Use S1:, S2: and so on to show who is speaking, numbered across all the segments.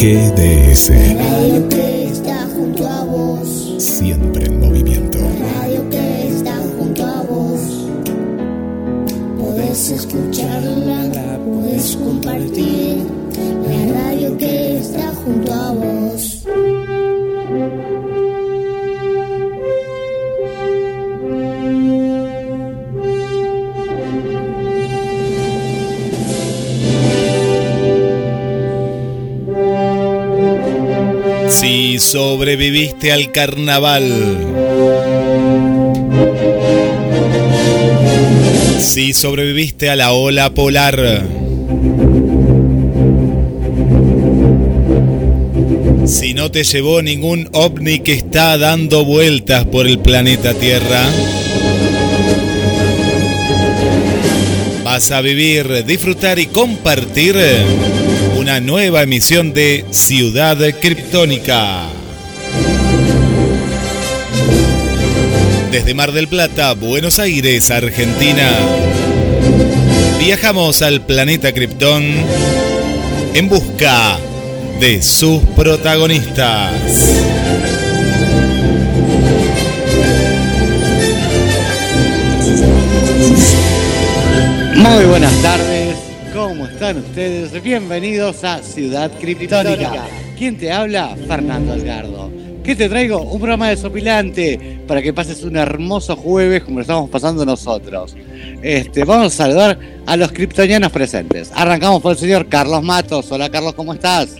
S1: GDS.
S2: Radio que está junto a vos.
S1: Siempre en movimiento.
S2: Radio que está junto a vos. Podés escucharla, podés compartir. La radio que está junto a vos.
S3: Sobreviviste al carnaval. Si sobreviviste a la ola polar. Si no te llevó ningún ovni que está dando vueltas por el planeta Tierra. Vas a vivir, disfrutar y compartir una nueva emisión de Ciudad Criptónica. Desde Mar del Plata, Buenos Aires, Argentina. Viajamos al planeta Krypton en busca de sus protagonistas.
S4: Muy buenas tardes, ¿cómo están ustedes? Bienvenidos a Ciudad Criptónica. ¿Quién te habla? Fernando Algardo. ¿Qué te traigo? Un programa desopilante para que pases un hermoso jueves como lo estamos pasando nosotros. Este, vamos a saludar a los criptonianos presentes. Arrancamos por el señor Carlos Matos. Hola Carlos, ¿cómo estás?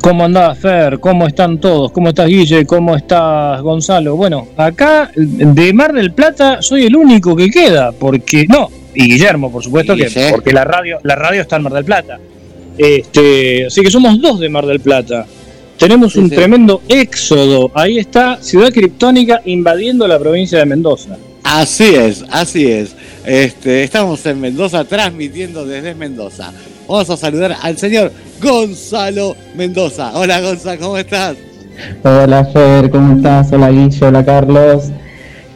S5: ¿Cómo andás, Fer? ¿Cómo están todos? ¿Cómo estás, Guille? ¿Cómo estás, Gonzalo? Bueno, acá de Mar del Plata soy el único que queda, porque no, y Guillermo, por supuesto, que porque la radio, la radio está en Mar del Plata. Este, así que somos dos de Mar del Plata. Tenemos
S4: Sí,
S5: un
S4: sí.
S5: tremendo éxodo. Ahí está Ciudad Criptónica invadiendo la provincia de Mendoza.
S4: Así es, así es. Este, estamos en Mendoza transmitiendo desde Mendoza. Vamos a saludar al señor Gonzalo Mendoza. Hola Gonzalo, ¿cómo estás?
S6: Hola Fer, ¿cómo estás? Hola Guillo, hola Carlos.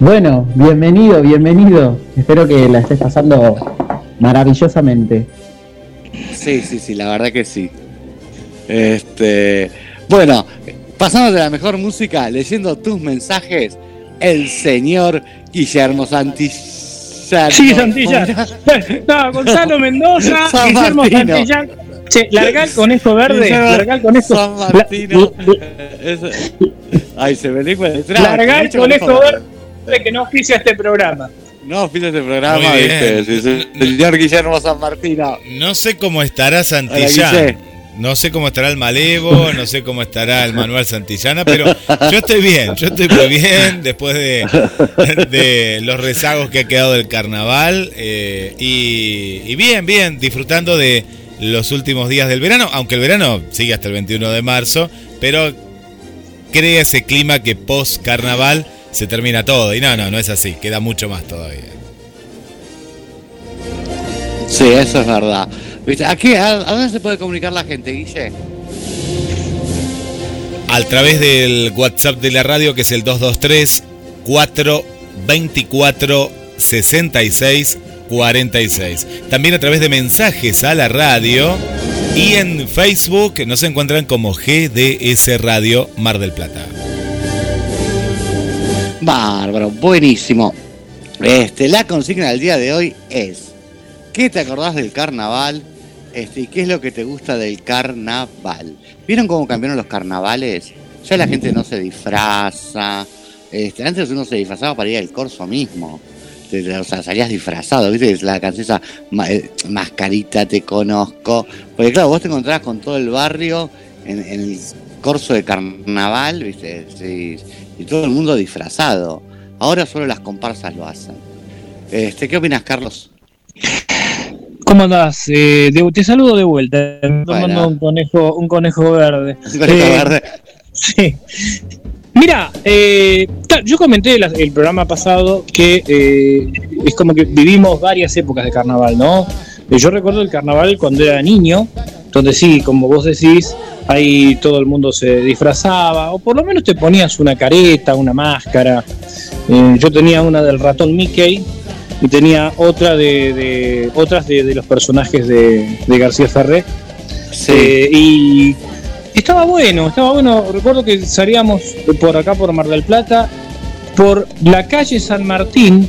S6: Bueno, bienvenido, bienvenido. Espero que la estés pasando maravillosamente.
S4: Sí, sí, sí, la verdad que sí. Este, bueno, pasando de la mejor música, leyendo tus mensajes, el señor Guillermo Santillán.
S5: Sí, Santillán. No, Gonzalo Mendoza,
S4: San
S5: Guillermo
S4: Martino.
S5: Santillán. Che, larga el conejo verde,
S4: Guillermo
S5: larga el conejo.
S4: San Martino. Es- Ay, se me lengua detrás.
S5: Larga el
S4: Mucho
S5: conejo que no oficia este programa.
S4: No, fíjate este programa. ¿viste? Sí, sí, el señor Guillermo San Martino.
S3: No sé cómo estará Santillán. No sé cómo estará el Malevo, no sé cómo estará el Manuel Santillana, pero yo estoy bien, yo estoy muy bien después de, de los rezagos que ha quedado del carnaval eh, y, y bien, bien, disfrutando de los últimos días del verano, aunque el verano sigue hasta el 21 de marzo, pero crea ese clima que post carnaval se termina todo y no, no, no es así, queda mucho más todavía.
S4: Sí, eso es verdad. ¿Viste? ¿A, qué? ¿A, a dónde se puede comunicar la gente, Guille?
S3: a través del WhatsApp de la radio que es el 223 424 66 46. También a través de mensajes a la radio y en Facebook nos encuentran como GDS Radio Mar del Plata.
S4: Bárbaro, buenísimo. Este, la consigna del día de hoy es ¿Qué te acordás del carnaval? Este, ¿Y qué es lo que te gusta del carnaval? ¿Vieron cómo cambiaron los carnavales? Ya la gente no se disfraza. Este, antes uno se disfrazaba para ir al corso mismo. O sea, salías disfrazado, ¿viste? La canción eh, mascarita te conozco. Porque claro, vos te encontrabas con todo el barrio en, en el corso de carnaval, ¿viste? Sí, y todo el mundo disfrazado. Ahora solo las comparsas lo hacen. Este, ¿Qué opinas, Carlos?
S5: ¿Cómo andás? Eh, te saludo de vuelta. Tomando un conejo, un conejo verde.
S4: Conejo
S5: Eh,
S4: verde.
S5: Sí. Mira, eh, yo comenté el programa pasado que eh, es como que vivimos varias épocas de carnaval, ¿no? Eh, Yo recuerdo el carnaval cuando era niño, donde sí, como vos decís, ahí todo el mundo se disfrazaba, o por lo menos te ponías una careta, una máscara. Eh, yo tenía una del ratón Mickey y tenía otra de, de- otras de, de los personajes de, de García Ferré.
S4: Sí.
S5: Eh, y estaba bueno, estaba bueno. Recuerdo que salíamos por acá, por Mar del Plata, por la calle San Martín,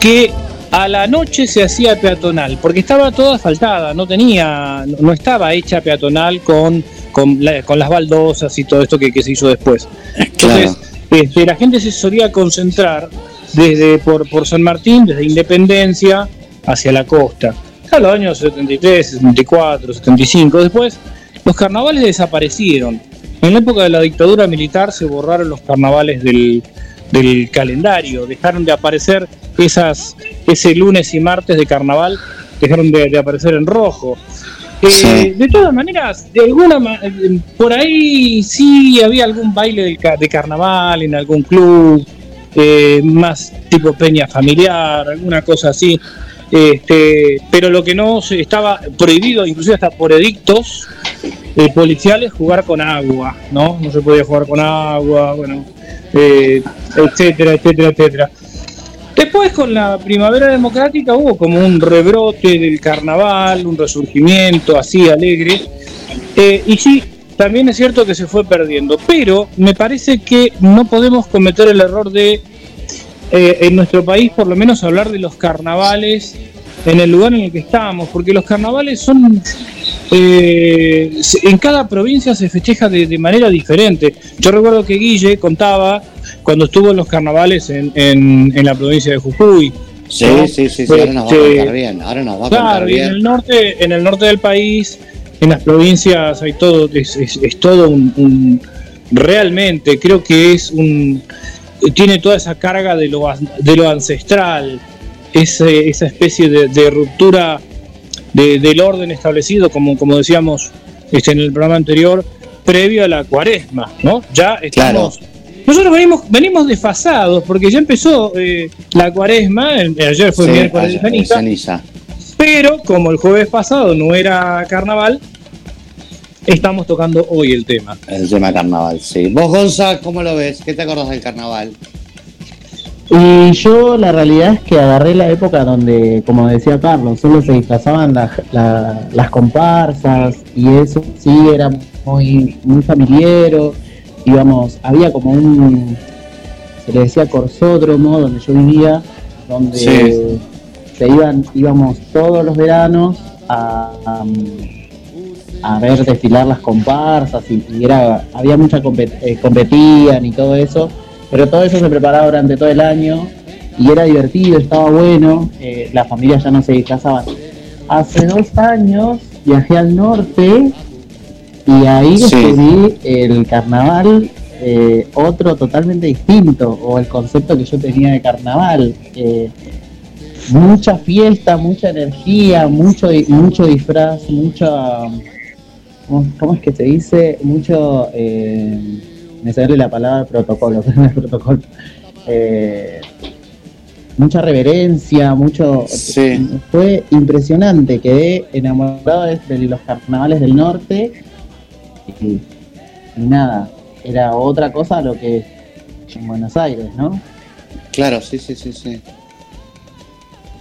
S5: que a la noche se hacía peatonal, porque estaba toda asfaltada, no tenía, no estaba hecha peatonal con, con, la- con las baldosas y todo esto que, que se hizo después. Entonces, este, la gente se solía concentrar desde por, por San Martín, desde Independencia hacia la costa. A los años 73, 74, 75. Después, los carnavales desaparecieron. En la época de la dictadura militar se borraron los carnavales del, del calendario. Dejaron de aparecer esas, ese lunes y martes de carnaval, dejaron de, de aparecer en rojo. Eh,
S4: Sí.
S5: De todas maneras, de alguna ma- eh, por ahí sí había algún baile de carnaval en algún club, eh, más tipo peña familiar, alguna cosa así. Este, pero lo que no estaba prohibido, inclusive hasta por edictos eh, policiales, jugar con agua, ¿no? No se podía jugar con agua, bueno, eh, etcétera, etcétera, etcétera. Después con la primavera democrática hubo como un rebrote del carnaval, un resurgimiento así alegre. Eh, y sí, también es cierto que se fue perdiendo, pero me parece que no podemos cometer el error de, eh, en nuestro país por lo menos, hablar de los carnavales en el lugar en el que estamos, porque los carnavales son... eh, en cada provincia se festeja de, de manera diferente. Yo recuerdo que Guille contaba cuando estuvo en los carnavales en, en- en la provincia de Jujuy.
S4: Sí,
S5: ¿no?
S4: sí, sí, sí, ahora nos va a
S5: Este,
S4: contar bien. Ahora nos va a contar
S5: Claro, y en el norte, en el norte del país, en las provincias hay todo, es, es- es todo un, un- realmente creo que es un tiene toda esa carga de lo, de lo ancestral, ese- esa especie de, de ruptura de- del orden establecido, como, como decíamos este, en el programa anterior, previo a la cuaresma, ¿no? Ya estamos. Nosotros venimos, venimos desfasados porque ya empezó eh, la cuaresma, el- ayer fue
S4: Sí,
S5: miércoles de ceniza,
S4: ceniza.
S5: pero como el jueves pasado no era carnaval, estamos tocando hoy el tema.
S4: El tema carnaval, sí. Vos, Gonza, ¿cómo lo ves? ¿Qué te acordás del carnaval?
S6: Y yo la realidad es que agarré la época donde, como decía Carlos, solo se disfrazaban la- la- las comparsas y eso sí era muy, muy familiero. Íbamos, había como un, se le decía corsódromo donde yo vivía, donde
S4: Sí.
S6: se iban, íbamos todos los veranos a, a, a ver desfilar las comparsas y, y era, había mucha compet- eh, competían y todo eso, pero todo eso se preparaba durante todo el año y era divertido, estaba bueno, eh, las familias ya no se disfrazaban. Hace dos años viajé al norte y ahí
S4: Sí.
S6: descubrí el carnaval eh, otro totalmente distinto, o el concepto que yo tenía de carnaval. eh, mucha fiesta, mucha energía, mucho mucho disfraz, mucha ¿cómo, es que se dice? Mucho eh, me sale la palabra protocolo, pero no es protocolo. Eh, mucha reverencia, mucho
S4: Sí.
S6: fue impresionante, quedé enamorado de los carnavales del norte y, y nada, era otra cosa a lo que es en Buenos Aires, ¿no?
S4: Claro, sí, sí, sí, sí.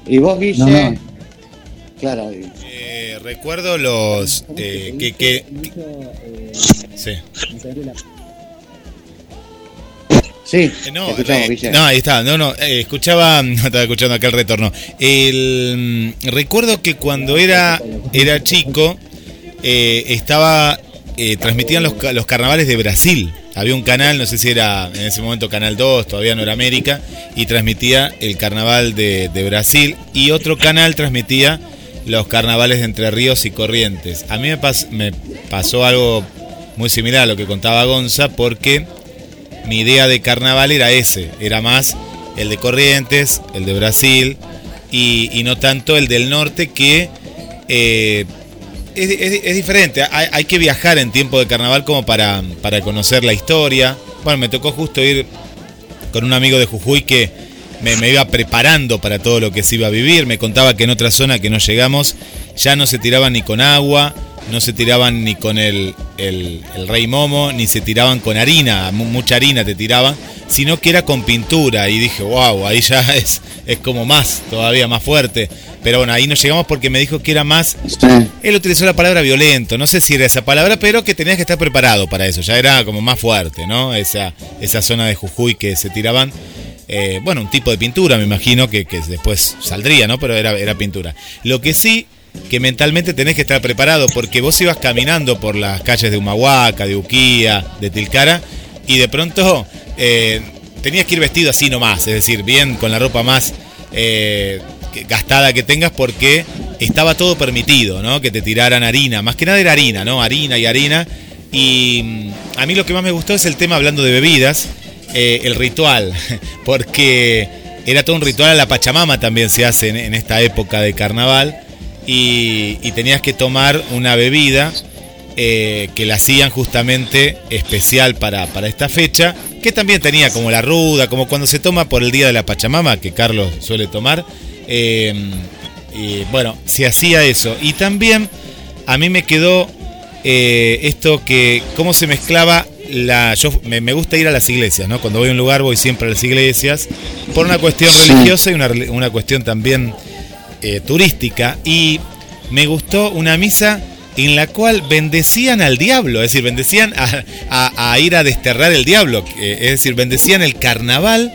S4: ¿Y vos, Guille?
S6: No, no.
S4: Claro,
S3: Eh, recuerdo los eh, que, que sí.
S4: sí,
S3: Eh, No, eh, no, ahí está. No, no, eh, escuchaba, no estaba escuchando acá el retorno. El, mm, recuerdo que cuando era, era chico, eh, estaba, eh, transmitían los, los carnavales de Brasil. Había un canal, no sé si era en ese momento Canal 2, todavía no era América, y transmitía el carnaval de, de Brasil. Y otro canal transmitía los carnavales de Entre Ríos y Corrientes. A mí me, pas- me pasó algo muy similar a lo que contaba Gonza, porque mi idea de carnaval era ese, era más el de Corrientes, el de Brasil y, y no tanto el del norte que eh, es, es- es diferente, hay, hay que viajar en tiempo de carnaval como para, para conocer la historia. Bueno, me tocó justo ir con un amigo de Jujuy que me, me iba preparando para todo lo que se iba a vivir. Me contaba que en otra zona que no llegamos ya no se tiraban ni con agua, no se tiraban ni con el, el, el rey momo, ni se tiraban con harina, mu- mucha harina te tiraban, sino que era con pintura. Y dije, wow, ahí ya es, es como más, todavía más fuerte. Pero bueno, ahí no llegamos porque me dijo que era más él utilizó la palabra violento, no sé si era esa palabra, pero que tenías que estar preparado para eso, ya era como más fuerte, ¿no? Esa, esa zona de Jujuy que se tiraban, eh, bueno, un tipo de pintura, me imagino, que, que después saldría, ¿no? Pero era, era pintura. Lo que sí, que mentalmente tenés que estar preparado, porque vos ibas caminando por las calles de Humahuaca, de Uquía, de Tilcara, y de pronto eh, tenías que ir vestido así nomás, es decir, bien con la ropa más... eh, gastada que tengas porque estaba todo permitido, ¿no? Que te tiraran harina, más que nada era harina, ¿no? Harina y harina. Y mm, a mí lo que más me gustó es el tema hablando de bebidas, eh, el ritual, porque era todo un ritual a la Pachamama también se hace en, esta época de carnaval y, tenías que tomar una bebida eh, que la hacían justamente especial para, para esta fecha, que también tenía como la ruda, como cuando se toma por el día de la Pachamama, que Carlos suele tomar. eh, y bueno, se hacía eso. Y también a mí me quedó esto que, cómo se mezclaba la. Yo me, me gusta ir a las iglesias, ¿no? Cuando voy a un lugar voy siempre a las iglesias, por una cuestión
S4: Sí.
S3: religiosa y una, cuestión también eh, turística. Y me gustó una misa en la cual bendecían al diablo, es decir, bendecían a, a- a ir a desterrar el diablo, eh, es decir, bendecían el carnaval,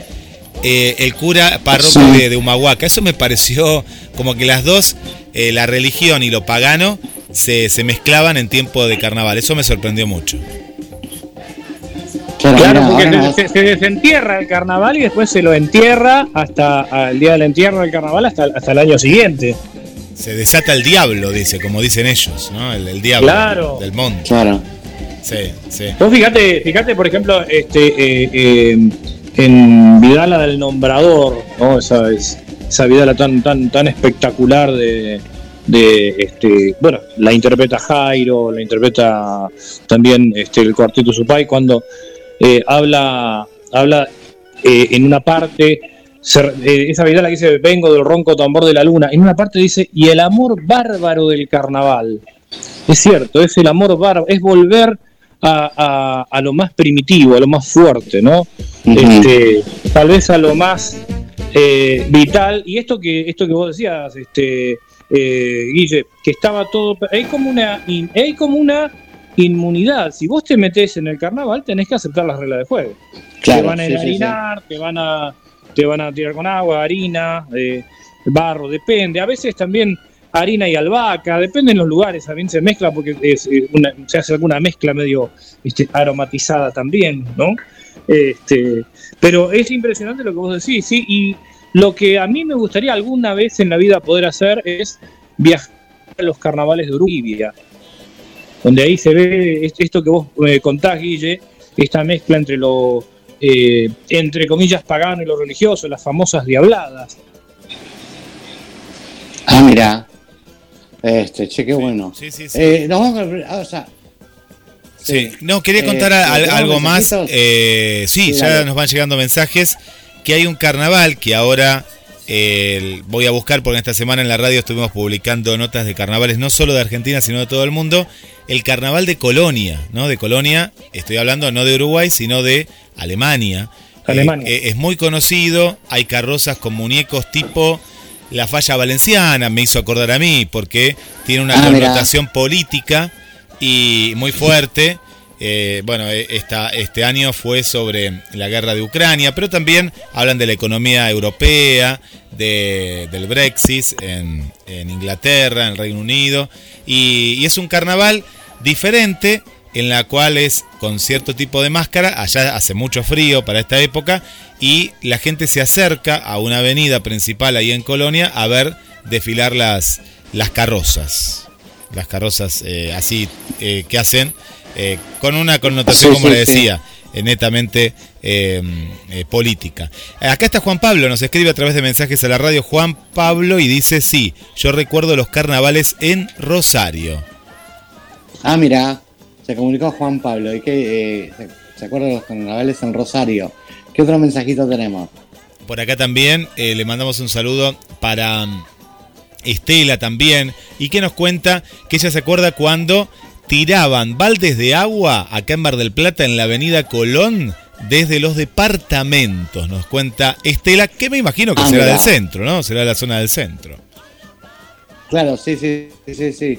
S3: eh, el cura párroco
S4: Sí.
S3: de, de Humahuaca. Eso me pareció como que las dos, eh, la religión y lo pagano, se, se mezclaban en tiempo de carnaval. Eso me sorprendió mucho.
S4: Claro,
S5: porque se, se desentierra el carnaval y después se lo entierra hasta el día del entierro del carnaval hasta, hasta el año siguiente.
S3: Se desata el diablo, dice, como dicen ellos, ¿no? El, el diablo
S5: Claro.
S3: del monte.
S4: Claro.
S3: Sí, sí.
S5: Vos fíjate, fíjate por ejemplo, este, eh, eh, en Vidala del Nombrador, ¿no? esa, es- esa Vidala tan, tan, tan espectacular de, de este, bueno, la interpreta Jairo, la interpreta también este, el cuarteto Supay, cuando eh, habla, habla eh, en una parte, se- eh, esa Vidala que dice, vengo del ronco tambor de la luna, en una parte dice, y el amor bárbaro del carnaval. Es cierto, es el amor bárbaro, es volver a, a- a lo más primitivo, a lo más fuerte, ¿no? Este, tal vez a lo más eh, vital. Y esto que, esto que vos decías, este, Guille, que estaba todo. Hay como una, hay como una inmunidad. Si vos te metés en el carnaval, tenés que aceptar las reglas de juego.
S4: Claro,
S5: te van a
S4: sí, sí, sí.
S5: enharinar, te van a, te van a tirar con agua, harina, eh, barro, depende. A veces también harina y albahaca, depende en los lugares, también se mezcla porque es, una- se hace alguna mezcla medio este, aromatizada también, ¿no? Este, pero es impresionante lo que vos decís, sí, y lo que a mí me gustaría alguna vez en la vida poder hacer es viajar a los carnavales de Urubia, donde ahí se ve est- esto que vos eh, contás, Guille, esta mezcla entre lo, eh, entre comillas, pagano y lo religioso, las famosas diabladas.
S4: Ah, mira. Este, che, qué bueno.
S3: Sí, sí, sí.
S4: Eh, nos vamos a, ah, o sea,
S3: Sí, no, quería
S4: Eh,
S3: contar a- al-
S4: ¿tenemos
S3: algo más. Eh, sí,
S4: Sí,
S3: ya
S4: dale.
S3: nos van llegando mensajes. Que hay un carnaval que ahora eh, voy a buscar porque esta semana en la radio estuvimos publicando notas de carnavales no solo de Argentina, sino de todo el mundo. El carnaval de Colonia, ¿no? De Colonia, estoy hablando no de Uruguay, sino de Alemania.
S5: Alemania.
S3: Eh, eh, es muy conocido, hay carrozas con muñecos tipo la falla valenciana, me hizo acordar a mí, porque tiene una
S4: Ah, mirá.
S3: connotación política y muy fuerte. Eh, bueno, eh, esta, este año fue sobre la guerra de Ucrania, pero también hablan de la economía europea, de- del Brexit en, en Inglaterra, en el Reino Unido, y, y es un carnaval diferente en la cual es con cierto tipo de máscara, allá hace mucho frío para esta época, y la gente se acerca a una avenida principal ahí en Colonia a ver desfilar las, las carrozas, las carrozas eh, así eh, que hacen, eh, con una connotación,
S4: Sí,
S3: como
S4: sí,
S3: le decía, eh, netamente eh, eh, política. Acá está Juan Pablo, nos escribe a través de mensajes a la radio Juan Pablo y dice, sí, yo recuerdo los carnavales en Rosario.
S4: ah, mira. Se comunicó Juan Pablo. ¿Y qué, eh, se, se acuerda de los carnavales en Rosario? ¿Qué otro mensajito tenemos?
S3: por acá también le mandamos un saludo para mm, Estela también, y que nos cuenta que ella se acuerda cuando tiraban baldes de agua acá en Mar del Plata en la avenida Colón desde los departamentos, nos cuenta Estela, que me imagino que
S4: Ah,
S3: será del centro, ¿no? Será la zona del centro.
S4: Claro, sí, sí, sí, sí.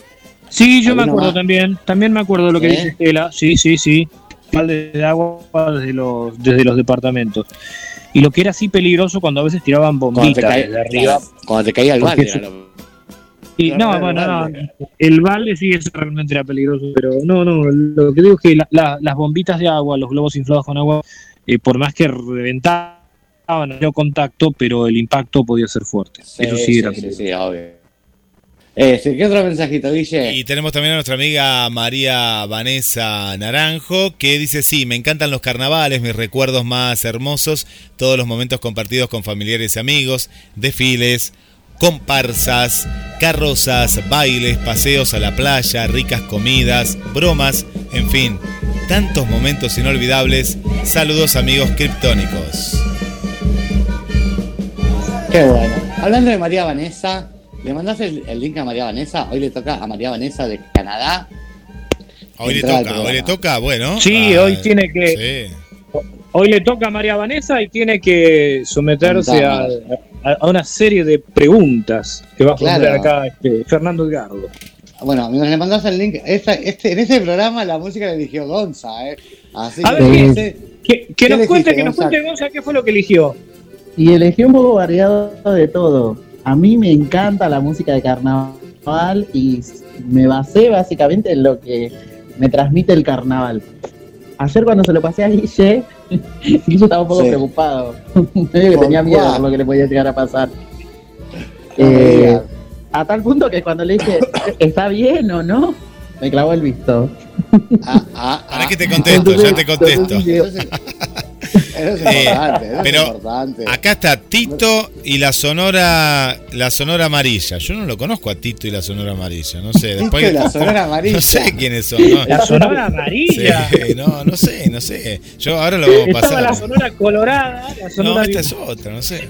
S5: Sí, yo me
S4: ¿Alguno
S5: acuerdo
S4: más?
S5: también. También me acuerdo lo que
S4: ¿Sí?
S5: dice Estela. Sí, sí, sí. Balde de agua desde los, desde los departamentos. Y lo que era así peligroso cuando a veces tiraban
S4: Cuando te,
S5: bombitas
S4: cae-
S5: desde arriba.
S4: cuando te caía el balde. Era Claro,
S5: no, bueno, no, el balde sí, eso realmente era peligroso, pero no, no, lo que digo es que la- la- las bombitas de agua, los globos inflados con agua, eh, por más que reventaban, no contacto, pero el impacto podía ser fuerte. eso sí, era
S4: sí,
S5: peligroso.
S4: sí, obvio. Este, ¿Qué otro mensajito, Guille?
S3: Y tenemos también a nuestra amiga María Vanessa Naranjo, que dice, sí, me encantan los carnavales, mis recuerdos más hermosos, todos los momentos compartidos con familiares y amigos, desfiles, comparsas, carrozas, bailes, paseos a la playa, ricas comidas, bromas, en fin, tantos momentos inolvidables. Saludos amigos criptónicos.
S4: Qué bueno. Hablando de María Vanessa, ¿le mandaste el, el link a María Vanessa? Hoy le toca a María Vanessa de Canadá.
S3: Hoy le toca, hoy le toca, bueno.
S5: Sí,
S3: ah,
S5: hoy tiene que-
S3: sí.
S5: Hoy le toca a María Vanessa y tiene que someterse a,
S4: Contanos.
S5: a- a una serie de preguntas que va a
S4: Claro.
S5: poner acá este, Fernando Edgardo.
S4: Bueno, mientras le mandaste el link, esta- este, en este programa la música la eligió Gonza, ¿eh? Así
S5: A
S4: que
S5: ver,
S4: no
S6: ¿qué-
S4: sé-
S5: Que, que
S4: ¿Qué
S5: nos
S4: elegiste,
S5: cuente, que nos
S4: Gonza?
S5: cuente Gonza qué fue lo que eligió.
S6: Y elegí un poco variado de todo. A mí me encanta la música de carnaval y me basé básicamente en lo que me transmite el carnaval. Ayer cuando se lo pasé a Guille, Guille estaba un poco
S4: Sí.
S6: preocupado. Medio que
S4: ¿Por
S6: tenía miedo por lo que le podía llegar a pasar. Eh, a tal punto que cuando le dije, ¿está bien o no? Me clavó el visto.
S4: Ah, ah,
S3: Ahora
S4: ah.
S3: que te contesto, ya te contesto.
S4: eso es
S3: Eh,
S4: importante, eso
S3: pero
S4: es importante.
S3: Acá está Tito y la Sonora la Sonora Amarilla. Yo no lo conozco a Tito y la Sonora Amarilla, no sé. Después,
S4: Tito y la Sonora Amarilla.
S3: No sé quiénes son. ¿no?
S5: La sonora
S3: Sí,
S5: amarilla.
S3: no, no sé, no sé. Yo ahora lo vamos a
S5: Estaba la
S3: pasar.
S5: sonora colorada, la sonora
S3: No, esta es otra, no sé.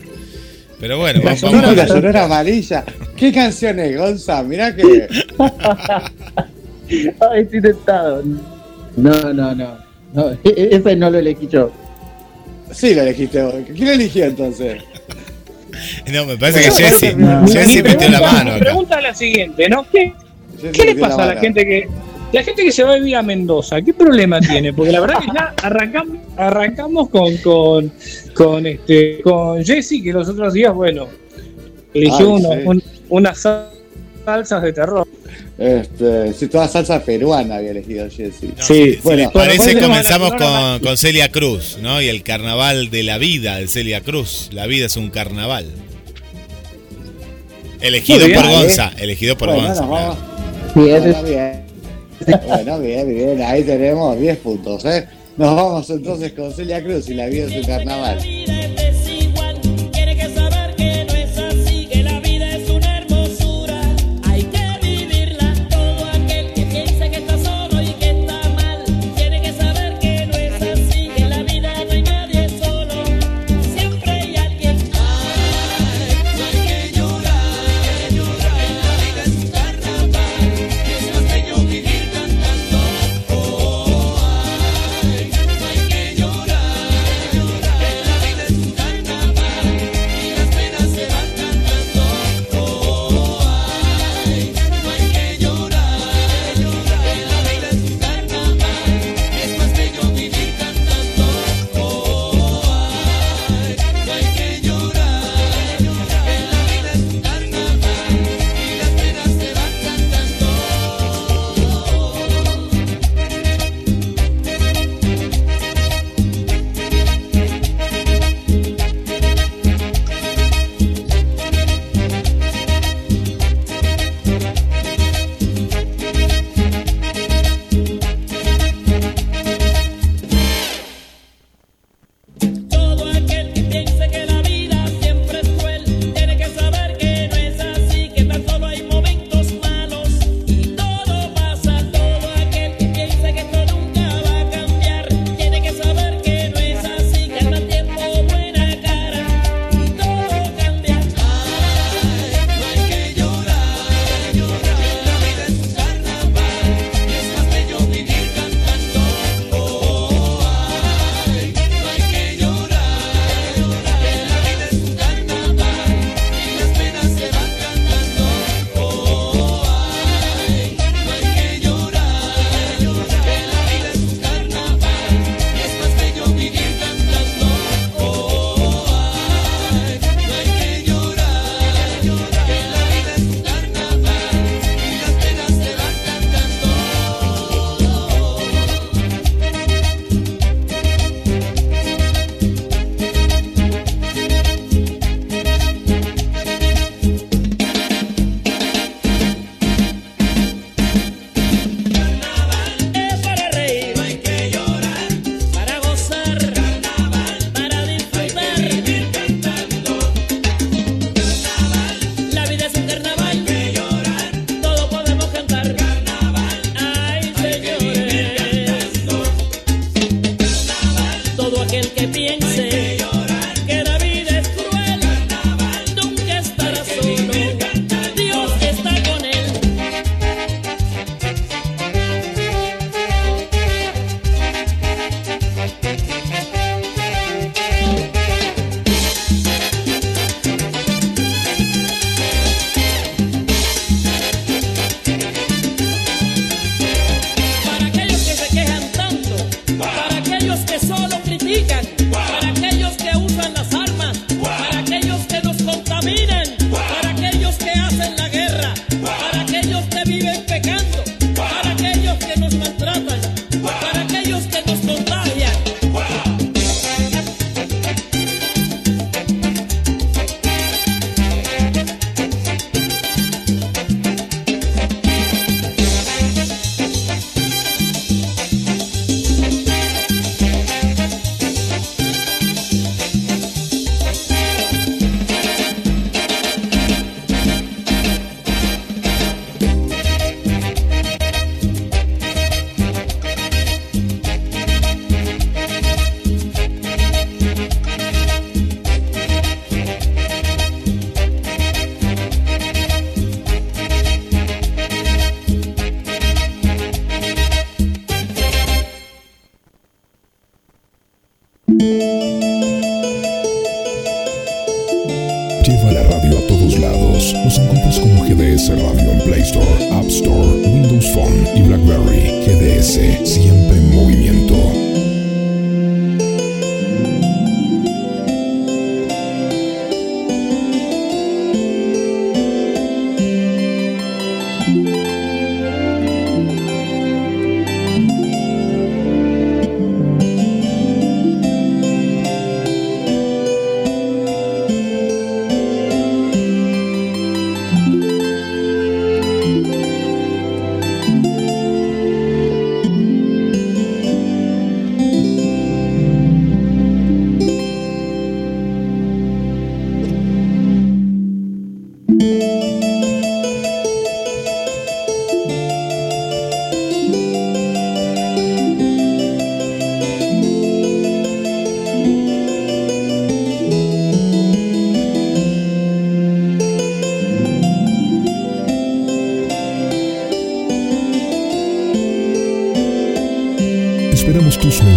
S3: Pero bueno,
S5: La
S3: vamos,
S4: Tito
S3: vamos
S4: la Sonora Amarilla. ¿Qué canción es, Gonza? Mirá que...
S6: Ay, estoy tentado. No, no, no. no e- e- ese no lo elegí yo.
S4: Sí, lo elegiste vos. ¿Quién lo eligió entonces?
S3: No, me parece que
S4: No,
S3: Jessy,
S6: no.
S5: Mi
S3: Jessy metió la mano
S5: mi pregunta es la siguiente, ¿no? ¿Qué, qué le pasa a la gente que la gente que se va a vivir a Mendoza? ¿Qué problema tiene? Porque la verdad que ya arrancamos, arrancamos con con con este con Jesse que los otros días, bueno, eligió
S4: Ay,
S5: uno-
S4: sí.
S5: un- unas sal- salsas de terror.
S4: Este, sí, toda salsa peruana había elegido Jessy.
S3: No,
S5: Sí,
S3: si- si
S4: bueno.
S3: les parece,
S5: Bueno,
S3: comenzamos con, con Celia Cruz, ¿no? Y el carnaval de la vida de Celia Cruz. La vida es un carnaval. Elegido
S5: bien,
S3: por
S4: ¿eh?
S3: Gonza, elegido por
S4: bueno,
S3: Gonza. claro.
S4: bien. Bueno, bien, bien. Ahí tenemos 10 puntos, ¿eh? Nos vamos entonces con Celia Cruz y la vida es un carnaval.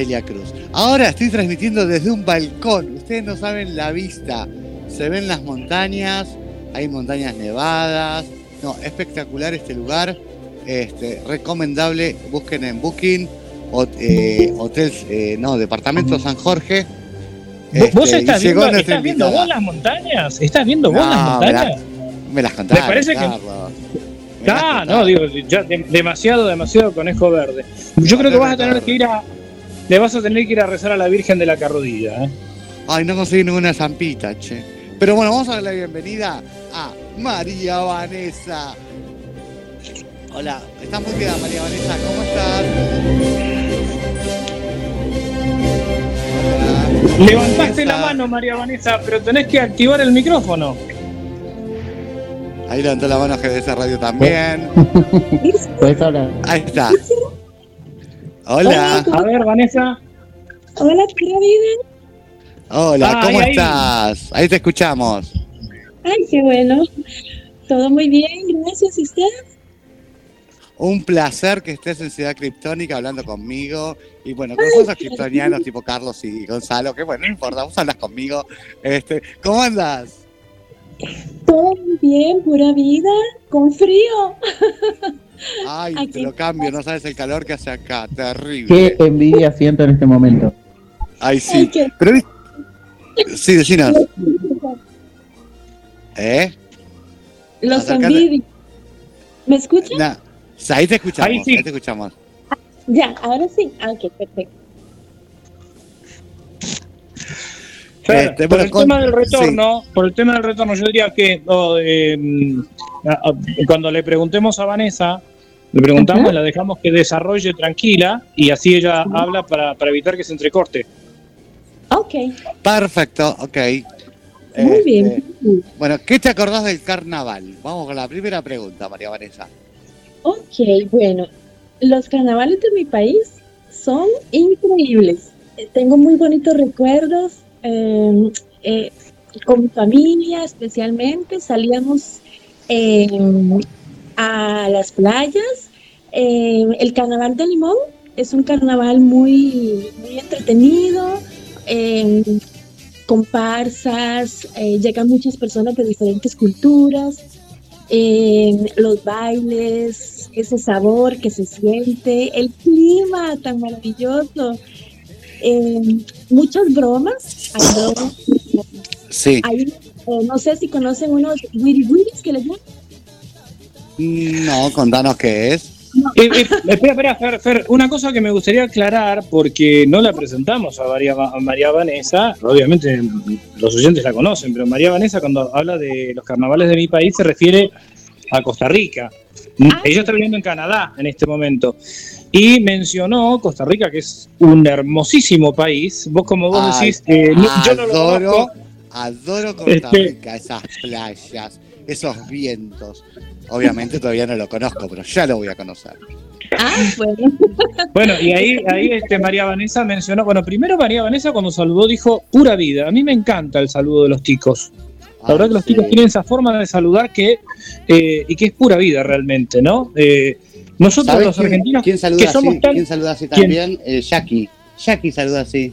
S4: Celia Cruz. Ahora estoy transmitiendo desde un balcón. Ustedes no saben la vista. Se ven las montañas, hay montañas nevadas. No, espectacular este lugar. Este, recomendable, busquen en Booking, eh, hotels, eh, no, departamento San Jorge.
S5: ¿Vos- ¿Vos
S4: Este,
S5: estás, viendo, estás viendo vos las montañas? ¿Estás viendo vos
S4: No,
S5: las
S4: me
S5: montañas?
S4: Me las
S5: Me parece que-
S4: Carlos. Las
S5: Ah, no, digo, ya de- demasiado, demasiado conejo verde. Yo creo que vas a tener que ir a. Le vas a tener que ir a rezar a la Virgen de la Carrodilla, ¿eh?
S4: Ay, no conseguí ninguna zampita, che. Pero bueno, vamos a dar la bienvenida a María Vanessa. Hola, estás muy bien, María Vanessa, ¿cómo estás? Hola.
S5: Levantaste la mano, María Vanessa, pero tenés que activar el micrófono.
S4: Ahí levantó la mano GDS Radio también.
S6: Hablar.
S4: Ahí está. Hola,
S5: A ver, Vanessa.
S2: Hola, pura vida.
S4: hola,
S5: Ah,
S4: ¿cómo
S5: ahí,
S4: estás? Ahí te escuchamos.
S2: Ay, qué bueno. Todo muy bien, gracias. ¿Y usted?
S4: Un placer que estés en Ciudad Criptónica hablando conmigo. Y bueno, con cosas criptonianos tipo Carlos y Gonzalo, que bueno, no importa, vos hablas conmigo. Este, ¿Cómo andas?
S2: Todo muy bien, pura vida. Con frío.
S4: Ay,
S2: Aquí
S4: te lo cambio, no sabes el calor que hace acá,
S6: Qué
S4: terrible.
S6: envidia siento en este momento.
S4: Ay,
S2: Ay,
S4: sí.
S2: qué-
S4: Pero sí, decinos. ¿Eh?
S2: Los envidio. ¿Me escuchan?
S4: Nah, ahí te escuchamos,
S5: Ahí
S4: ahí,
S5: sí.
S4: te escuchamos.
S2: Ya, ahora sí. Ah, ok, perfecto.
S4: Este,
S5: por el
S4: con-
S5: tema del retorno, por el tema del retorno, yo diría que oh, eh, cuando le preguntemos a Vanessa, le preguntamos,
S2: Ajá.
S5: la dejamos que desarrolle tranquila y así ella habla para, para evitar que se entrecorte.
S2: Ok,
S4: Perfecto, ok.
S2: muy
S4: Este,
S2: bien.
S4: Bueno, ¿qué te acordás del carnaval? Vamos con la primera pregunta, María Vanessa.
S2: Ok, bueno, los carnavales de mi país son increíbles. Eh, Tengo muy bonitos recuerdos eh, eh, con mi familia, especialmente salíamos eh, a las playas Eh, el carnaval de Limón es un carnaval muy, muy entretenido, eh, comparsas, eh, llegan muchas personas de diferentes culturas, eh, los bailes, ese sabor que se siente, el clima tan maravilloso, muchas bromas, hay bromas,
S4: Sí.
S2: hay, no sé si conocen unos wiri wiris que les llaman.
S4: No, contanos qué es.
S5: Eh, eh, espera, espera, Fer, Fer, una cosa que me gustaría aclarar, porque no la presentamos a María, a María Vanessa, obviamente los oyentes la conocen, pero María Vanessa cuando habla de los carnavales de mi país se refiere a Costa Rica.
S2: Ah.
S5: Ella está viviendo en Canadá en este momento. Y mencionó Costa Rica, que es un hermosísimo país. Vos, como vos
S4: Ay,
S5: decís, eh, no- yo no lo
S4: adoro,
S5: conozco.
S4: adoro Costa
S5: Este-
S4: Rica, esas playas, esos vientos. Obviamente todavía no lo conozco, pero ya lo voy a conocer.
S2: Ah, bueno.
S5: Bueno, y ahí, ahí este, María Vanessa mencionó, bueno, primero María Vanessa cuando saludó dijo pura vida. A mí me encanta el saludo de los ticos. La verdad que los
S4: Ah, sí.
S5: ticos tienen esa forma de saludar que eh, y que es pura vida realmente, ¿no? Eh, nosotros
S4: ¿Sabes
S5: los
S4: quién,
S5: argentinos
S4: quién saluda
S5: que somos
S4: así?
S5: tan
S4: ¿Quién saluda así
S5: ¿Quién?
S4: también? Eh, Jackie. Jackie saluda así.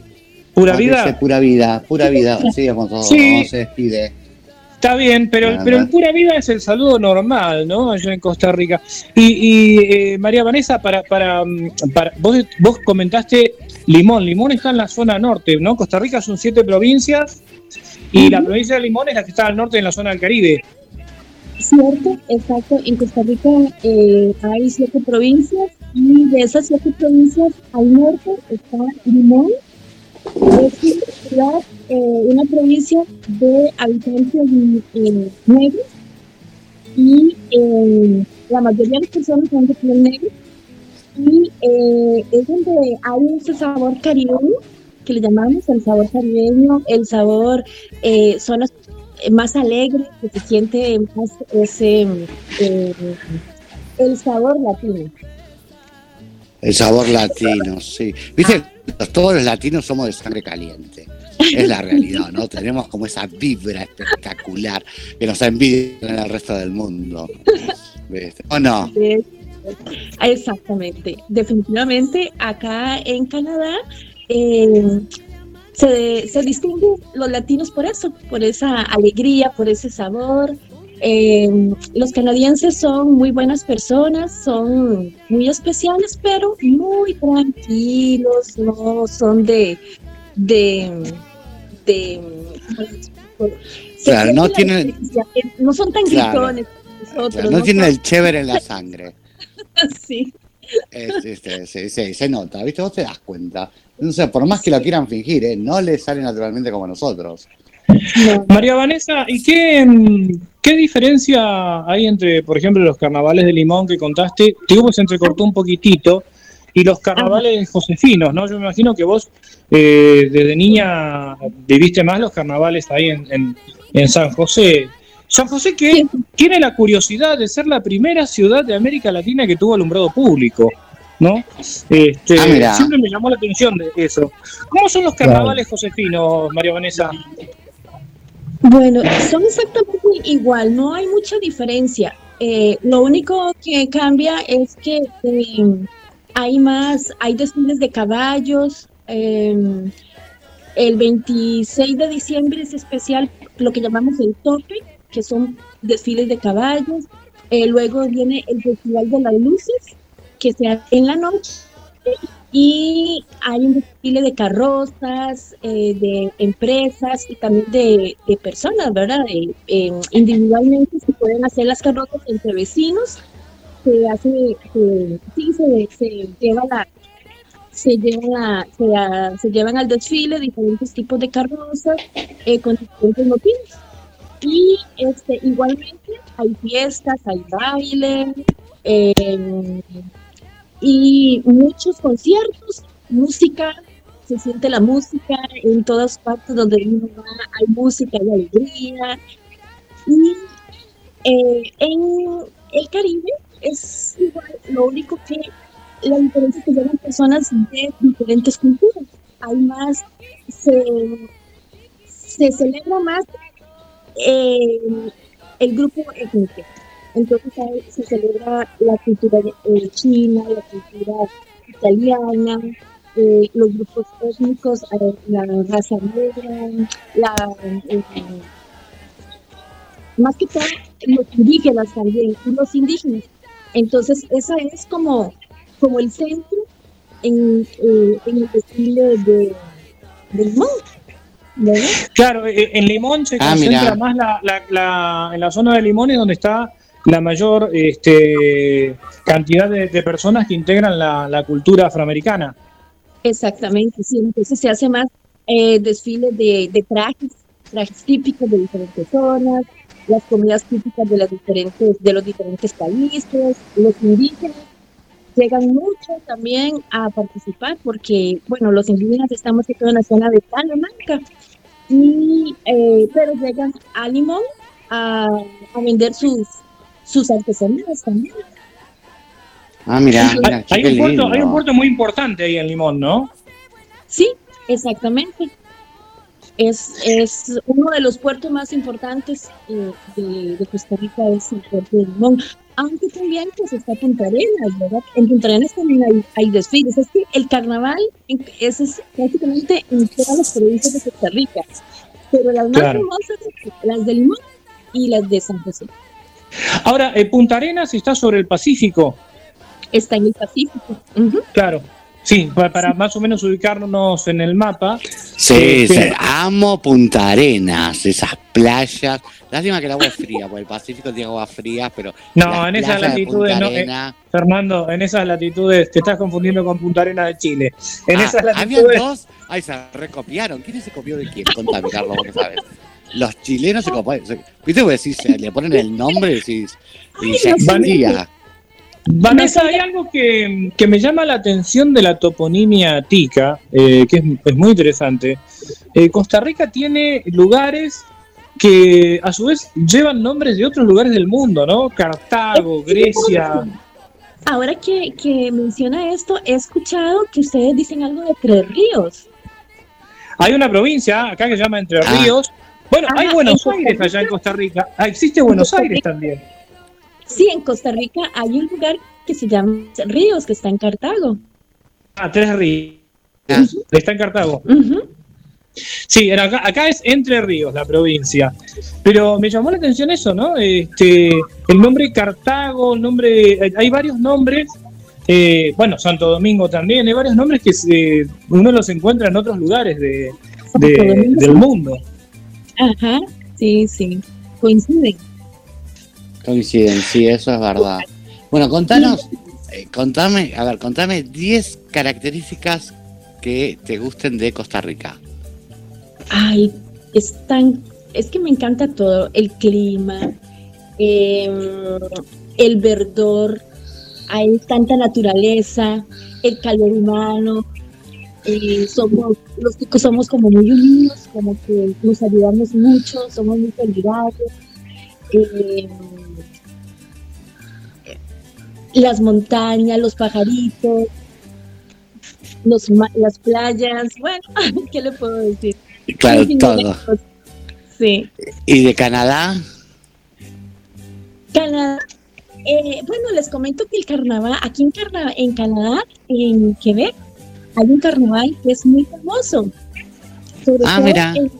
S5: pura vida,
S4: Pura vida, pura vida. Sí, cuando,
S5: Sí.
S4: se despide.
S5: Está bien, pero,
S4: Nada.
S5: pero el pura vida es el saludo normal, ¿no? Allá en Costa Rica. Y, y, eh, María Vanessa, para, para, mm, para vos, vos comentaste Limón. Limón está en la zona norte, ¿no? Costa Rica son siete provincias y la provincia de Limón es la que está al norte en la zona del Caribe.
S2: Cierto, exacto. En Costa Rica eh, hay siete provincias y de esas siete provincias al norte está Limón. Es ciudad, eh, una provincia de habitantes negros y eh, la mayoría de las personas son de piel negra y eh, es donde hay ese sabor caribeño que le llamamos el sabor caribeño, el sabor zonas más alegre, que se siente más ese el sabor latino.
S4: El sabor latino, sí. Viste, todos los latinos somos de sangre caliente. Es la realidad, ¿no? Tenemos como esa vibra espectacular que nos envidia en el resto del mundo. ¿O no?
S2: Exactamente, definitivamente acá en Canadá eh, se, se distinguen los latinos por eso, por esa alegría, por ese sabor. Eh, los canadienses son muy buenas personas, son muy especiales, pero muy tranquilos, no son de,
S4: Claro, no tienen-
S2: no son tan
S4: Claro.
S2: gritones como nosotros.
S4: Claro, no tienen
S2: son-
S4: el chévere en la sangre.
S2: Sí.
S4: Es- este, se nota, ¿viste? Vos te das cuenta. Entonces, por más que lo quieran fingir, ¿eh? no les sale naturalmente como a nosotros.
S2: No.
S5: María Vanessa, ¿y qué, mm, qué diferencia hay entre, por ejemplo, los carnavales de Limón que contaste? Te digo, pues se entrecortó un poquitito, y los carnavales josefinos, ¿no? Yo me imagino que vos eh, desde niña viviste más los carnavales ahí en, en- en San José. San José que tiene la curiosidad de ser la primera ciudad de América Latina que tuvo alumbrado público, ¿no? Este,
S4: Ah, mira.
S5: siempre me llamó la atención de eso. ¿Cómo son los carnavales josefinos, María Vanessa?
S2: Bueno, son exactamente igual, no hay mucha diferencia. Eh, lo único que cambia es que eh, hay más, hay desfiles de caballos. eh, el 26 de diciembre es especial lo que llamamos el tope, que son desfiles de caballos. Eh, luego viene el Festival de las Luces, que se hace en la noche. Y hay un desfile de carrozas, eh, de empresas y también de, de personas, ¿verdad? Eh, individualmente se pueden hacer las carrozas entre vecinos. Se hace, sí, se, se lleva la, se llevan, la- se, ah, se llevan al desfile diferentes tipos de carrozas eh, con diferentes motivos. Y este, igualmente hay fiestas, hay baile, eh, y muchos conciertos, música, se siente la música en todas partes donde uno va, hay música, hay alegría. Y eh, en el Caribe es igual, lo único que la diferencia es que llegan personas de diferentes culturas. Hay más, se, se celebra más eh, el grupo étnico. Entonces se celebra la cultura eh, china, la cultura italiana, eh, los grupos étnicos, la raza negra, la, más que todo los indígenas también, y los indígenas. Entonces esa es como, como el centro en, eh, en el desfile de, de Limón. ¿verdad?
S5: Claro, eh, en Limón se
S4: Ah,
S5: concentra
S4: mirá.
S5: más la, la- la- en la zona de Limón es donde está la mayor este, cantidad de, de personas que integran la, la cultura afroamericana.
S2: Exactamente, sí. Entonces se hace más eh, desfile de, de trajes, trajes típicos de diferentes zonas, las comidas típicas de las diferentes, de los diferentes países, los indígenas llegan mucho también a participar porque, bueno, los indígenas estamos aquí en la zona de Talamanca, y, eh, pero llegan a Limón a, a vender sus, sus artesanías también.
S4: Ah, mira,
S5: Hay,
S4: mira,
S5: hay un puerto, hay un puerto muy importante ahí en Limón, ¿no?
S2: Sí, exactamente. Es, es uno de los puertos más importantes eh, de, de Costa Rica, es el puerto de Limón. Aunque también pues está Punta Arenas, ¿verdad? En Punta Arenas también hay, hay desfiles. Es que el carnaval es, es prácticamente en todas las provincias de Costa Rica. Pero las más
S5: Claro.
S2: famosas las de Limón y las de San José.
S5: Ahora, eh, Punta Arenas está sobre el Pacífico,
S2: Está en el Pacífico.
S5: Claro. Sí, para, para más o menos ubicarnos en el mapa.
S4: Sí,
S5: Eh,
S4: sí, amo Punta Arenas, esas playas. Lástima que el agua es fría, porque el Pacífico tiene agua fría, pero.
S5: No, en esas latitudes no, eh, Fernando, en esas latitudes te estás confundiendo con Punta Arenas de Chile. En
S4: Ah,
S5: esas latitudes.
S4: dos. Ay, se recopiaron. ¿Quién se copió de quién? Contame, Carlos, vos que sabes. Los chilenos se copiaron. se- ¿Viste? Decís, eh, le ponen el nombre y decís. Y
S2: sé.
S4: existía.
S5: Vanessa, hay algo que, que me llama la atención de la toponimia tica, eh, que es, es muy interesante. Eh, Costa Rica tiene lugares que a su vez llevan nombres de otros lugares del mundo, ¿no? Cartago, Grecia.
S2: Ahora que, que menciona esto, he escuchado que ustedes dicen algo de Tres Ríos.
S5: Hay una provincia acá que se llama Entre
S4: Ah.
S5: Ríos. Bueno, hay Buenos
S2: en
S5: Aires allá en Costa Rica. Ah, existe Buenos Aires también.
S2: Sí, en Costa Rica hay un lugar que se llama Ríos, que está en Cartago.
S5: Ah, Tres Ríos. Está en Cartago. Sí, acá, acá es Entre Ríos, la provincia. Pero me llamó la atención eso, ¿no? Este, el nombre Cartago, el nombre, hay- varios nombres. eh, bueno, Santo Domingo también, hay varios nombres que se- uno los encuentra en otros lugares de, del mundo.
S2: Ajá, sí, sí, coinciden.
S4: Coinciden, sí, eso es verdad. Bueno, contanos, eh, contame, a ver, contame 10 características que te gusten de Costa Rica.
S2: Ay, es tan, es que me encanta todo, el clima, em, el verdor, hay tanta naturaleza, el calor humano, eh, somos, los ticos somos como muy unidos, como que nos ayudamos mucho, somos muy solidarios. em, las montañas, los pajaritos, los, las playas, bueno, ¿qué le puedo decir?
S4: Claro,
S2: Sí,
S4: todo.
S2: Sí.
S4: ¿Y de Canadá?
S2: Canadá. eh, bueno, les comento que el carnaval, aquí en, Carna- en Canadá, en Quebec, hay un carnaval que es muy famoso. Sobre
S4: Ah,
S2: todo
S4: mira.
S2: en-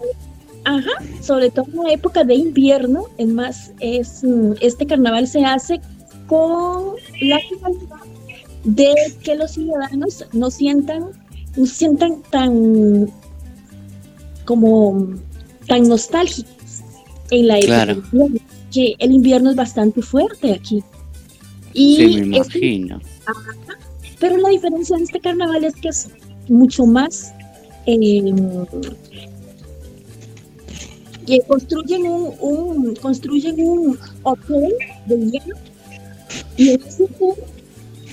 S2: ajá, sobre todo en la época de invierno, es más, es, mm, este carnaval se hace con la finalidad de que los ciudadanos no sientan, no sientan tan como tan nostálgicos en la época
S4: Claro.
S2: invierno, que el invierno es bastante fuerte aquí. Y
S4: Sí, me
S2: este-
S4: imagino.
S2: pero la diferencia de este carnaval es que es mucho más eh, que construyen un, un- construyen un hotel de hielo y en hotel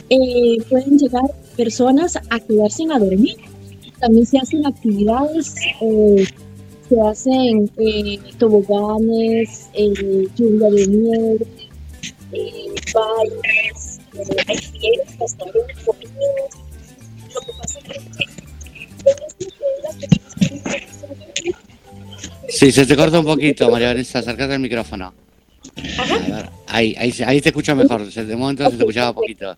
S2: eh, pueden llegar personas a quedarse a dormir. También se hacen actividades, eh, se hacen eh, toboganes, eh, lluvia de nieve, eh, bailes, hay también, comidas. Lo que pasa es que
S4: Sí, se te corta un poquito, María Vanessa, acércate al micrófono. A ver, Ahí, ahí, se- ahí te escucho mejor. se- De momento se te escuchaba poquito.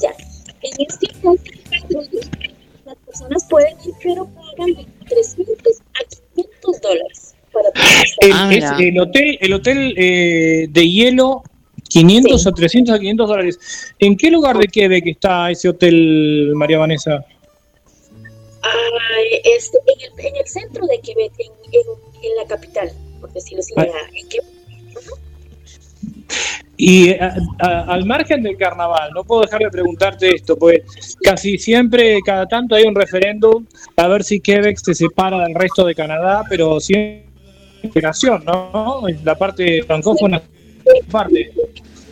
S2: Ya. En este caso, las personas pueden ir, pero pagan de 300 a 500 dólares para estar.
S5: El,
S4: Ah,
S5: es el hotel, el hotel eh, de hielo, 500
S2: Sí.
S5: a 300 a 500 dólares. ¿En qué lugar de Quebec está ese hotel, María Vanessa?
S2: Ah, este, en, el, en el centro de Quebec, en, en, en la capital, por decirlo así,
S5: Ah.
S2: en Quebec.
S5: Y eh, a- al margen del carnaval, no puedo dejar de preguntarte esto, pues casi siempre, cada tanto hay un referéndum a ver si Quebec se separa del resto de Canadá, pero siempre integración, ¿no? La parte francófona, parte.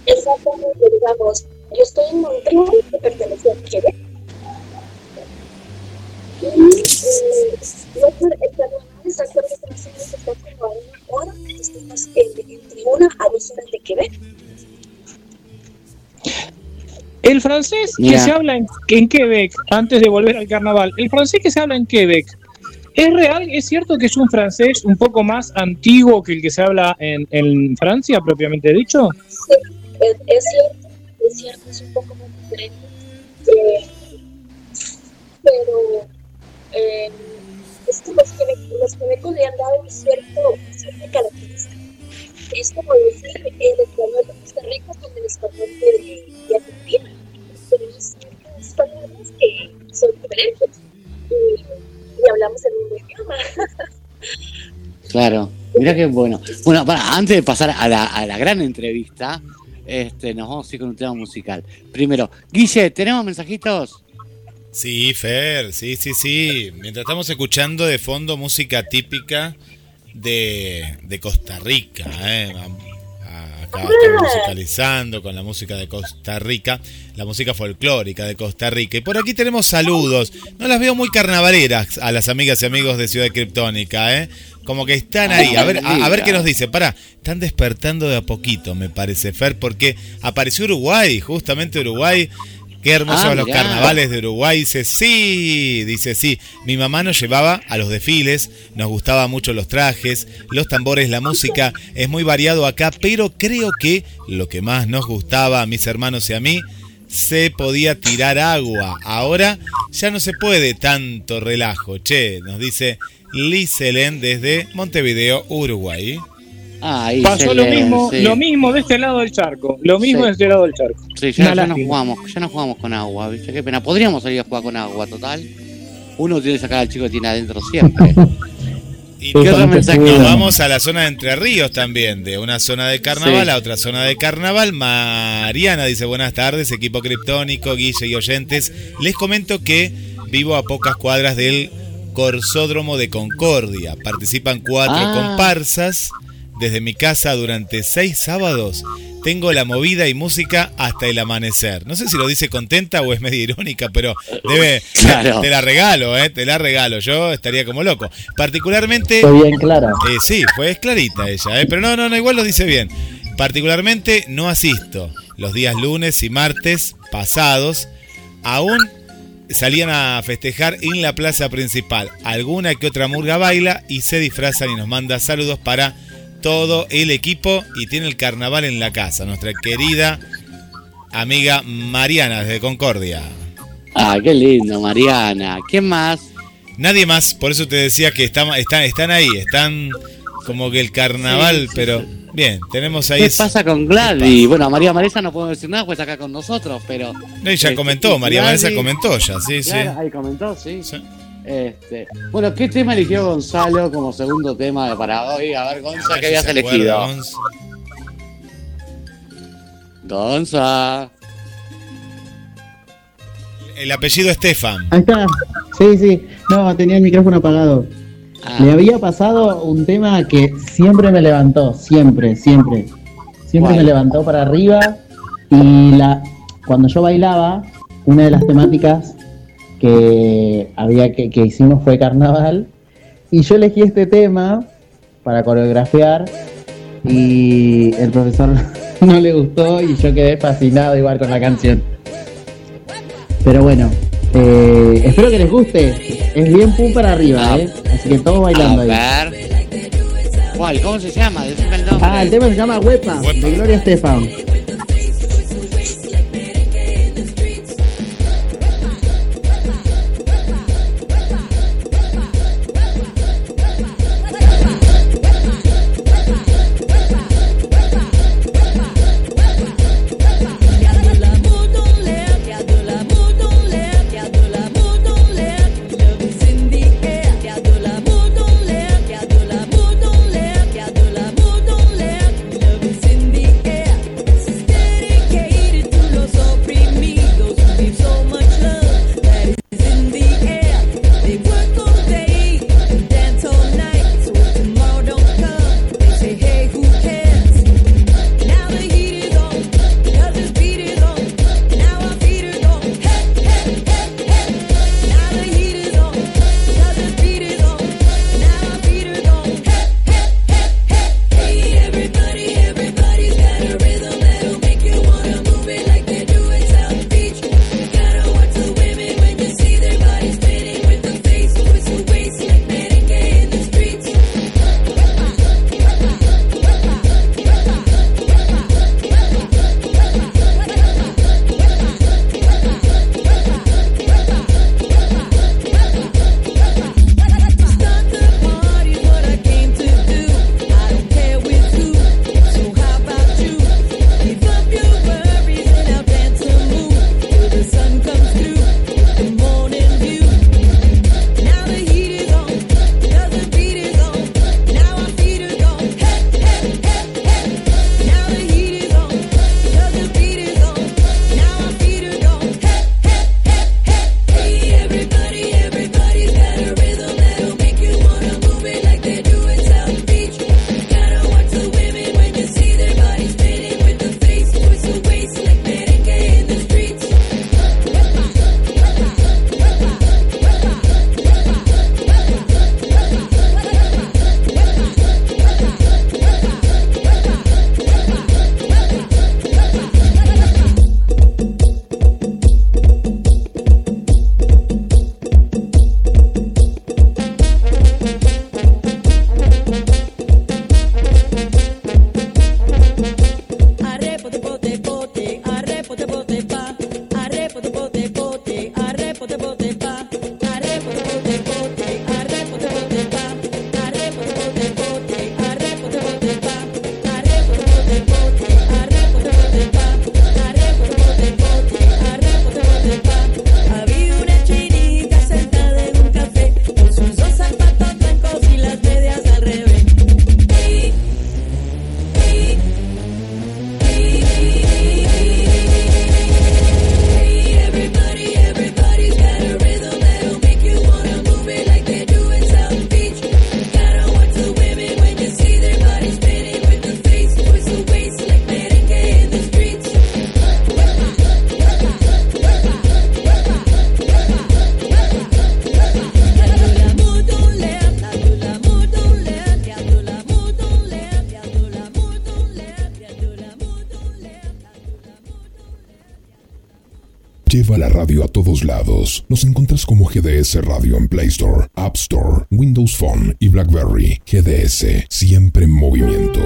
S2: Exactamente, digamos, yo estoy en Montreal, que pertenece a Quebec. Y eh, el carnaval está como a una hora, estamos en- entre una a dos horas de Quebec.
S5: El francés que se habla en, en Quebec, antes de volver al carnaval, el francés que se habla en Quebec, ¿es real? ¿Es cierto que es un francés un poco más antiguo que el que se habla en, en Francia, propiamente dicho?
S2: Sí, es, es cierto, es cierto, es un poco más diferente. Eh, pero eh, es que los, quebecos le han dado un cierto, cierta característica. Es como decir el español de Costa Rica con el español de, de Argentina. Hay ciertas palabras que son diferentes y, y hablamos el mismo idioma.
S4: Claro. Mira qué bueno. Bueno, para, antes de pasar a la, a la gran entrevista, este, nos vamos a ir con un tema musical. Primero, Guille, ¿tenemos mensajitos?
S3: Sí, Fer, sí, sí, sí. Mientras estamos escuchando de fondo música típica de, de Costa Rica, ¿eh? Acá estamos musicalizando con la música de Costa Rica, la música folclórica de Costa Rica. Y por aquí tenemos saludos. No las veo muy carnavaleras a las amigas y amigos de Ciudad Criptónica, ¿eh? Como que están ahí. A ver, a, a ver qué nos dice. Pará, están despertando de a poquito, me parece, Fer, porque apareció Uruguay, justamente Uruguay. Qué hermosos
S4: Ah,
S3: los
S4: mirá.
S3: carnavales de Uruguay. Dice, sí, dice, sí. Mi mamá nos llevaba a los desfiles, nos gustaban mucho los trajes, los tambores, la música. Es muy variado acá, pero creo que lo que más nos gustaba a mis hermanos y a mí, se podía tirar agua. Ahora ya no se puede tanto relajo. Che, nos dice Liz Helen desde Montevideo, Uruguay.
S4: Ahí
S5: Pasó lo mismo,
S4: sí.
S5: lo mismo de este lado del charco, lo mismo
S4: Sí.
S5: de este lado del charco.
S4: Sí, ya, no jugamos, ya no jugamos con agua, ¿viste? Qué pena. Podríamos salir a jugar con agua, total. Uno tiene que sacar al chico que tiene adentro siempre.
S3: Y
S4: ¿Qué otro mensaje?
S3: nos vamos a la zona de Entre Ríos también, de una zona de carnaval
S4: Sí.
S3: a otra zona de carnaval. Mariana dice buenas tardes, equipo criptónico, Guille y oyentes. Les comento que vivo a pocas cuadras del Corsódromo de Concordia. Participan cuatro
S4: Ah.
S3: comparsas. Desde mi casa durante seis sábados tengo la movida y música hasta el amanecer. No sé si lo dice contenta o es medio irónica, pero debe...
S4: Claro.
S3: Te la regalo, eh, te la regalo. Yo estaría como loco. Particularmente...
S6: Estoy bien clara.
S3: Eh, sí, pues clarita ella, ¿eh? pero no, no, no, igual lo dice bien. Particularmente no asisto los días lunes y martes pasados. Aún salían a festejar en la plaza principal. Alguna que otra murga baila y se disfrazan y nos manda saludos para todo el equipo y tiene el carnaval en la casa. Nuestra querida amiga Mariana desde Concordia.
S4: Ah, qué lindo, Mariana. ¿Quién más?
S3: Nadie más, por eso te decía que están, están, están ahí, están como que el carnaval,
S4: Sí, sí,
S3: pero bien, tenemos ahí...
S4: ¿Qué pasa con Gladys? Bueno, a María Marisa no podemos decir nada, pues está acá con nosotros, pero.
S3: No, ya
S4: Este,
S3: comentó, María Vanessa comentó ya, sí, sí.
S4: Ahí comentó, sí.
S3: Sí.
S4: Este, bueno, ¿qué tema eligió Gonzalo como segundo tema para hoy? A ver, Gonza, ¿qué habías elegido?
S3: acuerda, Gonz.
S4: Gonza.
S3: El apellido Estefan.
S6: Ahí está. Sí, sí. No, tenía el micrófono apagado.
S4: Ah,
S6: Le había pasado un tema que siempre me levantó, siempre, siempre. Siempre me levantó para arriba. Y la cuando yo bailaba, una de las temáticas que, había, que, que hicimos fue carnaval. Y yo elegí este tema para coreografiar y el profesor no le gustó y yo quedé fascinado igual con la canción. Pero bueno, eh, espero que les guste. Es bien pum para arriba,
S4: ah.
S6: ¿eh? Así que todos bailando ahí.
S4: A ver. ¿Cómo se llama? El nombre.
S7: Ah, el tema se llama Huepa. de Gloria Estefan.
S1: GDS Radio en Play Store, App Store, Windows Phone y BlackBerry. GDS, siempre en movimiento.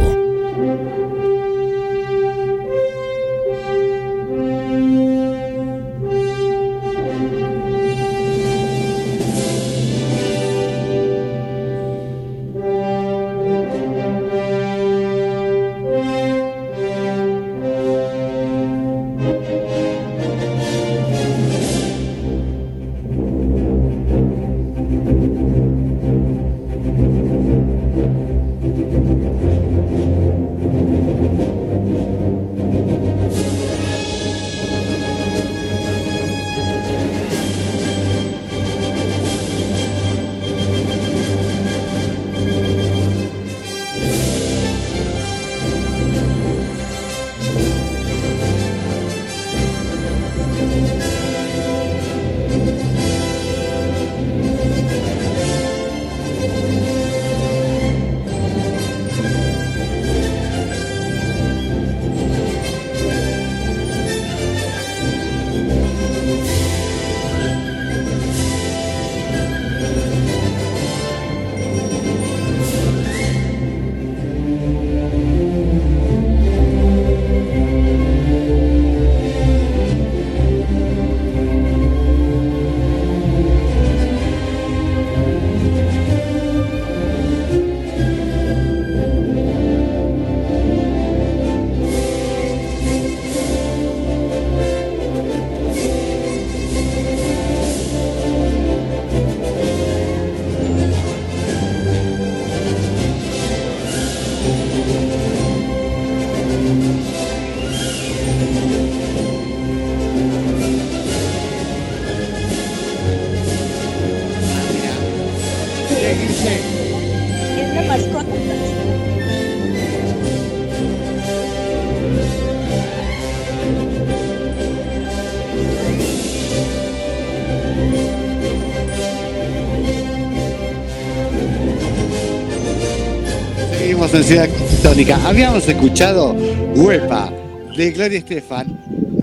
S4: Tónica. Habíamos escuchado Huepa de Gloria Estefan,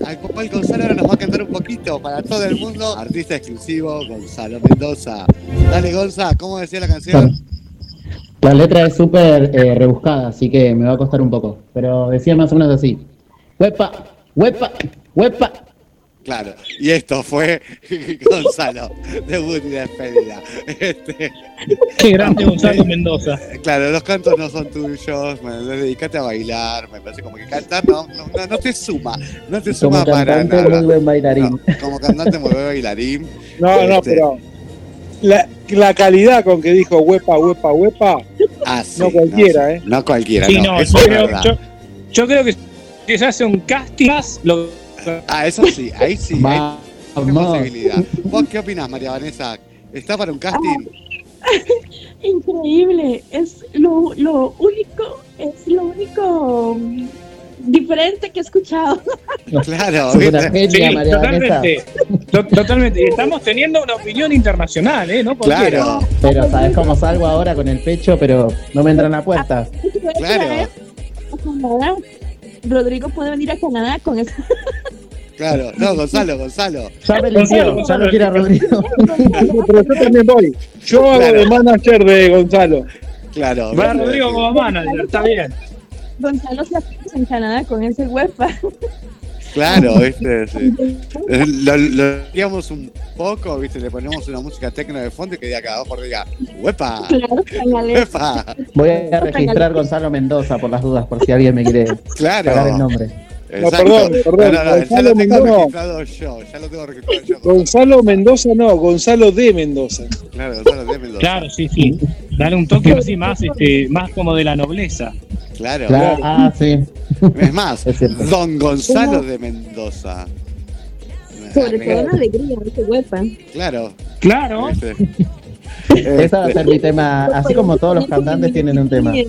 S4: al cual Gonzalo ahora nos va a cantar un poquito para todo el mundo. Artista exclusivo, Gonzalo Mendoza. Dale, Gonza, ¿cómo decía la canción?
S6: La letra es súper eh, rebuscada, así que me va a costar un poco. Pero decía más o menos así. Huepa, huepa, huepa.
S4: Claro, y esto fue Gonzalo, debut y despedida. Este,
S5: Qué grande Gonzalo Mendoza.
S4: claro, los cantos no son tuyos, me, dedicate a bailar, me parece como que cantar no, no, no, no te suma, no te suma
S6: Como
S4: para
S6: cantante,
S4: nada.
S6: muy buen bailarín.
S4: No, como cantante muy buen bailarín.
S8: No, no,
S4: Este,
S8: pero la, la calidad con que dijo huepa, huepa, huepa,
S4: ah, sí,
S8: no cualquiera,
S4: no,
S8: ¿eh?
S4: No cualquiera,
S5: Sí,
S4: no,
S5: yo creo, yo, yo creo que si se hace un casting más, lo,
S4: Ah, eso sí, ahí sí, hay
S6: Vamos.
S4: posibilidad. ¿Vos qué opinás, María Vanessa? ¿Está para un casting?
S2: Increíble, es lo, lo único, es lo único mm, diferente que he escuchado.
S4: Claro.
S5: Sí,
S6: genia, María Vanessa.
S5: totalmente. To- totalmente. Y estamos teniendo una opinión internacional, ¿eh? No.
S4: Claro,
S6: Pero sabes cómo salgo ahora con el pecho, pero no me entran apuestas.
S4: claro,
S2: A Canadá. Rodrigo puede venir a Canadá con eso.
S4: claro. No, Gonzalo, Gonzalo.
S6: Ya me
S5: Gonzalo, Gonzalo,
S6: lo quiere a Rodrigo.
S8: Pero yo también voy. Yo hago
S4: Claro.
S8: de manager de Gonzalo.
S4: Claro.
S5: Va. Rodrigo como manager, está bien.
S2: Gonzalo se hace en Canadá con ese huepa.
S4: Claro, ¿viste? Sí. Lo, lo un poco, ¿viste? Le ponemos una música tecno de fondo y que diga cada dos por día, ¡huepa!
S2: Claro.
S6: Voy a registrar Gonzalo Mendoza por las dudas, por si alguien me quiere sacar el
S4: Claro.
S6: nombre.
S4: Exacto.
S8: perdón, perdón,
S4: No, no, no, ya
S8: Gonzalo
S4: lo tengo
S8: Mendoza.
S4: registrado yo, ya lo tengo registrado yo.
S8: Gonzalo Mendoza no, Gonzalo de Mendoza.
S4: Claro, Gonzalo de Mendoza.
S5: Claro, sí, sí. Dale un toque así más, este, más como de la nobleza.
S4: Claro.
S6: Claro, ah, sí.
S4: Es más,
S6: Es.
S4: Don Gonzalo de Mendoza.
S2: Sobre todo la alegría ese huepa.
S4: Claro.
S5: Claro.
S4: ¿viste?
S6: Ese va a ser mi tema. Así como todos los cantantes tienen un tema.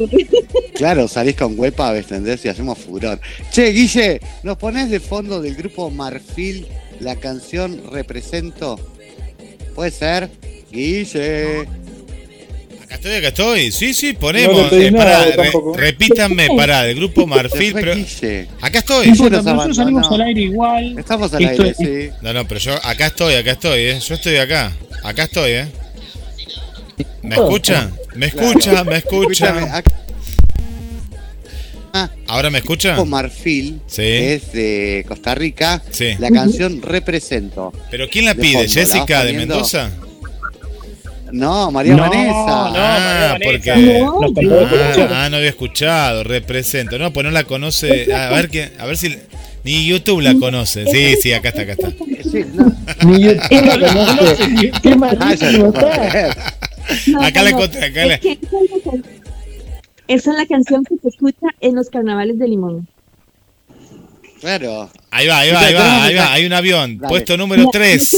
S4: Claro, salís con huepa, ¿entendés? Y hacemos furor. Che, Guille, ¿nos ponés de fondo del grupo Marfil la canción Represento? ¿Puede ser? Guille.
S3: Acá estoy, acá estoy. Sí, sí,
S8: No
S3: ponemos.
S8: pedí
S3: eh,
S8: nada,
S3: pará,
S8: tampoco.
S3: repítanme, pará, del grupo Marfil. Pero... Acá estoy.
S5: No pero nosotros salimos al aire igual.
S4: Estamos al aire, sí.
S3: No, no, pero yo acá estoy, acá estoy, ¿eh? Yo estoy acá. Acá estoy, ¿eh? ¿Me escucha? ¿Me escucha? ¿Me escucha?
S4: acá
S3: ¿Ahora me escucha?
S4: grupo Marfil,
S3: Sí.
S4: que es de Costa Rica,
S3: Sí.
S4: la canción Represento.
S3: ¿Pero quién la
S4: de
S3: pide?
S4: fondo, ¿la
S3: ¿Jessica de? Mendoza?
S4: No, María
S5: No,
S4: Vanessa.
S5: no.
S3: ah,
S5: María
S3: porque.
S5: Vanessa.
S2: No,
S3: Ah, ah, no había escuchado, represento. No, pues no la conoce. A ver que, a ver si ni YouTube la conoce. Sí, sí, acá está, acá está.
S4: Sí, no.
S6: Ni YouTube lo conoce. Qué
S4: Ah,
S6: está.
S2: No,
S3: Acá
S2: no,
S3: la encontré, acá la-
S2: Es que esa es la la canción que se escucha en los carnavales de Limón.
S4: Claro.
S3: Ahí va, ahí va, ahí va, ahí va. Hay un avión.
S4: Dale.
S3: Puesto número
S2: No,
S3: 3.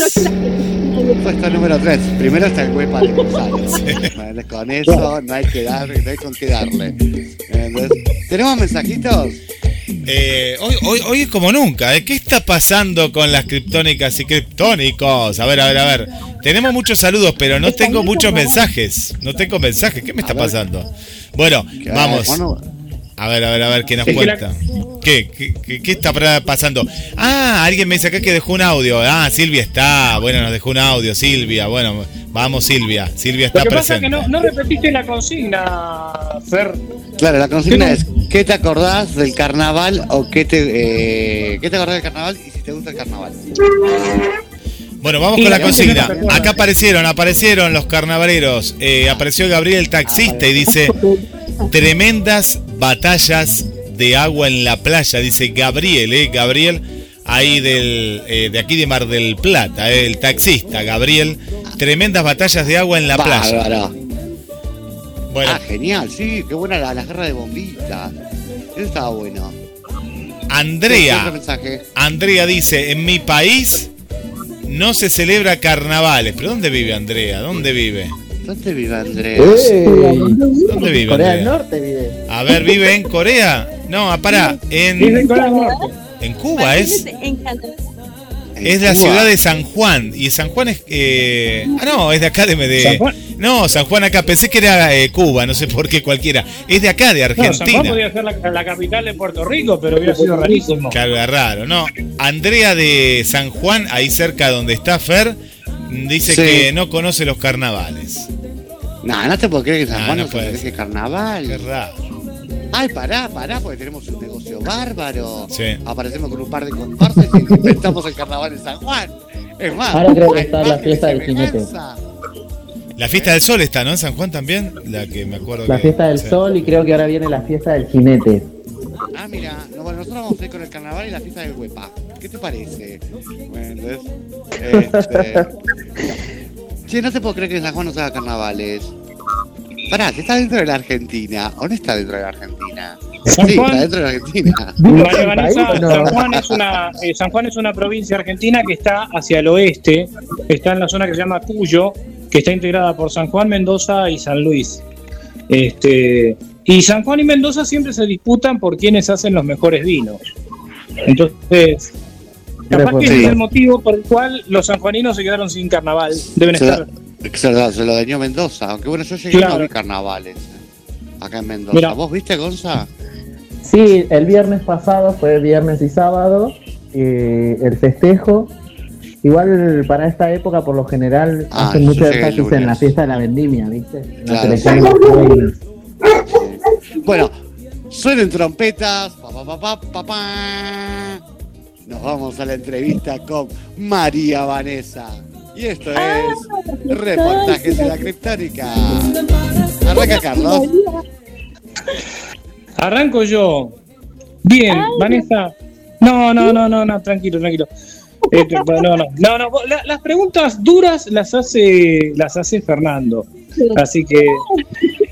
S4: Puesto número 3. Primero está el huepa de Gonzalo. Bueno, Con eso no hay que dar, no hay con qué darle. Entonces, ¿Tenemos mensajitos?
S3: Eh, hoy, hoy, hoy es como nunca. ¿eh? ¿Qué está pasando con las criptónicas y criptónicos? A ver, a ver, a ver. Tenemos muchos saludos, pero no tengo muchos mensajes. No tengo mensajes. ¿Qué me está pasando? Bueno, vamos. A ver, a ver, a ver, ¿qué nos
S5: Es que la-
S3: cuenta? ¿Qué, qué, qué- qué está pasando? Ah, alguien me dice acá que dejó un audio. Ah, Silvia está. Bueno, nos dejó un audio, Silvia. Bueno, vamos, Silvia. Silvia está
S5: Lo que pasa es que no, no repetiste la consigna, Fer.
S4: Claro, la consigna
S5: ¿Qué
S4: es ¿qué te acordás del carnaval o qué te, eh, ¿qué te acordás del carnaval y si te gusta el carnaval?
S3: Bueno, vamos con la consigna. Acá aparecieron, aparecieron los carnavaleros. Eh, apareció Gabriel el taxista y dice tremendas batallas de agua en la playa. Dice Gabriel, eh, Gabriel, ahí del, eh, de aquí de Mar del Plata, eh, el taxista, Gabriel. Tremendas batallas de agua en la playa. Bueno,
S4: Ah, genial, sí, qué buena la, la guerra de bombitas. Eso estaba bueno.
S3: Andrea. Andrea dice, en mi país no se celebra carnavales. ¿Pero dónde vive Andrea? ¿Dónde vive?
S4: ¿Dónde vive Andrés?
S3: ¿Dónde vive
S6: Corea del? Norte vive.
S3: A ver, ¿vive en Corea? No, ah, pará,
S5: Vive en
S3: en,
S5: Corea del Norte.
S3: en Cuba es.
S2: En Canadá.
S4: En
S3: Es la
S4: Cuba.
S3: ciudad de San Juan. Y San Juan es. eh, ah, no, es de acá de. de-
S5: ¿San Juan?
S3: No, San Juan acá. Pensé que era eh, Cuba, no sé por qué cualquiera. Es de acá, de
S5: No, San Juan
S3: Argentina.
S5: podría ser la, la capital de Puerto Rico, pero hubiera sido rarísimo.
S3: Claro, raro. No, Andrea de San Juan, ahí cerca donde está Fer, dice
S4: Sí.
S3: que no conoce los carnavales.
S4: No, no te puedo creer que San
S3: Ah,
S4: Juan
S3: no
S4: no,
S3: puede
S4: se carnaval.
S3: Qué raro.
S4: Ay, pará, pará, porque tenemos un negocio bárbaro.
S3: Sí.
S4: Aparecemos con un par de comparsas y inventamos el carnaval en San Juan. Es más,
S6: Ahora creo que está la fiesta del
S4: semejanza.
S3: La fiesta del sol está, ¿no? En San Juan también. La que me acuerdo
S6: La
S3: que-
S6: fiesta del sol y creo que ahora viene la fiesta del jinete.
S4: Ah, mira, no, bueno, nosotros vamos a ir con el carnaval y la fiesta del huepa. ¿Qué te parece? Bueno, entonces, este... Che, no te puedo creer que en San Juan no se haga carnavales. Pará, si está dentro de la Argentina, ¿o no está dentro de la Argentina?
S5: San
S4: sí,
S5: Juan-
S4: está dentro de la Argentina.
S5: María Vanessa,
S6: País, no.
S5: San, Juan es una, eh, San Juan es una provincia argentina que está hacia el oeste, está en la zona que se llama Cuyo, que está integrada por San Juan, Mendoza y San Luis. Este, y San Juan y Mendoza siempre se disputan por quienes hacen los mejores vinos. Entonces, capaz que ese
S4: Sí.
S5: es el motivo por el cual los sanjuaninos se quedaron sin carnaval. Deben
S4: Se
S5: estar.
S4: lo, se lo- se lo dañó Mendoza, aunque bueno, yo llegué
S5: Claro.
S4: a ver carnavales acá en Mendoza.
S5: Mira.
S4: ¿Vos viste, Gonza?
S6: Sí, el viernes pasado fue viernes y sábado eh, el festejo. Igual para esta época, por lo general,
S4: Ah,
S6: hacen
S4: yo
S6: mucho
S4: llegué el
S6: énfasis en la fiesta de la vendimia, ¿viste? En la
S4: Claro,
S6: selección los jóvenes.
S4: Bueno, suenen trompetas. Pa, pa, pa, pa, pa, pa. Nos vamos a la entrevista con María Vanessa. Y esto es Reportajes de la Criptónica. Arranca, Carlos.
S5: Arranco yo. Bien, Vanessa. No, no, no, no, no, tranquilo, tranquilo. Este, no, no, no, no, la- las preguntas duras las hace, las hace Fernando. Así que,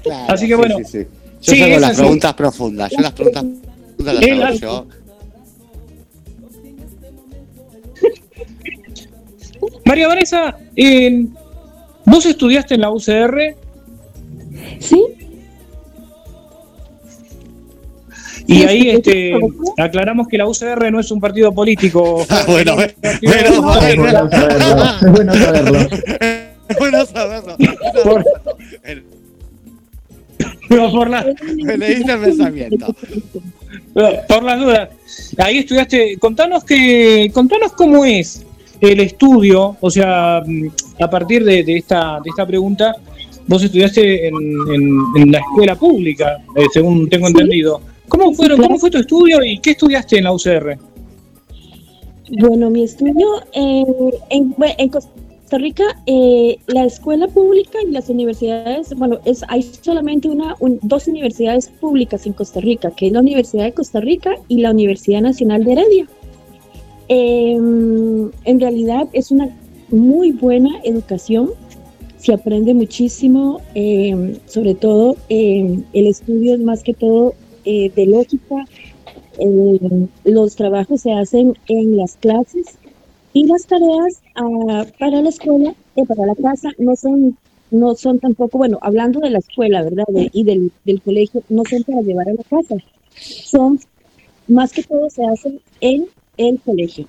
S4: Claro,
S5: Así que
S4: sí,
S5: bueno.
S4: sí, sí. Yo
S5: Sí,
S4: hago las
S5: así.
S4: preguntas profundas. Yo las preguntas profundas las hago yo.
S5: María Vanessa, eh, vos estudiaste en la UCR
S2: Sí,
S5: y
S2: Sí,
S5: ahí
S2: sí,
S5: este,
S2: sí.
S5: aclaramos que la UCR no es un partido político.
S4: Ah, bueno,
S5: Es un partido-
S4: bueno,
S6: Es bueno saberlo. Es bueno saberlo.
S4: Es bueno saberlo.
S6: Por-
S5: Pero por, la-
S4: Me leíste el pensamiento.
S5: por las dudas. Ahí estudiaste. Contanos que, contanos cómo es el estudio, o sea, a partir de, de esta, de esta pregunta, vos estudiaste en, en- en la escuela pública, eh, según tengo
S2: Sí.
S5: entendido. ¿Cómo, fueron, ¿Cómo fue tu estudio y qué estudiaste en la UCR?
S2: Bueno, mi estudio eh, en, en Costa Rica, eh, la escuela pública y las universidades, bueno, es, hay solamente una, un- dos universidades públicas en Costa Rica, que es la Universidad de Costa Rica y la Universidad Nacional de Heredia. Eh, en realidad es una muy buena educación, se aprende muchísimo, eh, sobre todo eh, el estudio es más que todo eh, de lógica, los trabajos se hacen en las clases y las tareas ah, para la escuela y para la casa no son no son tampoco, bueno, hablando de la escuela, ¿verdad? Y del, del colegio, no son para llevar a la casa. Son, más que todo, se hacen en el colegio.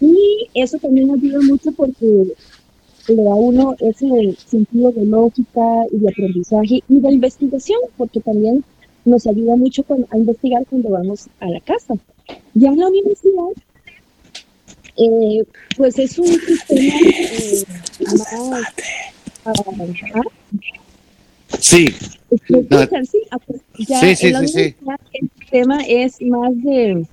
S2: Y eso también ayuda mucho porque le da a uno ese sentido de lógica y de aprendizaje y de investigación, porque también nos ayuda mucho con- a investigar cuando vamos a la casa. Ya en la universidad, eh, pues es un sistema eh, más... ah, ah,
S4: Sí,
S2: sí, ya
S4: Sí, sí,
S2: en la
S4: sí,
S2: universidad el sistema es más de,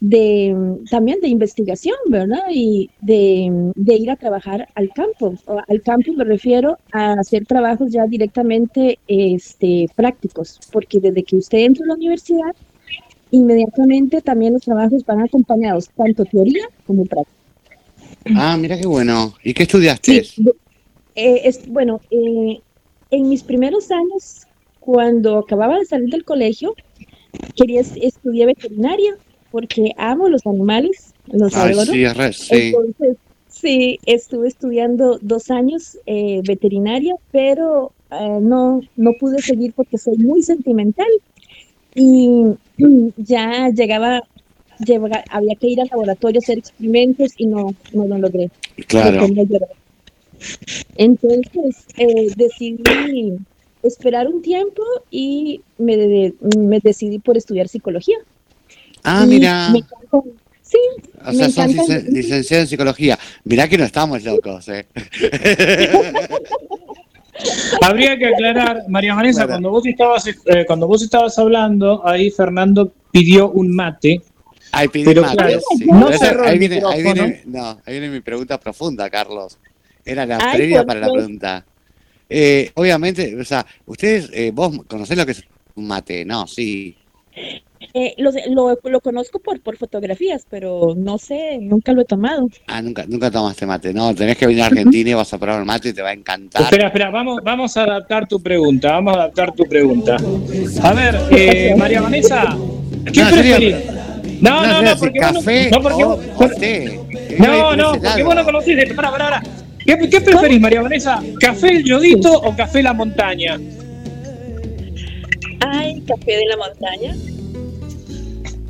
S2: de también de investigación, ¿verdad? Y de, de ir a trabajar al campo. O Al campo me refiero a hacer trabajos ya directamente este, prácticos, porque desde que usted entra a la universidad, inmediatamente también los trabajos van acompañados, tanto teoría como práctica.
S4: Ah, mira qué bueno. ¿Y qué estudiaste?
S2: Sí, de- eh, es, bueno, eh, en mis primeros años, cuando acababa de salir del colegio, quería es- estudiar veterinaria porque amo los animales, los
S4: Ay,
S2: adoro.
S4: sí, re, sí.
S2: Entonces, Sí, estuve estudiando dos años eh, veterinaria, pero eh, no, no pude seguir porque soy muy sentimental y ya llegaba, llegaba- había que ir al laboratorio a hacer experimentos y no, no lo logré.
S4: Claro.
S2: Entonces eh, decidí esperar un tiempo y me, me decidí por estudiar psicología.
S4: Ah,
S2: Y
S4: mira.
S2: me sí,
S4: O sea, sos
S2: encanta-
S4: licen- licenciado en psicología. Mirá que no estamos locos, ¿eh?
S5: Habría que aclarar, María Vanessa,
S4: Claro.
S5: cuando vos estabas eh, cuando vos estabas hablando, ahí Fernando pidió un mate.
S4: Pedí
S5: Pero
S4: mate,
S5: claro,
S4: sí.
S5: no
S4: Pero eso-
S5: cerró
S4: ahí, viene, ahí, viene, no, ahí viene mi pregunta profunda, Carlos. Era la
S2: Ay,
S4: previa para la pregunta. Eh, obviamente, o sea, ustedes, eh, vos conocés lo que es un mate, ¿no? Sí.
S2: Eh, lo, lo, lo conozco por, por fotografías, pero no sé, nunca lo he tomado.
S4: Ah, nunca, nunca tomaste mate. No, tenés que venir a Argentina y vas a probar el mate y te va a encantar.
S5: Espera, espera, vamos, vamos a adaptar tu pregunta, vamos a adaptar tu pregunta. A ver, eh, María Vanessa, ¿qué
S4: No,
S5: preferís? No, no, no, porque vos no-
S4: café
S5: no, porque
S4: o, té.
S5: No, no, porque vos no conociste. Pará, pará, pará. ¿Qué, qué preferís, María Vanessa? ¿Café el Yodito o café la montaña?
S2: Ay, café de la montaña.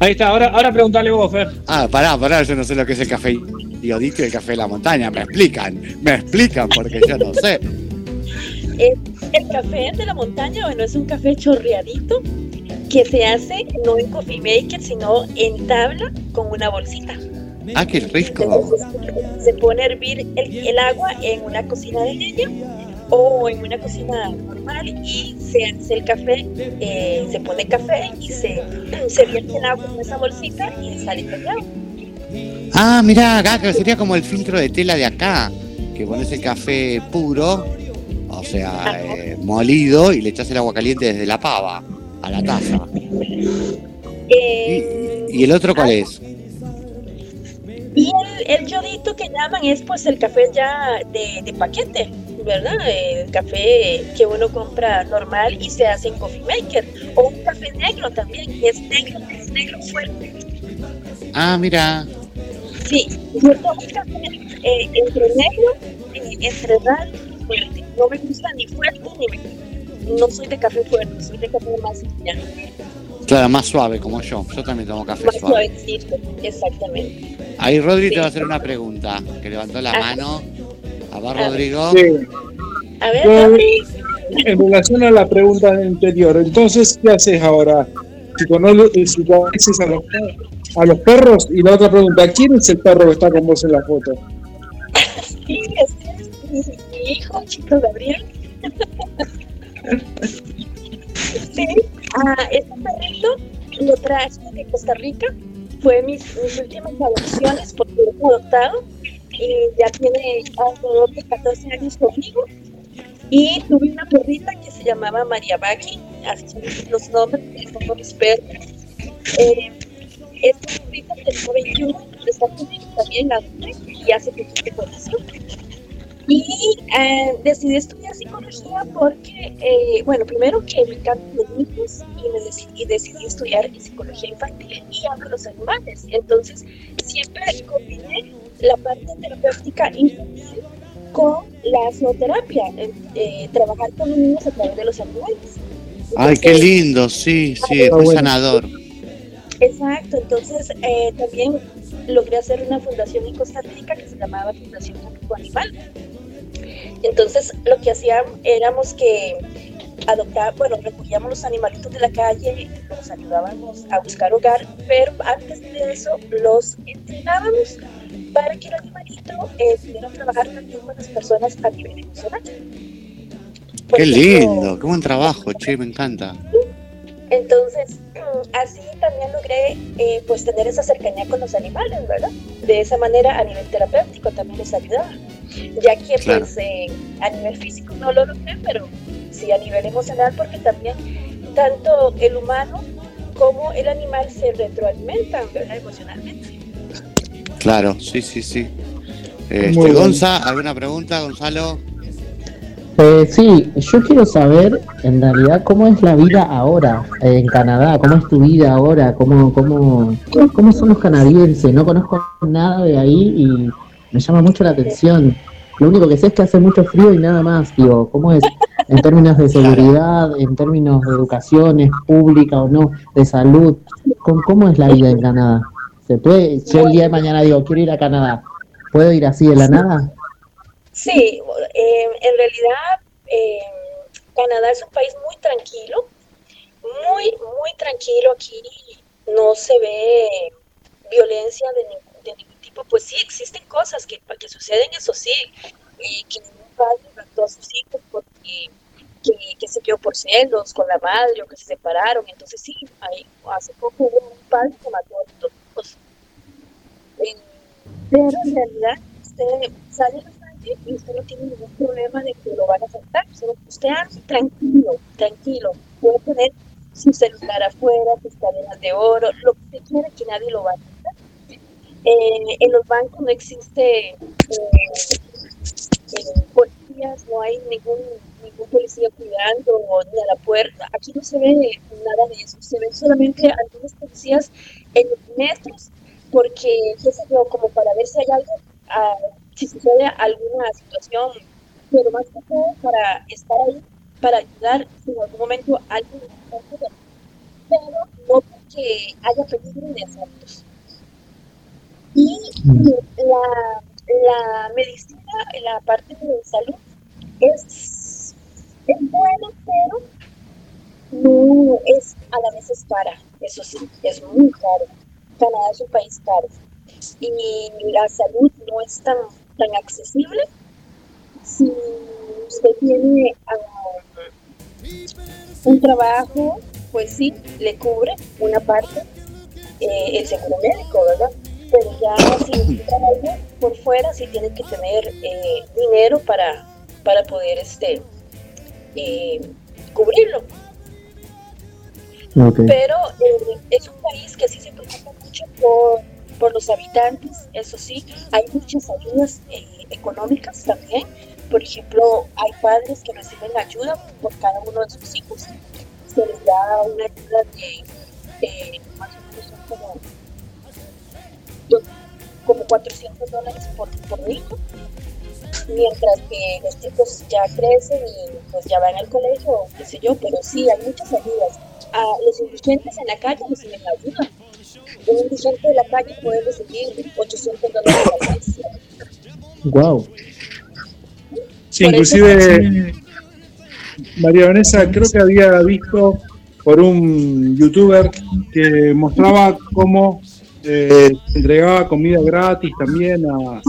S5: Ahí está, ahora, ahora preguntale vos, Fer.
S4: Ah, pará, pará, yo no sé lo que es el café iodito y el café de la montaña. Me explican, me explican porque yo no sé.
S2: Es el café de la montaña, bueno, es un café chorreadito que se hace no en coffee maker, sino en tabla con una bolsita.
S4: Ah, qué rico.
S2: Entonces se pone a hervir el, el agua en una cocina de leña o en una cocina normal y se hace el café, eh, se pone café y se, se vierte el agua en esa bolsita y sale callado.
S4: Ah, que sería como el filtro de tela de acá, que pones el café puro, o sea, eh, molido, y le echas el agua caliente desde la pava a la taza.
S2: Eh,
S4: ¿Y el otro cuál es?
S2: Y el, el yodito que llaman es pues el café ya de, de paquete, ¿verdad? El café que uno compra normal y se hace en coffee maker. O un café negro también, que es negro, es negro fuerte.
S4: Ah, mira.
S2: Sí, yo tomo un café eh, entre negro, eh, entre raro y fuerte. No me gusta ni fuerte ni me- no soy de café fuerte, soy de café más liviano,
S4: Claro, más suave como yo. Yo también tomo café
S2: más
S4: suave.
S2: suavecito, exactamente.
S4: Ahí Rodri te va a hacer una pregunta, que levantó la
S2: Ah.
S4: mano. A ver. Rodrigo.
S8: Sí,
S2: A ver,
S8: Yo-
S2: Gabriel.
S8: en relación a la pregunta anterior, entonces, ¿qué haces ahora? Si conoces, si conoces a, los, a los perros, y la otra pregunta, ¿quién es el perro que está con vos en la foto?
S2: Sí, es mi, mi hijo, chico Gabriel. sí, ah, este perrito lo traje de Costa Rica. Fue mis, mis últimas adopciones porque lo he adoptado y ya tiene alrededor de 14 años conmigo. Y tuve una perrita que se llamaba María Baki, así son los nombres son mis perros. Eh, esta perrita tenía 21, está conmigo también la y hace poquito conoció. Y eh, decidí estudiar psicología porque, eh, bueno, primero que me encantan los niños y, me decidí, estudiar psicología infantil y amo los animales. Entonces, siempre combiné la parte terapéutica infantil con la zooterapia, eh, trabajar con los niños a través de los animales.
S4: Ay, qué lindo, sí, sí, es
S8: Ah,
S4: muy
S8: bueno.
S4: sanador.
S2: Exacto, entonces eh, también logré hacer una fundación en Costa Rica que se llamaba Fundación Animal. Entonces lo que hacíamos éramos que adoptar, bueno, recogíamos los animalitos de la calle, los ayudábamos a buscar hogar, pero antes de eso los entrenábamos para que el animalito eh, pudiera trabajar también con las personas a nivel emocional. Por
S4: Qué
S2: ejemplo,
S4: lindo, qué buen trabajo, che, me encanta.
S2: Entonces, así también logré eh, pues tener esa cercanía con los animales, ¿verdad? De esa manera a nivel terapéutico también les ayudaba. Ya que
S4: Claro.
S2: pues eh, a nivel físico no lo logré, pero sí a nivel emocional porque también tanto el humano como el animal se retroalimentan, ¿verdad? Emocionalmente.
S4: Claro, sí, sí, sí. Este. Gonza, ¿alguna pregunta, Gonzalo?
S6: Eh, sí, yo quiero saber en realidad cómo es la vida ahora eh, en Canadá, cómo es tu vida ahora, cómo, cómo, cómo, son los canadienses. No conozco nada de ahí y me llama mucho la atención. Lo único que sé es que hace mucho frío y nada más. Digo, ¿cómo es en términos de seguridad, en términos de educación, es pública o no, de salud? ¿Cómo, cómo es la vida en Canadá? ¿Se puede, yo el día de mañana digo, quiero ir a Canadá, ¿puedo ir así de la nada?
S2: Sí, eh, en realidad eh, Canadá es un país muy tranquilo, muy, muy tranquilo. Aquí no se ve violencia de, ningún- tipo. Pues sí, existen cosas que, suceden, eso sí, eh, que un padre mató a sus hijos porque que, se quedó por celos con la madre o que se separaron. Entonces sí, hay, hace poco hubo un padre que mató a sus dos hijos. Eh, pero en realidad usted sale y usted no tiene ningún problema de que lo van a asaltar. Solo usted ande tranquilo, tranquilo. Puede tener su celular afuera, sus cadenas de oro, lo que usted quiera que nadie lo va a asaltar. Eh, en los bancos no existe eh, eh, policías, no hay ningún, ningún policía cuidando ni a la puerta. Aquí no se ve nada de eso. Se ven solamente algunos policías en los metros porque, qué sé yo, como para ver si hay algo, ah, si sucede alguna situación, pero más que todo para estar ahí, para ayudar si en algún momento alguien pero no porque haya peligro de asaltos. Y la, la medicina, la parte de salud, es, es buena, pero no es a la vez es cara, eso sí, es muy caro. Canadá es un país caro y la salud no es tan, tan accesible. Si usted tiene ah, un trabajo, pues sí, le cubre una parte eh, el seguro médico, ¿verdad? Pero ya si trabaja por fuera, sí tiene que tener eh, dinero para, para poder este eh, cubrirlo. Pero eh, es un país que sí se preocupa mucho por, por los habitantes, eso sí, hay muchas ayudas eh, económicas también. Por ejemplo, hay padres que reciben ayuda por cada uno de sus hijos. Se les da una ayuda de eh, más o menos son como, dos- como 400 dólares por, por hijo. Mientras que los chicos ya crecen y pues ya van al colegio, qué sé yo, pero sí, hay muchas ayudas a los indigentes en la calle reciben ayuda. Un indigente de la calle puede recibir 800 dólares al mes.
S6: Wow.
S8: Sí,
S2: Por eso-
S8: inclusive María Vanessa creo que había visto por un youtuber que mostraba cómo eh, entregaba comida gratis también a, a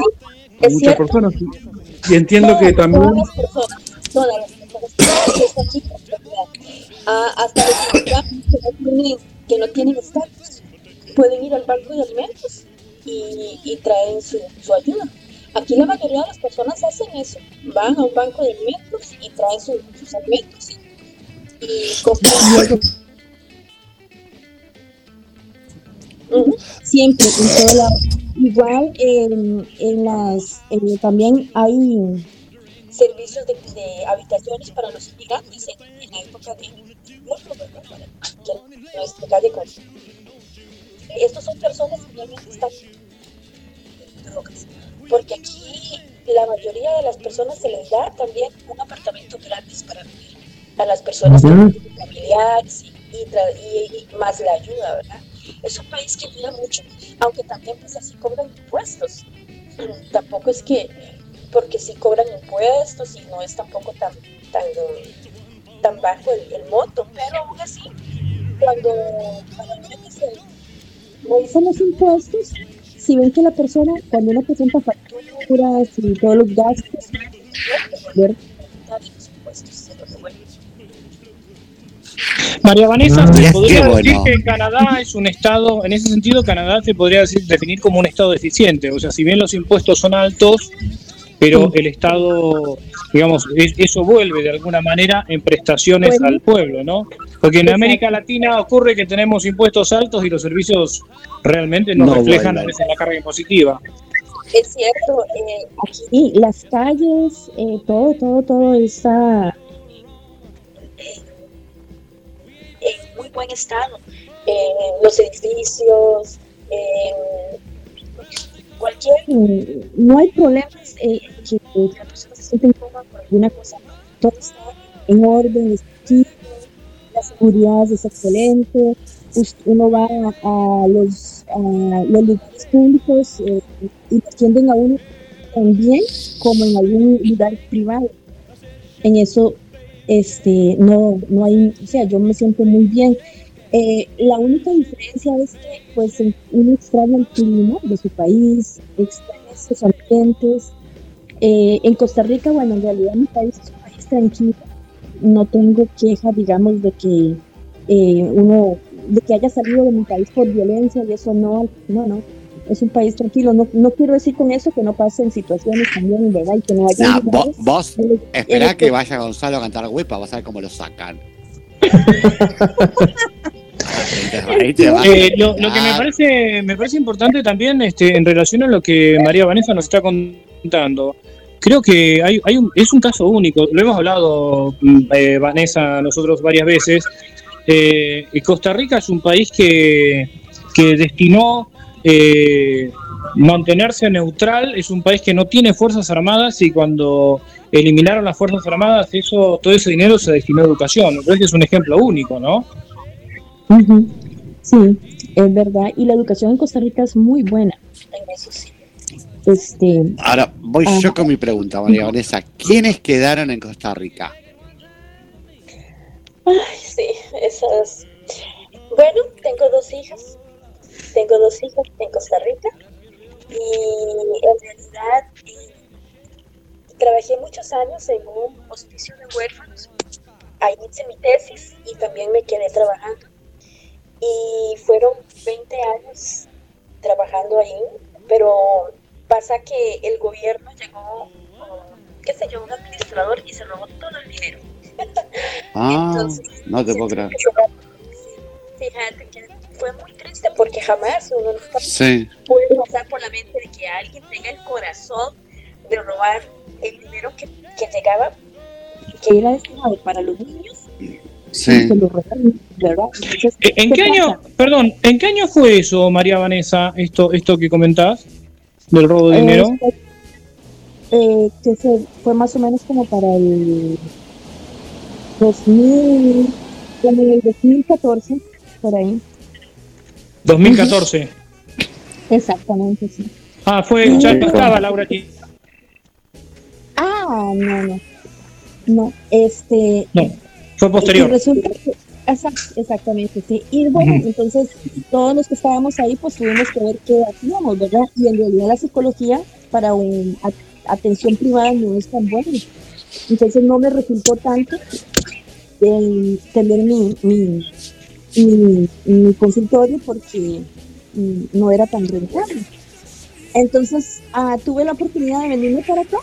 S8: muchas
S2: cierto.
S8: personas. Y entiendo que
S2: Todas-
S8: también
S2: Todas las personas, todas las personas que en realidad, ah, hasta los inmigrantes que no tienen, que no tienen estatus, pueden ir al banco de alimentos y, y traen su, su ayuda. Aquí la mayoría de las personas hacen eso, van a un banco de alimentos y traen su- sus alimentos y, y compran. Ujú.
S9: Siempre, en todo lado. Igual en, en las, también hay
S2: servicios de, de habitaciones para los inmigrantes en, en la época de que no es calle con... Estos son personas que realmente están drogas, porque aquí la mayoría de las personas se les da también un apartamento gratis para vivir a las personas familiares y, más la ayuda, ¿verdad? Es un país que ayuda mucho, aunque también pues así cobran impuestos. Tampoco es que porque sí cobran impuestos y no es tampoco tan tan tan bajo el, el monto, pero aún así cuando metes el-
S9: revisan los impuestos, si ven que la persona, cuando uno presenta facturas y todos los gastos, ver
S2: los impuestos.
S5: María Vanessa,
S6: Ah,
S5: ¿se podría
S4: bueno.
S5: decir que Canadá es un estado, en ese sentido, Canadá se podría decir- definir como un estado deficiente? O sea, si bien los impuestos son altos, pero el estado, digamos, es- eso vuelve de alguna manera en prestaciones
S9: Bueno.
S5: al pueblo, ¿no? Porque en. América Latina ocurre que tenemos impuestos altos y los servicios realmente no,
S4: No
S5: reflejan a
S4: vuelven.
S5: veces la carga impositiva.
S2: Es cierto, eh, aquí
S9: y las calles, eh, todo, todo, todo está
S2: en muy buen estado, eh, los edificios, eh, cualquier, no hay problemas eh, que, que la persona se sienta incómoda por alguna cosa. Todo está en orden, la seguridad es excelente. Uno va a los, los lugares públicos eh, y atienden a uno tan bien como en algún lugar privado. En eso este, no, no hay, o sea, yo me siento muy bien. Eh, la única diferencia es que pues uno extraña el clima de su país, extraña esos ambientes. Eh, en Costa Rica, bueno, en realidad mi país es un país tranquilo. No tengo queja, digamos, de que eh, uno, de que haya salido de mi país por violencia y eso no, no, no. Es un país tranquilo. No, no quiero decir con eso que no pasen situaciones también, ¿verdad? Y que no haya lugares
S4: vos, esperá que vaya Gonzalo a cantar huepa, vas a ver cómo lo sacan. Ahí te va a
S5: Eh, lo, lo que me
S4: sacar.
S5: parece, me parece importante también este, en relación a lo que María Vanessa nos está contando, creo que hay, hay un, es un caso único, lo hemos hablado mm, eh, Vanessa nosotros varias veces, eh, Costa Rica es un país que, que destinó eh, mantenerse neutral, es un país que no tiene fuerzas armadas y cuando eliminaron las fuerzas armadas, eso todo ese dinero se destinó a educación, creo que es un ejemplo único, ¿no?
S2: Ujú. Sí, es verdad. Y la educación en Costa Rica es muy buena. En eso sí. Este,
S4: Ahora voy yo con mi pregunta, María Vanessa. ¿Quiénes quedaron en Costa Rica?
S10: Ay, sí, esas. Bueno, tengo dos hijas. Tengo dos hijas en Costa Rica. Y en realidad eh, trabajé muchos años en un hospicio de huérfanos. Ahí hice mi tesis y también me quedé trabajando. Y fueron 20 años trabajando ahí, pero pasa que el gobierno llegó, qué sé yo, un administrador y se robó todo el dinero.
S4: Ah,
S10: Entonces,
S4: no te puedo creer.
S10: Fíjate que fue muy triste porque jamás uno nunca
S4: Sí.
S10: puede pasar por la mente de que alguien tenga el corazón de robar el dinero que, que llegaba.
S2: que era destinado para los niños,
S4: Sí.
S2: se lo. Entonces,
S5: Eh, ¿En qué año, perdón, en qué año fue eso, María Vanessa, esto, esto que comentás del robo de
S2: Eh,
S5: dinero?
S2: eh, que se, fue más o menos como para el 2000, como en el 2014, por ahí.
S5: 2014.
S2: Exactamente, sí.
S5: Ah, fue, ya no estaba Laura aquí.
S2: Ah, no, no. No, este.
S5: No, fue
S2: Y
S5: posterior.
S2: resulta que, exact- exactamente, sí. Y bueno, entonces todos los que estábamos ahí, pues tuvimos que ver qué hacíamos, ¿verdad? Y en realidad la psicología para un a- atención privada no es tan buena. Entonces no me resultó tanto el tener mi, mi, mi, mi consultorio porque no era tan rentable. Entonces ah, tuve la oportunidad de venirme para acá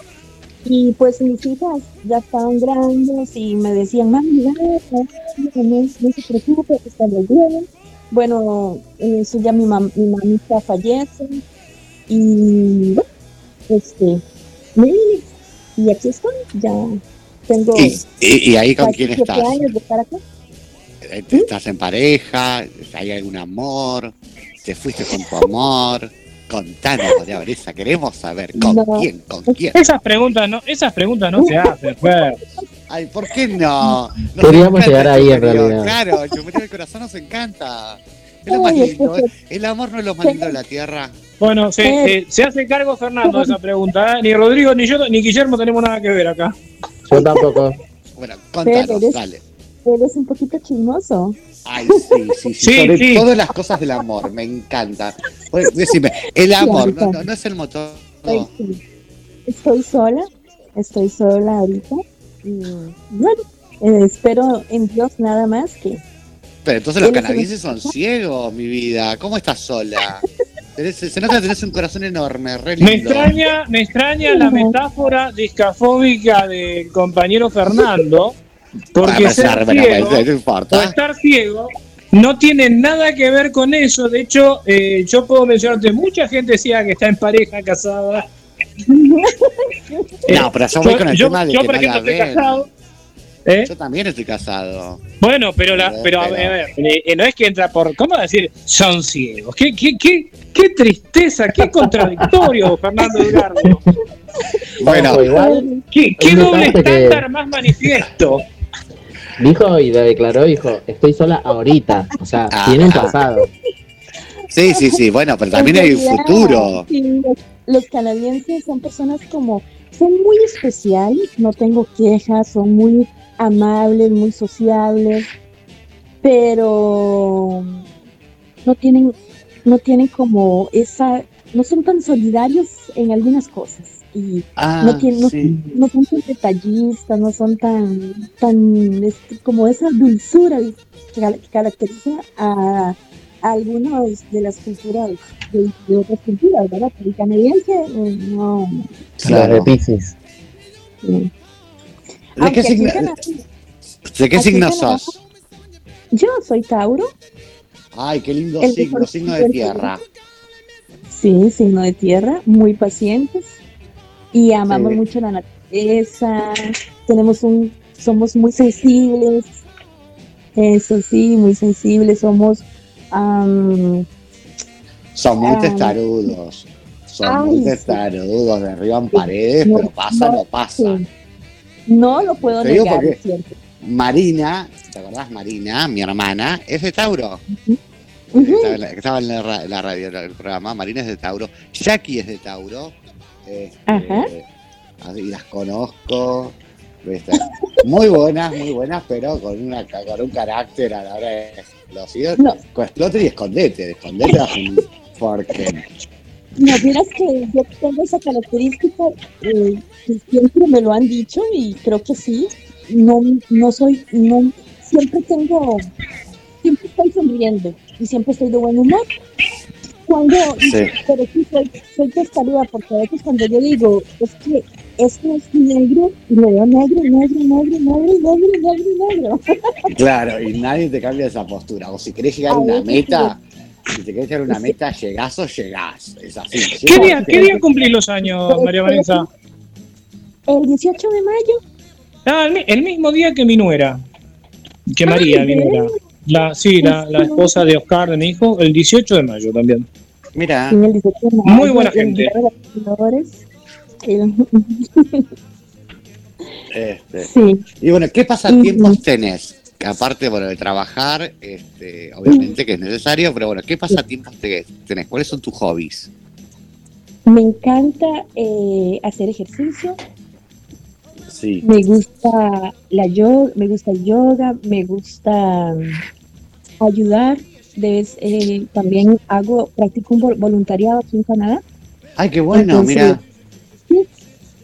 S2: y pues mis hijas ya estaban grandes y me decían, mami, mira, no, no, no se preocupe, que estamos bien. Bueno, en eso ya mi, mam mi mamita fallece y bueno, este, me vine y aquí estoy, ya tengo
S4: ¿Y, y, y ahí con quién estás?
S2: años de estar acá.
S4: Eh, ¿Estás en pareja? ¿Hay algún amor? ¿Te fuiste con tu amor? Contanos, María Vanessa, queremos saber con
S2: No.
S4: quién, con quién.
S5: Esas preguntas no, esas preguntas no se hacen, Fer.
S4: Ay, ¿por qué no? Nos
S6: Queríamos
S4: encanta
S6: llegar ahí, en realidad.
S4: Claro, el corazón nos encanta. Es lo más lindo. ¿eh? El amor no es lo más lindo de la tierra.
S5: Bueno, se, eh, se hace cargo Fernando de esa pregunta. ¿eh? Ni Rodrigo, ni yo, ni Guillermo tenemos nada que ver acá.
S6: Yo tampoco.
S4: Bueno, contanos,
S2: Pero-
S4: dale.
S2: Eres un poquito chismoso.
S4: Ay, sí, sí, sí.
S5: Sí,
S4: Sobre
S5: sí.
S4: todas las cosas del amor, me encanta. Oye, Decime, el amor no, no, no es el motor. no.
S2: Estoy sola, estoy sola ahorita. Y bueno, eh, espero en Dios nada más que
S4: Pero entonces los canadienses son ciegos, mi vida. ¿Cómo estás sola? Tenés- se nota que tenés un corazón enorme, re
S5: Me extraña, me extraña la metáfora discafóbica del compañero Fernando, porque
S4: Bueno,
S5: ser
S4: pero, bueno,
S5: ciego
S4: bueno, no
S5: o
S4: importa.
S5: estar ciego no tiene nada que ver con eso. De hecho, eh, yo puedo mencionarte mucha gente decía que está en pareja, casada.
S4: No, pero yo voy con el
S5: yo,
S4: tema de
S5: yo,
S4: que
S5: por
S4: no
S5: estoy
S4: ven.
S5: casado. ¿Eh?
S4: Yo también estoy casado.
S5: Bueno, pero, la, pero a ver, a ver, eh, no es que entra por. ¿Cómo decir? Son ciegos. ¿Qué, qué, qué, qué tristeza, qué contradictorio, Fernando Edgardo.
S4: Bueno,
S6: igual
S5: ¿Qué, qué doble
S6: que-
S5: estándar más manifiesto?
S6: Dijo y declaró, dijo, estoy sola ahorita. O sea,
S4: Ah,
S6: tiene un pasado.
S4: sí, sí, sí. Bueno, pero también hay un futuro.
S2: los canadienses son personas como, son muy especiales, no tengo quejas, son muy amables, muy sociables, pero no tienen, no tienen como esa, no son tan solidarios en algunas cosas. Y
S4: Ah,
S2: no tienen, no,
S4: sí.
S2: no son tan detallistas, no son tan, tan este, como esa dulzura que, caracteriza a, a algunas de las culturas de, de otras culturas, ¿verdad? Pero el canadiense eh, no.
S4: Claro.
S6: Los de Pisces.
S2: no.
S4: ¿De
S2: Aunque
S4: qué signo, ¿de qué signo sos?
S2: Yo soy Tauro,
S4: Ay, qué lindo
S2: El
S4: signo, signo de tierra.
S2: sí, signo de tierra, muy pacientes y amamos
S4: Sí.
S2: mucho la naturaleza. Tenemos un, somos muy sensibles, eso sí, muy sensibles. Somos, am,
S4: Son muy
S2: Ah.
S4: testarudos. Son
S2: Ay,
S4: muy
S2: sí.
S4: testarudos, derriban paredes,
S2: No,
S4: pero pasa,
S2: no,
S4: no pasa.
S2: sí. no lo puedo
S4: Te digo
S2: negar, cierto.
S4: Marina, ¿te acordás Marina? Mi hermana, es de Tauro.
S2: Ujú.
S4: Estaba en la, estaba en la, ra- la radio, el programa. Marina es de Tauro. Jackie es de Tauro. Este,
S2: Ajá.
S4: así las conozco. ¿viste? Muy buenas, muy buenas, pero con, una, con un carácter a la hora de los hijos.
S2: No.
S4: Explote y escondete. Escondete porque
S2: No, miras que yo tengo esa característica, eh, que siempre me lo han dicho y creo que sí. No, no soy, no, siempre tengo, siempre estoy sonriendo y siempre estoy de buen humor. Cuando,
S4: Sí.
S2: pero sí soy, soy testaruda porque a veces cuando yo digo, es que esto es negro, y lo veo negro, negro, negro, negro, negro, negro, negro.
S4: Claro, y nadie te cambia esa postura. O si querés llegar a una meta, si te querés llegar a una meta, llegás o llegás. Es así.
S5: ¿Qué día, ¿Qué día cumplís los años, María Vanessa?
S2: El 18 de mayo,
S5: Ah, el, mi- el mismo día que mi nuera. Que María,
S2: Ay,
S5: mi nuera. La, sí, la, la esposa de Oscar, de mi hijo, el 18 de mayo también.
S4: Mira,
S2: en el 18 de mayo,
S5: Muy buena gente.
S4: Este,
S2: Sí,
S4: Y bueno, ¿qué pasatiempos tenés? Que aparte, bueno, de trabajar, este, obviamente que es necesario, pero bueno, ¿qué pasatiempos te- tenés? ¿Cuáles son tus hobbies?
S2: me encanta eh, hacer ejercicio,
S4: Sí.
S2: me gusta la yoga, me gusta el yoga, me gusta ayudar. De vez, eh, también hago, practico un vol- voluntariado aquí en Canadá.
S4: Ay, qué bueno,
S2: Entonces,
S4: mira.
S2: Sí,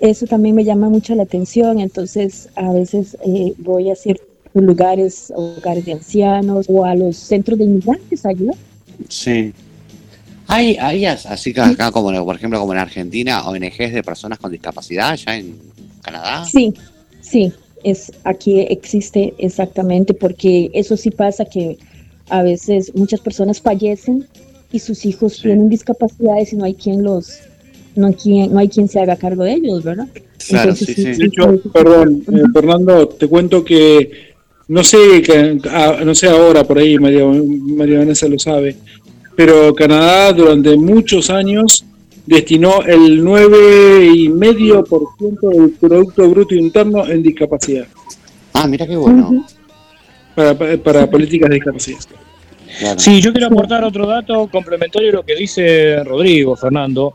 S2: eso también me llama mucho la atención. Entonces, a veces eh, voy a ciertos lugares, hogares de ancianos o a los centros de inmigrantes ayudar.
S4: Sí. Hay, hay as- así que acá, como por ejemplo, como en Argentina, ONGs de personas con discapacidad, allá en Canadá.
S2: Sí, sí, es aquí existe exactamente porque eso sí pasa que a veces muchas personas fallecen y sus hijos
S4: Sí.
S2: tienen discapacidades y no hay quien los no hay quien no hay quien se haga cargo de ellos, ¿verdad?
S4: Claro, sí,
S2: Entonces,
S4: sí.
S8: De hecho, perdón, eh, Fernando, te cuento que no sé, que, ah, no sé ahora por ahí, María, María Vanessa lo sabe, pero Canadá durante muchos años destinó el 9,5% del Producto Bruto Interno en discapacidad,
S4: Ah, mira qué bueno.
S8: Para, para, para políticas de discapacidad.
S4: Claro.
S5: Sí, yo quiero aportar otro dato complementario a lo que dice Rodrigo, Fernando,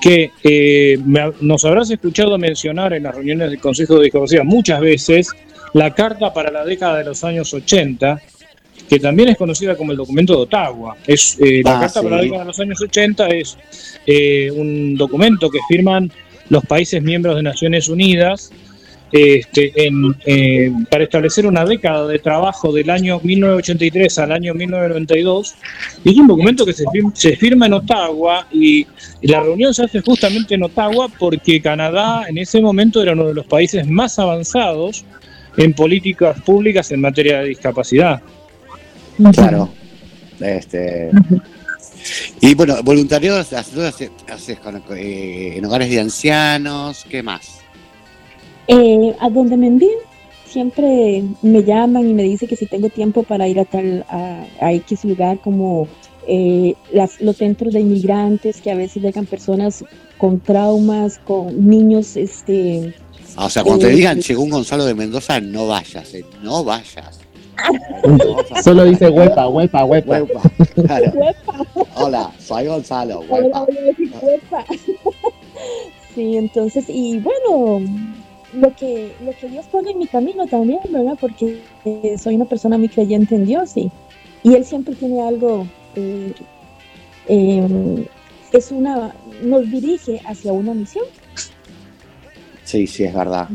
S5: que eh, me- nos habrás escuchado mencionar en las reuniones del Consejo de Discapacidad muchas veces la Carta para la década de los años 80, que también es conocida como el documento de Ottawa. Es, eh, la
S4: Ah,
S5: Carta para la década de los años 80 es eh, un documento que firman los países miembros de Naciones Unidas este, en, eh, para establecer una década de trabajo del año 1983 al año 1992. Y es un documento que se, fir- se firma en Ottawa y, y la reunión se hace justamente en Ottawa porque Canadá en ese momento era uno de los países más avanzados en políticas públicas en materia de discapacidad.
S4: Claro. Este, y bueno, voluntariado haces, haces- haces con- eh, en hogares de ancianos, ¿qué más?
S2: Eh, a donde me envíen, siempre me llaman y me dicen que si tengo tiempo para ir a tal, a, a X lugar como eh, las, los centros de inmigrantes, que a veces llegan personas con traumas, con niños, este,
S4: Ah, O sea, cuando te
S2: Eh,
S4: digan llegó un Gonzalo de Mendoza, no vayas, eh, no vayas.
S6: Solo dice huepa, huepa, huepa.
S4: Huepa, claro. Hola, soy Gonzalo, huepa.
S2: Sí, entonces, y bueno, lo que, lo que Dios pone en mi camino también, ¿verdad? Porque eh, soy una persona muy creyente en Dios y, y Él siempre tiene algo, eh, eh, es una, nos dirige hacia una misión.
S4: Sí, sí, es verdad.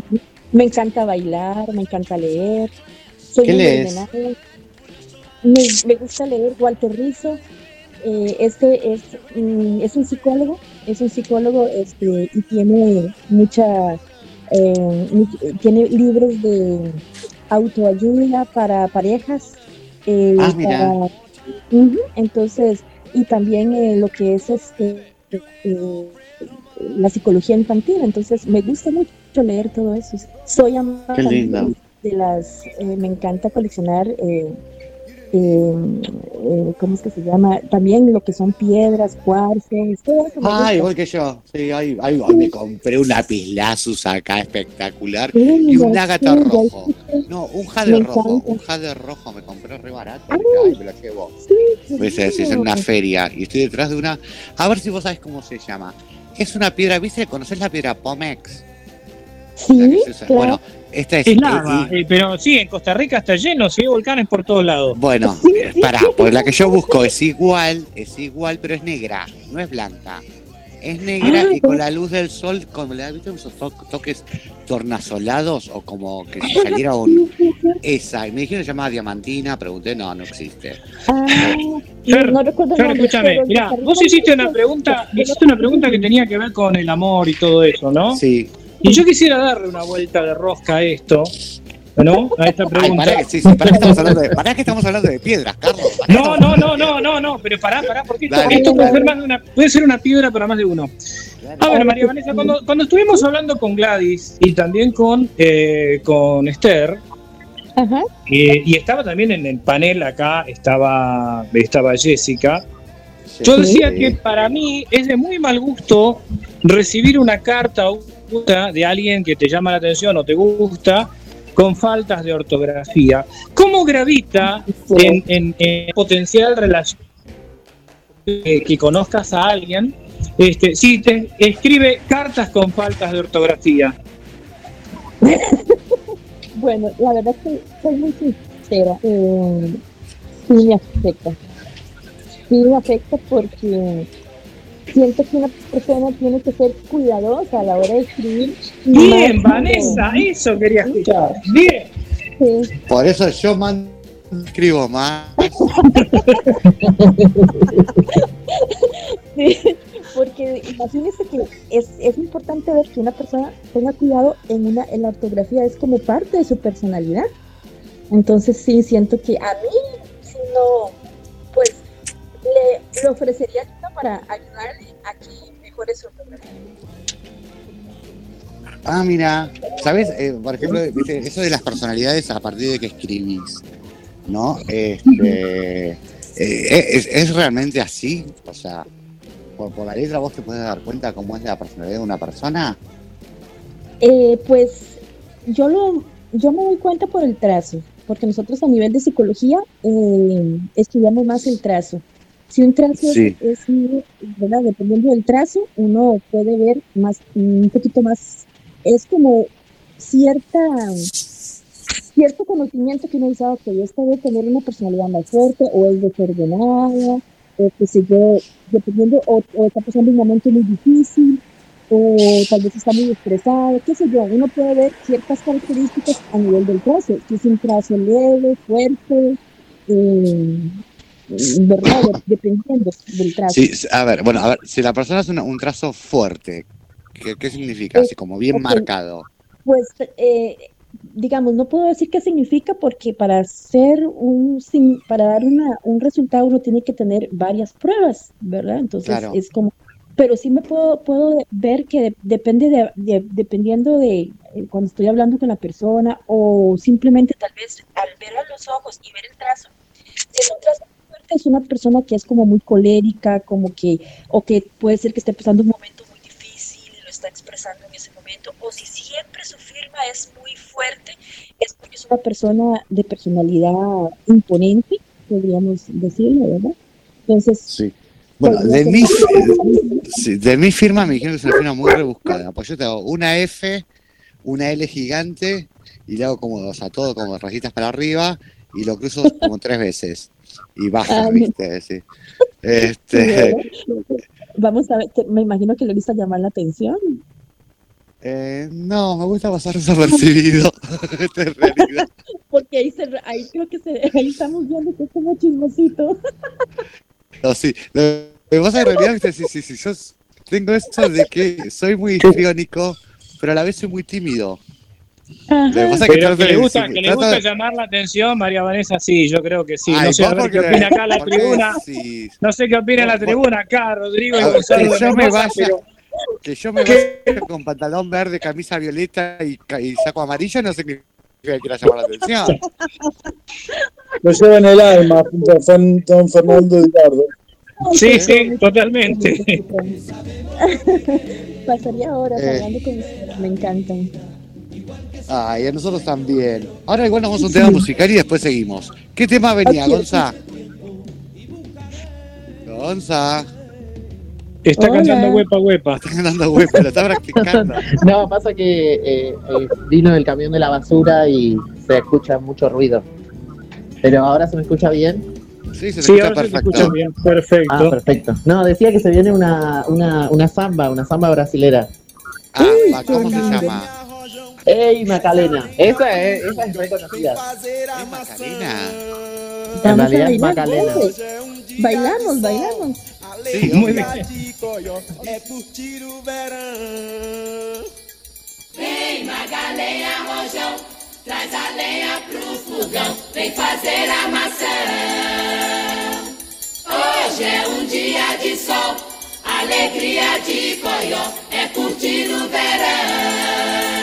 S2: Me encanta bailar, me encanta leer. Soy
S4: ¿Qué lees?
S2: Me, me gusta leer Walter Rizzo. Eh, este es, mm, es un psicólogo, es un psicólogo este, y tiene mucha, eh, tiene libros de autoayuda para parejas. eh,
S4: Ah, mira.
S2: para- Ujú, entonces, y también eh, lo que es este eh, la psicología infantil, entonces me gusta mucho leer todo eso. Soy amante de las, eh, me encanta coleccionar, eh, eh, ¿cómo es que se llama? También lo que son piedras, cuarzos, todo eso
S4: Ah, igual que yo. Sí, ahí, ahí hoy me compré un lapislazos acá espectacular
S2: Sí,
S4: y un ágata rojo. No, un jade rojo. Un jade rojo me compré re barato. Ay, me lo llevo.
S2: Sí,
S4: Pues es, es en una feria y estoy detrás de una. A ver si vos sabés cómo se llama. Es una piedra, ¿viste? ¿Conocés la piedra Pomex?
S2: Sí, claro.
S4: Bueno, esta es.
S5: Es lava,
S4: eh,
S5: eh, pero sí, en Costa Rica está lleno, sí, volcanes por todos lados.
S4: Bueno,
S2: Sí,
S4: eh,
S2: sí,
S4: pará,
S2: sí.
S4: porque la que yo busco es igual, es igual, pero es negra, no es blanca. Es negra
S2: Ah,
S4: y con la luz del sol, como le ¿viste esos to- toques tornasolados o como que si saliera un. Esa, y me dijeron que se llamaba diamantina, pregunté, no, no existe.
S2: Ah,
S5: Fer,
S2: no recuerdo
S5: Fer, escúchame, mirá, vos hiciste una pregunta, hiciste una pregunta que tenía que ver con el amor y todo eso, ¿no?
S4: Sí.
S5: Y yo quisiera darle una vuelta de rosca a esto, ¿no? A esta
S4: Ay,
S5: pregunta.
S4: pará, que, sí, sí, pará que estamos hablando de, pará que estamos hablando de piedras, Carlos.
S5: No, no, no, no, no, no, pero pará, pará, porque esto,
S4: Dale,
S5: esto puede,
S4: dale.
S5: ser más de una, puede ser una piedra para más de uno. A ver, María Vanessa, cuando, cuando estuvimos hablando con Gladys y también con, eh, con Esther,
S2: Ajá.
S5: eh, y estaba también en el panel acá, estaba, estaba Jessica,
S4: Sí.
S5: yo decía
S4: Sí.
S5: que para mí es de muy mal gusto recibir una carta o de alguien que te llama la atención o te gusta con faltas de ortografía. ¿Cómo gravita en, en- en potencial relación que conozcas a alguien este, si te escribe cartas con faltas de ortografía?
S2: Bueno, la verdad es que soy muy sincera. Eh, sí me afecta. Sí me afecta porque siento que una persona tiene que ser cuidadosa a la hora de escribir.
S5: Bien,
S2: más
S5: Vanessa, eso quería escuchar. Bien.
S2: sí.
S4: Por eso yo mando, escribo más.
S2: Sí, porque imagínese que es, es importante ver que una persona tenga cuidado en una en la ortografía, es como parte de su personalidad. Entonces sí, siento que a mí, si no, le, ofrecería ayuda para ayudarle a que mejore su.
S4: Ah, mira, ¿sabes? Eh, por ejemplo, viste, eso de las personalidades a partir de que escribís, ¿no? Este, eh, es, es realmente así? O sea, por, por la letra vos te puedes dar cuenta cómo es la personalidad de una persona.
S2: Eh, pues yo lo yo me doy cuenta por el trazo, porque nosotros a nivel de psicología eh, estudiamos más el trazo. Si un trazo es-
S4: Sí.
S2: es, ¿verdad? Dependiendo del trazo, uno puede ver más, un poquito más, es como cierta cierto conocimiento que uno dice, "Ah, ok, esta debe tener una personalidad más fuerte, o es desordenada, o qué sé yo, dependiendo, o, o está pasando un momento muy difícil, o tal vez está muy estresado, qué sé yo, uno puede ver ciertas características a nivel del trazo, si es un trazo leve, fuerte, eh, ¿verdad? De- Dependiendo del trazo.
S4: Sí, a ver, bueno, a ver, si la persona es una- un trazo fuerte, ¿qué, qué significa? Así como bien
S2: ok.
S4: marcado.
S2: Pues, eh, digamos, no puedo decir qué significa porque para hacer un, sin- para dar una, un resultado uno tiene que tener varias pruebas, ¿verdad? Entonces
S4: Claro.
S2: es como pero sí me puedo, puedo ver que de- depende de, de- dependiendo de eh, cuando estoy hablando con la persona o simplemente tal vez al ver a los ojos y ver el trazo, si es un trazo es una persona que es como muy colérica, como que, o que puede ser que esté pasando un momento muy difícil y lo está expresando en ese momento, o si siempre su firma es muy fuerte, es porque es una persona de personalidad imponente, podríamos decirlo, ¿verdad? Entonces,
S4: Sí. Bueno,
S2: podría
S4: de mi, de mi firma me dijeron que es una firma muy rebuscada. Pues yo te hago una F, una L gigante y le hago como, o sea, todo como rayitas para arriba y lo cruzo como tres veces. Y baja,
S2: Ah,
S4: ¿viste? Sí. Este.
S2: Vamos a ver, me imagino que le gusta llamar la atención.
S4: eh, no, me gusta pasar desapercibido. Realidad.
S2: Porque ahí, se, ahí creo que se, ahí estamos viendo que es como chismosito.
S4: No, sí. Lo que pasa en realidad, viste, sí, sí, sí, yo tengo eso de que soy muy histriónico, pero a la vez soy muy tímido. Que pasa que
S5: Pero que le gusta, que le gusta
S4: de-
S5: llamar la atención, María Vanessa, sí, yo creo que sí.
S4: Ay,
S5: no sé a ver qué opina acá la tribuna.
S4: sí.
S5: No sé qué opina la tribuna acá, Rodrigo y Gonzalo.
S4: que yo me vaya,
S5: pero-
S4: que yo me vaya con pantalón verde, camisa violeta y, y saco amarillo, no sé qué que quiera llamar la atención.
S8: Lo lleva en el alma, don Fernando Edgardo.
S5: Sí, sí, totalmente.
S2: Pasaría horas
S4: Eh.
S2: hablando con me encantan.
S4: Ay, a nosotros también. Ahora igual nos vamos a un tema musical y después seguimos. ¿Qué tema venía. Gonza? Gonza.
S5: Está
S2: Hola.
S5: cantando huepa huepa.
S4: Está ganando huevo, lo está practicando.
S6: No, pasa que eh, eh, vino el camión de la basura y se escucha mucho ruido. Pero ahora se me escucha bien.
S4: Sí, se
S5: Sí,
S4: escucha
S5: ahora se
S4: perfecto.
S5: escucha bien. Perfecto.
S6: Ah, perfecto. No, decía que se viene una, una, una samba, una samba brasilera.
S4: Ah, ¿cómo se llama?
S6: ¡Ey, Macalena! Esa es, esa es reconocida.
S4: ¿Es Macarena?
S6: En
S2: Vamos a
S6: realidad es
S2: bailar,
S6: Macalena.
S2: pues. Bailamos, bailamos.
S4: Sí,
S5: Muy bien.
S11: É curtir o verão.
S12: Vem Magalenha Rojão, traz a lenha pro fogão, vem fazer a maçã. Hoje é um dia de sol, alegria de coió, é curtir o verão.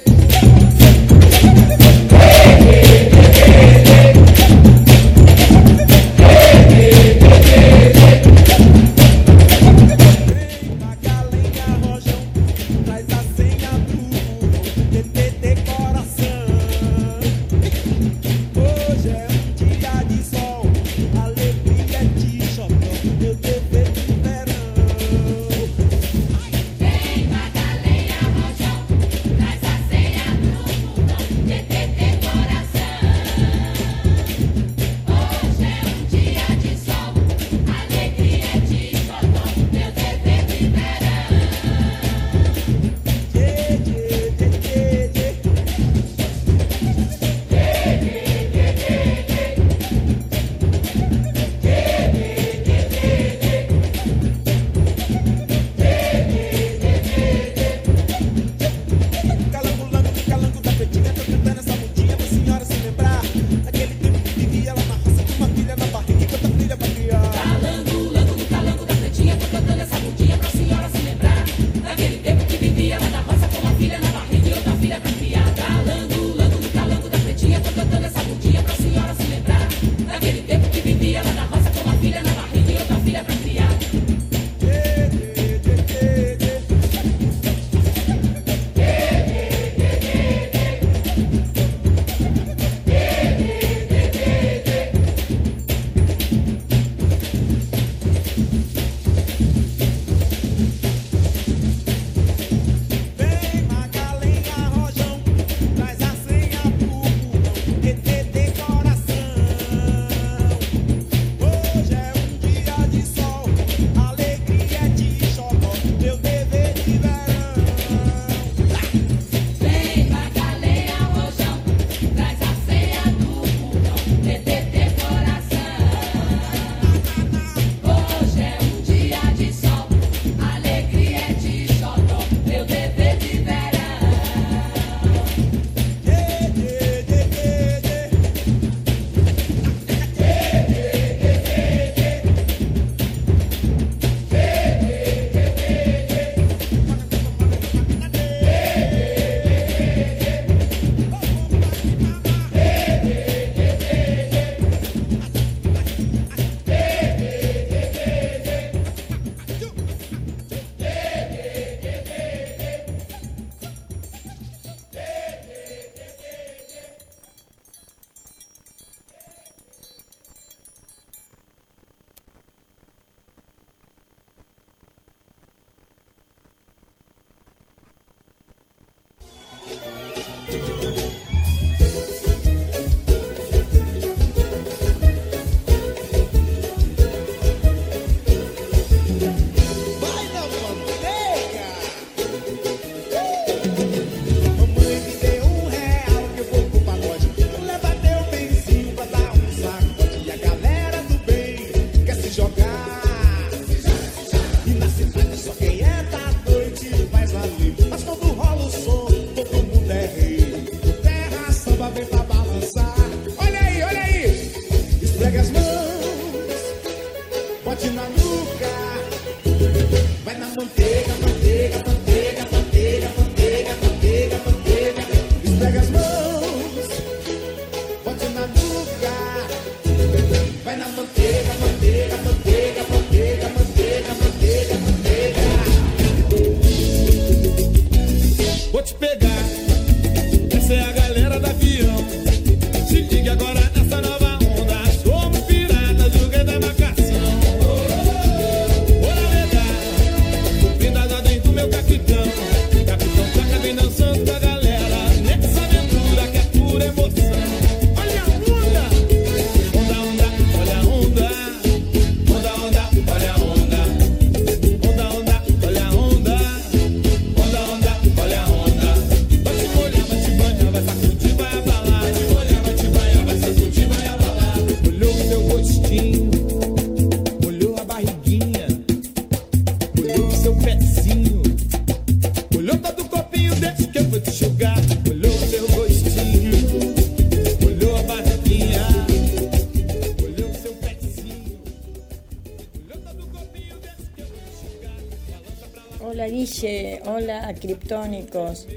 S13: Criptónicos.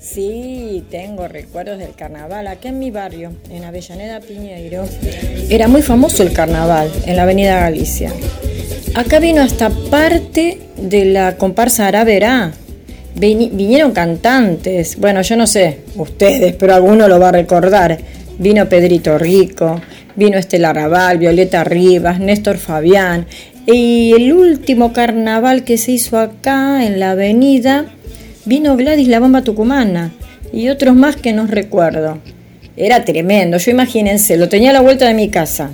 S13: Sí, tengo recuerdos del carnaval acá en mi barrio, en Avellaneda Piñeiro. Era muy famoso el carnaval en la Avenida Galicia. Acá vino hasta parte de la comparsa. Vini- vinieron cantantes, bueno, yo no sé, ustedes, pero alguno lo va a recordar. Vino Pedrito Rico, vino Estela Raval, Violeta Rivas, Néstor Fabián. Y el último carnaval que se hizo acá en la avenida, vino Gladys la Bomba Tucumana y otros más que no recuerdo. Era tremendo, yo imagínense, lo tenía a la vuelta de mi casa.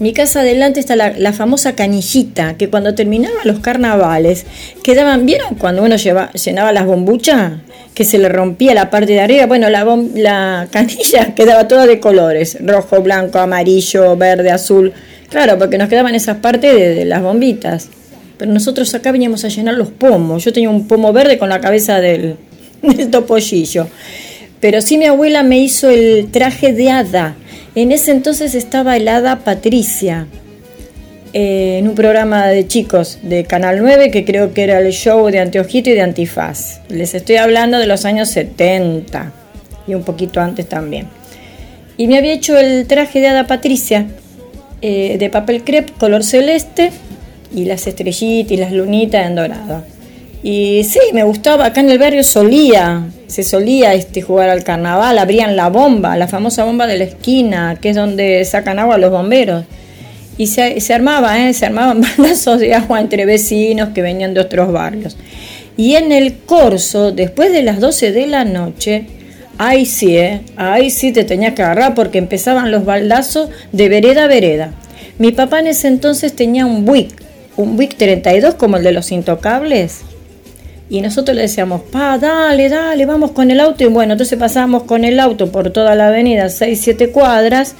S13: Mi casa adelante está la, la famosa canillita, que cuando terminaban los carnavales, quedaban, ¿vieron cuando uno lleva- llenaba las bombuchas? Que se le rompía la parte de arriba. Bueno, la, bom- la canilla quedaba toda de colores, rojo, blanco, amarillo, verde, azul. Claro, porque nos quedaban esas partes de, de las bombitas. Pero nosotros acá veníamos a llenar los pomos. Yo tenía un pomo verde con la cabeza del, del topollillo. Pero sí mi abuela me hizo el traje de hada. En ese entonces estaba el hada Patricia. eh, en un programa de chicos de Canal 9 que creo que era el show de Anteojito y de Antifaz. Les estoy hablando de los años 70 y un poquito antes también. Y me había hecho el traje de hada Patricia eh, de papel crepe color celeste y las estrellitas y las lunitas en dorado. Y sí, me gustaba, acá en el barrio solía, se solía este, jugar al carnaval, abrían la bomba, la famosa bomba de la esquina, que es donde sacan agua los bomberos. Y se, se armaba, ¿eh? se armaban bandazos de agua entre vecinos que venían de otros barrios. Y en el corso, después de las 12 de la noche, ahí sí, ¿eh? ahí sí te tenías que agarrar porque empezaban los baldazos de vereda a vereda. Mi papá en ese entonces tenía un Buick, un Buick 32 como el de los intocables. Y nosotros le decíamos, pa, dale, dale, vamos con el auto. Y bueno, entonces pasábamos con el auto por toda la avenida, 6, 7 cuadras.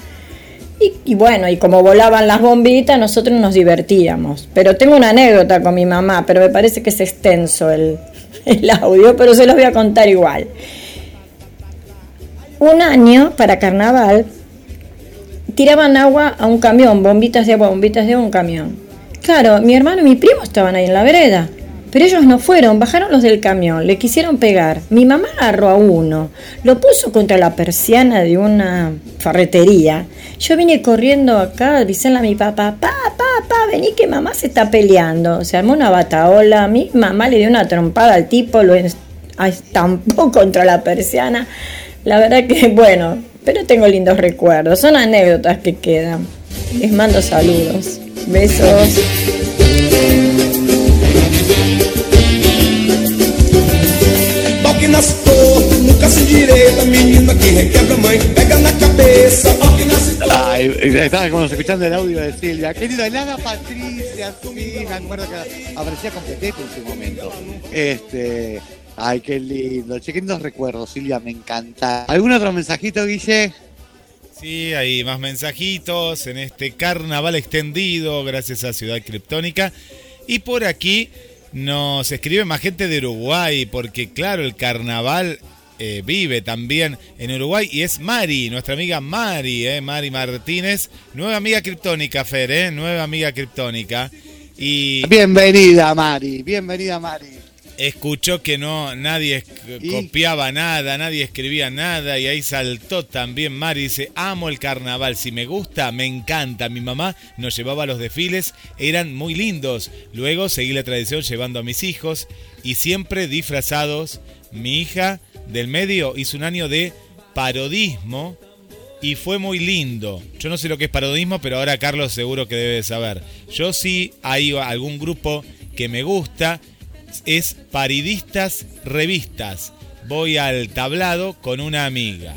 S13: Y, bueno, y como volaban las bombitas, nosotros nos divertíamos. Pero tengo una anécdota con mi mamá, pero me parece que es extenso el, el audio, pero se los voy a contar igual. Un año, para carnaval, tiraban agua a un camión, bombitas de agua, bombitas de agua un camión. Claro, mi hermano y mi primo estaban ahí en la vereda, pero ellos no fueron, bajaron los del camión, le quisieron pegar. Mi mamá agarró a uno, lo puso contra la persiana de una ferretería. Yo vine corriendo acá a avisarle a mi papá, pa, pa, pa, vení que mamá se está peleando. Se armó una bataola, mi mamá le dio una trompada al tipo, lo es- estampó contra la persiana. La verdad que, bueno, pero tengo lindos recuerdos, son anécdotas que quedan. Les mando saludos, besos.
S14: Pau que nasce torto, nunca se endireita. Menina que requebra mãe, pega na cabeça. Pau que nasce torto.
S4: Ay, estábamos escuchando el audio de Silvia. Querido, nada Patricia, sí, me acuerdo que aparecía con Petete en su momento. Este, ay, qué lindo. Che, qué lindos recuerdos, Silvia, me encanta. ¿Algún otro mensajito, Guille?
S3: Sí, hay más mensajitos en este carnaval extendido gracias a Ciudad Criptónica. Y por aquí nos escribe más gente de Uruguay, porque claro, el carnaval eh, vive también en Uruguay y es Mari, nuestra amiga Mari, eh, Mari Martínez, nueva amiga criptónica, Fer, eh, nueva amiga criptónica. Y
S4: Bienvenida, Mari, bienvenida, Mari.
S3: Escuchó que no nadie copiaba nada, nadie escribía nada y ahí saltó también Mari dice, amo el carnaval, si me gusta, me encanta. Mi mamá nos llevaba a los desfiles, eran muy lindos. Luego seguí la tradición llevando a mis hijos y siempre disfrazados. Mi hija del medio hizo un año de parodismo y fue muy lindo. Yo no sé lo que es parodismo, pero ahora Carlos seguro que debe saber. Yo sí hay algún grupo que me gusta, es Paridistas Revistas. Voy al tablado con una amiga.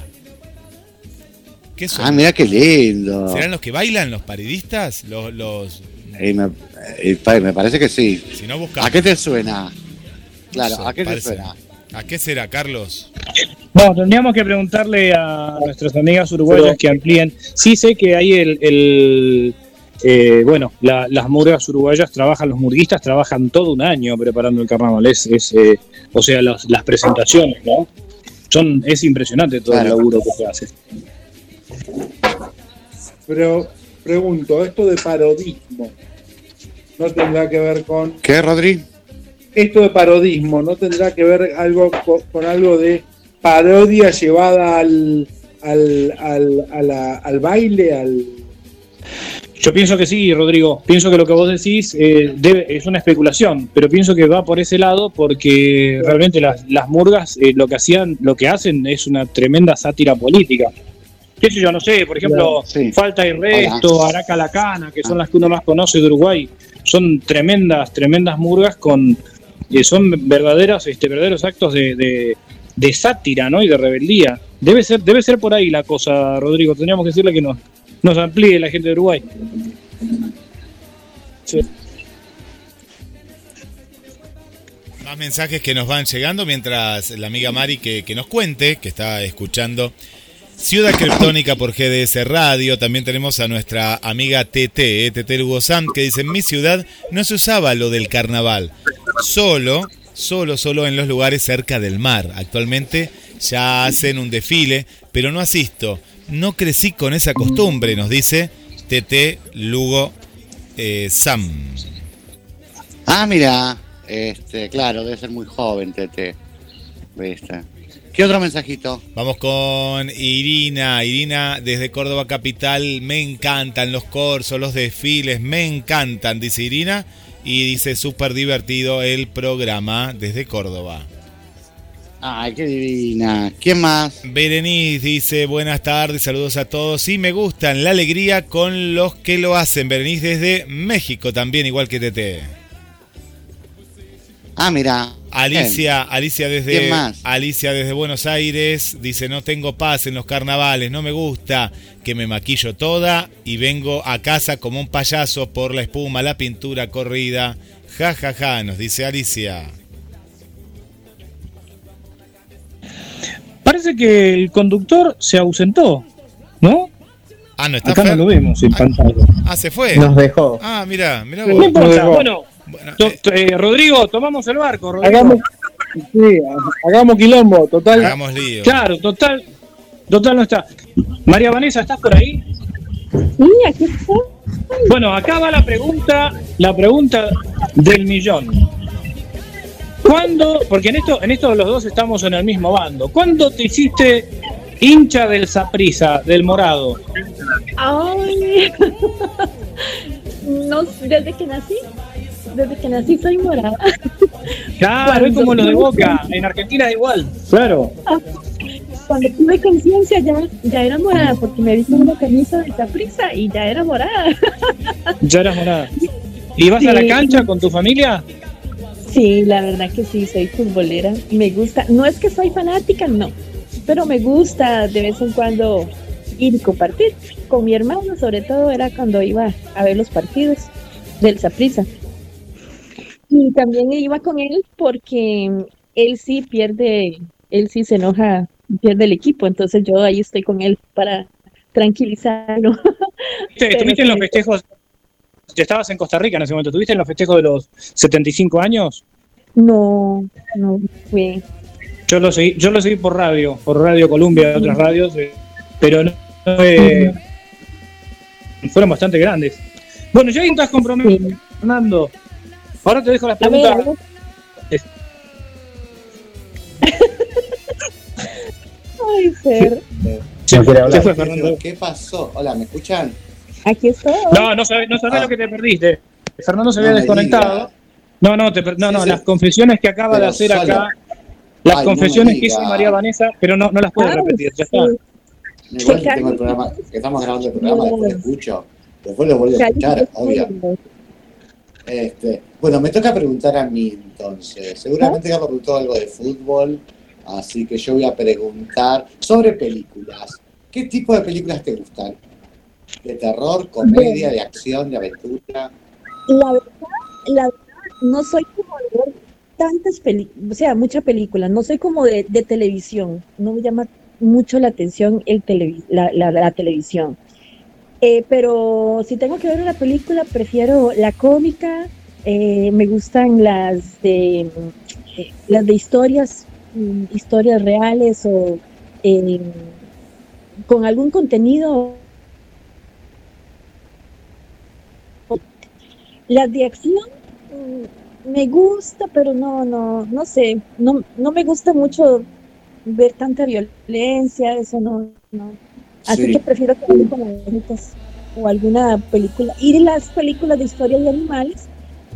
S3: ¿Qué son?
S4: Ah, mira qué lindo.
S3: ¿Serán los que bailan los paridistas? Los, los
S4: Eh, me, eh, me parece que sí.
S3: si no buscamos.
S4: ¿A qué te suena? Claro,
S3: No sé,
S4: ¿a qué te
S3: parece.
S4: suena?
S3: ¿A qué será, Carlos?
S5: No, tendríamos que preguntarle a nuestras amigas uruguayas
S8: Pero-
S5: que amplíen. Sí sé que hay el, el, eh, bueno, la- las murgas uruguayas trabajan, los murguistas trabajan todo un año preparando el carnaval. Es, es, eh, o sea, las, las presentaciones, ¿no? Son, es impresionante todo el laburo que se hace.
S8: Pero pregunto, esto de parodismo, ¿no tendrá que ver con
S4: ¿Qué, Rodri?
S8: esto de parodismo no tendrá que ver algo co- con, algo de parodia llevada al al, al, a la- al baile, al
S5: Yo pienso que sí, Rodrigo. Pienso que lo que vos decís eh, debe- es una especulación, pero pienso que va por ese lado porque realmente las, las murgas eh, lo que hacían, lo que hacen es una tremenda sátira política. ¿Qué sé yo? No sé, por ejemplo,
S4: Sí.
S5: Falta y Resto, Araca la Cana, que son las que uno más conoce de Uruguay, son tremendas, tremendas murgas con eh, son verdaderos, este, verdaderos actos de, de- de sátira, ¿no? Y de rebeldía. Debe ser, debe ser por ahí la cosa, Rodrigo. Tendríamos que decirle que nos, nos amplíe la gente de Uruguay.
S3: Más mensajes que nos van llegando mientras la amiga Mari que, que nos cuente, que está escuchando Ciudad Criptónica por GDS Radio. También tenemos a nuestra amiga TT, eh, TT Lugo Sam, que dice, en mi ciudad no se usaba lo del carnaval. Solo, solo, solo en los lugares cerca del mar. Actualmente ya hacen un desfile, pero no asisto. No crecí con esa costumbre, nos dice TT Lugo eh, Sam.
S4: Ah, mira, este, claro, debe ser muy joven. ¿Viste? ¿Qué otro mensajito?
S3: Vamos con Irina. Irina desde Córdoba Capital. Me encantan los corsos, los desfiles, me encantan, dice Irina. Y dice súper divertido el programa desde Córdoba.
S4: Ay, qué divina. ¿Quién más?
S3: Berenice dice buenas tardes, saludos a todos. Sí, me gustan la alegría con los que lo hacen. Berenice desde México también, igual que Tete.
S4: Ah, mira.
S3: Alicia, Alicia desde
S4: ¿Quién más?
S3: Alicia desde Buenos Aires dice no tengo paz en los carnavales, no me gusta que me maquillo toda y vengo a casa como un payaso por la espuma, la pintura corrida. Ja ja ja, nos dice Alicia.
S5: Parece que el conductor se ausentó, ¿no?
S3: Ah, no está
S5: Acá no lo vemos en pantalla.
S3: Ah, se fue.
S6: Nos dejó.
S3: Ah, mira, mira
S5: No
S3: vos.
S5: importa,
S8: dejó.
S5: bueno,
S3: eh,
S5: eh, Rodrigo, tomamos el barco, Rodrigo.
S8: hagamos sí, hagamos quilombo, total.
S3: hagamos lío.
S5: Claro, total, total no está. María Vanessa, ¿estás por ahí?
S2: Sí, aquí estoy.
S5: Bueno, acá va la pregunta, la pregunta del millón. ¿Cuándo, porque en esto, en esto los dos estamos en el mismo bando, ¿cuándo te hiciste hincha del Saprisa, del morado?
S2: Ay. No, desde que nací. Desde que nací soy morada.
S5: Claro, es como los de Boca, en Argentina es igual. Claro.
S2: Cuando tuve conciencia ya, ya era morada porque me viste una camisa de prisa y ya era morada.
S5: Ya eras morada. ¿Y vas a la cancha con tu familia?
S2: Sí, la verdad que sí, soy futbolera. Me gusta, no es que soy fanática, no, pero me gusta de vez en cuando ir y compartir. Con mi hermano, sobre todo, era cuando iba a ver los partidos del Saprissa. Y también iba con él porque él sí pierde, él sí se enoja, pierde el equipo, entonces yo ahí estoy con él para tranquilizarlo.
S5: ¿Te-
S2: Pero
S5: ¿Estuviste en los festejos? Estabas en Costa Rica en ese momento. ¿Estuviste en los festejos de los 75 años?
S2: No, no fue.
S5: Yo lo seguí, yo lo seguí por radio, por Radio Columbia y otras radios, eh, pero no, fueron bastante grandes. Bueno, ya estás comprometido,
S2: Sí.
S5: Fernando. Ahora te dejo las
S2: A ver,
S5: preguntas.
S2: a ver. Ay, Fer.
S5: Se fue,
S4: Hola,
S5: se fue
S4: ¿qué-
S5: Fernando.
S4: ¿Qué pasó? Hola, ¿me escuchan?
S2: Aquí estoy.
S5: No, no sabés, no sabés
S4: Ah.
S5: lo que te perdiste. Fernando se había
S4: No
S5: desconectado. No, no, te no, no,
S4: Sí, sí.
S5: las confesiones que acaba de hacer
S4: solo.
S5: acá, las
S4: Ay, no
S5: confesiones
S4: me
S5: que hizo. María Vanessa, pero no, no las puede
S2: Ah,
S5: repetir, ya está.
S2: sí.
S4: Igual que tengo el programa, que estamos grabando el programa, después lo escucho. Después lo vuelvo a escuchar, obvio. Este, bueno, me toca preguntar a mí entonces. Seguramente Carlos preguntó algo de fútbol, así que yo voy a preguntar sobre películas. ¿Qué tipo de películas te gustan? ¿De terror, comedia, de acción, de aventura?
S2: La verdad, la verdad, no soy como de tantas películas, o sea, mucha película, no soy como de, de televisión, no me llama mucho la atención el televi- la televisión. Eh, pero si tengo que ver una película, prefiero la cómica, eh, me gustan las de, eh, las de historias, mm, historias reales o eh, con algún contenido Las de acción mm, me gusta, pero no, no, no sé, no, no me gusta mucho ver tanta violencia, eso no, no. Así
S4: Sí.
S2: que prefiero que como o alguna película. Y de las películas de historia de animales,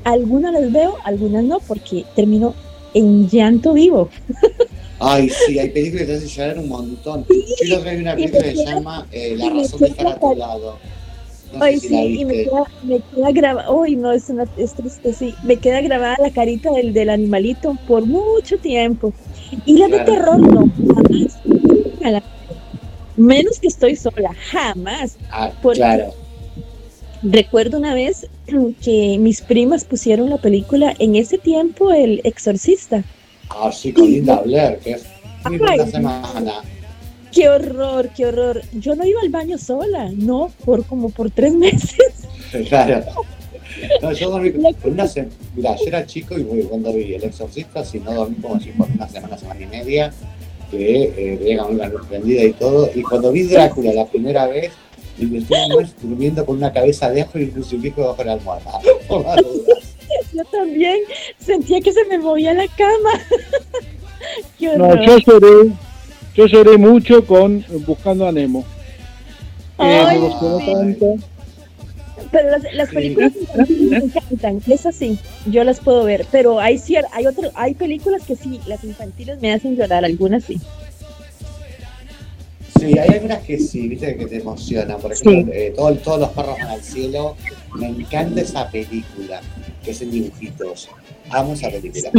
S2: algunas las veo, algunas no, porque termino en llanto vivo.
S4: Ay, sí, hay películas que te hacen llorar un montón. Yo la otra vez vi una película que se llama eh, La razón de estar a tu lado. No
S2: Ay,
S4: si
S2: sí, y me queda, me queda grabada, uy, no, es, una, es triste, sí, me queda grabada la carita del, del animalito por mucho tiempo. Y la de terror, no, jamás. la- Menos que estoy sola, jamás.
S4: Ah,
S2: Porque-
S4: claro.
S2: Recuerdo una vez que mis primas pusieron la película en ese tiempo, El Exorcista.
S4: Ah, sí, con Linda Blair, que es muy buena
S2: Ay.
S4: semana.
S2: Qué horror, qué horror. Yo no iba al baño sola, no, por como por tres meses.
S4: Claro. No, yo dormí por una semana. Mira, yo era chico y cuando vi El Exorcista, si no dormí como si por una semana, semana y media, que eh, veía con la luz prendida y todo. Y cuando vi Drácula la primera vez, y me estuve un mes durmiendo con una cabeza de ajo y un crucifijo bajo la almohada.
S2: Yo también sentía que se me movía la cama. qué
S8: No, yo lloré, yo lloré mucho con Buscando a Nemo. Eh,
S2: Ay,
S8: me emocionó
S2: sí.
S8: tanto.
S2: Pero las, las películas infantiles me encantan, es así, yo las puedo ver, pero hay cier- hay otro, hay películas que sí, las infantiles me hacen llorar, algunas sí.
S4: Sí, hay algunas que sí, viste, que te emocionan. Por ejemplo, eh, todo- todos los perros van al cielo. Me encanta esa película, que es en dibujitos. Amo esa película.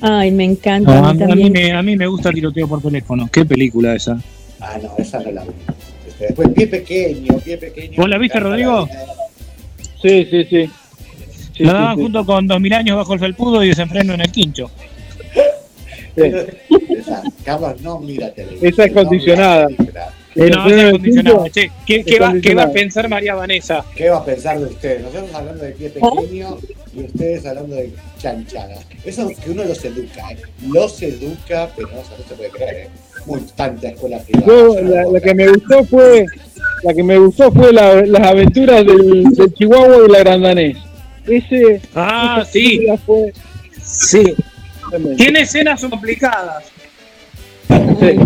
S2: Ay, me encanta.
S5: No,
S2: a mí
S5: a mí
S2: también.
S5: me, a mí me gusta tiroteo por teléfono. ¿Qué película esa?
S4: Ah, no, esa no la vi. Este, Después, pie pequeño, pie pequeño.
S5: ¿Vos la viste, Rodrigo?
S8: Sí, sí, sí. Sí,
S5: la
S8: sí,
S5: daban
S8: sí.
S5: junto con 2000 años bajo el felpudo y desenfreno en el quincho.
S4: Esa, Carlos, no mira.
S8: Esa es condicionada.
S5: No, Che, ¿qué, qué va, ¿Qué va a pensar María Vanessa?
S4: ¿Qué va a pensar de ustedes? Nosotros hablando de pie pequeño y ustedes hablando de chanchada. Eso es que uno los educa, ¿eh? Los educa, pero no, se- no se puede creer, ¿eh? Muy tanta escuela privada.
S8: Yo, la, que me gustó fue la que me gustó fue la- las aventuras del, del Chihuahua y la Grandanés. Ese
S5: Ah, sí,
S8: fue
S5: sí. Tiene escenas complicadas.
S8: Sí.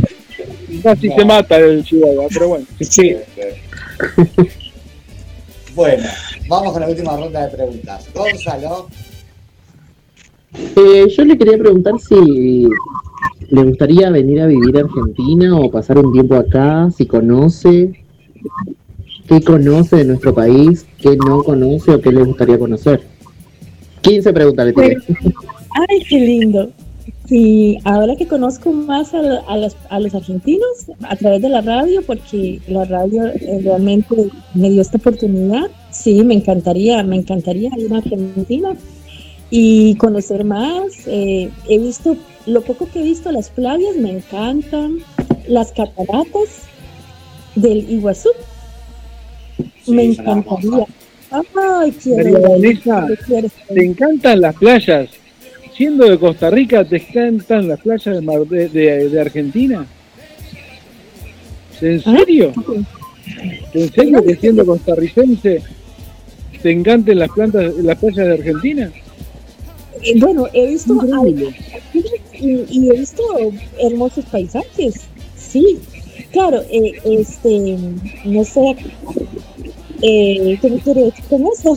S8: Casi se mata el Chihuahua, pero bueno.
S5: Sí.
S4: Bueno, vamos con la última ronda de preguntas. Gonzalo,
S6: Eh, yo le quería preguntar si le gustaría venir a vivir a Argentina o pasar un tiempo acá, si conoce, qué conoce de nuestro país, qué no conoce o qué le gustaría conocer. 15 preguntas le tiré.
S2: Ay, qué lindo. Sí, ahora que conozco más a, a los, a los argentinos a través de la radio, porque la radio eh, realmente me dio esta oportunidad, sí, me encantaría, me encantaría ir a Argentina y conocer más. Eh, he visto, lo poco que he visto, las playas me encantan, las cataratas del Iguazú,
S4: Sí,
S2: me encantaría. Ay, quiero
S8: María Vanessa,
S2: quiero.
S8: ¿Te encantan las playas? Siendo de Costa Rica, ¿te encantan las playas de, Mar- de, de- de Argentina? ¿En serio? ¿En serio que siendo costarricense te encanten las plantas, las playas de Argentina?
S2: Eh, Bueno, he visto,
S8: Increíble.
S2: y, y he visto hermosos paisajes, sí. Claro, eh, este, no sé, eh, ¿qué me quiere decir con eso?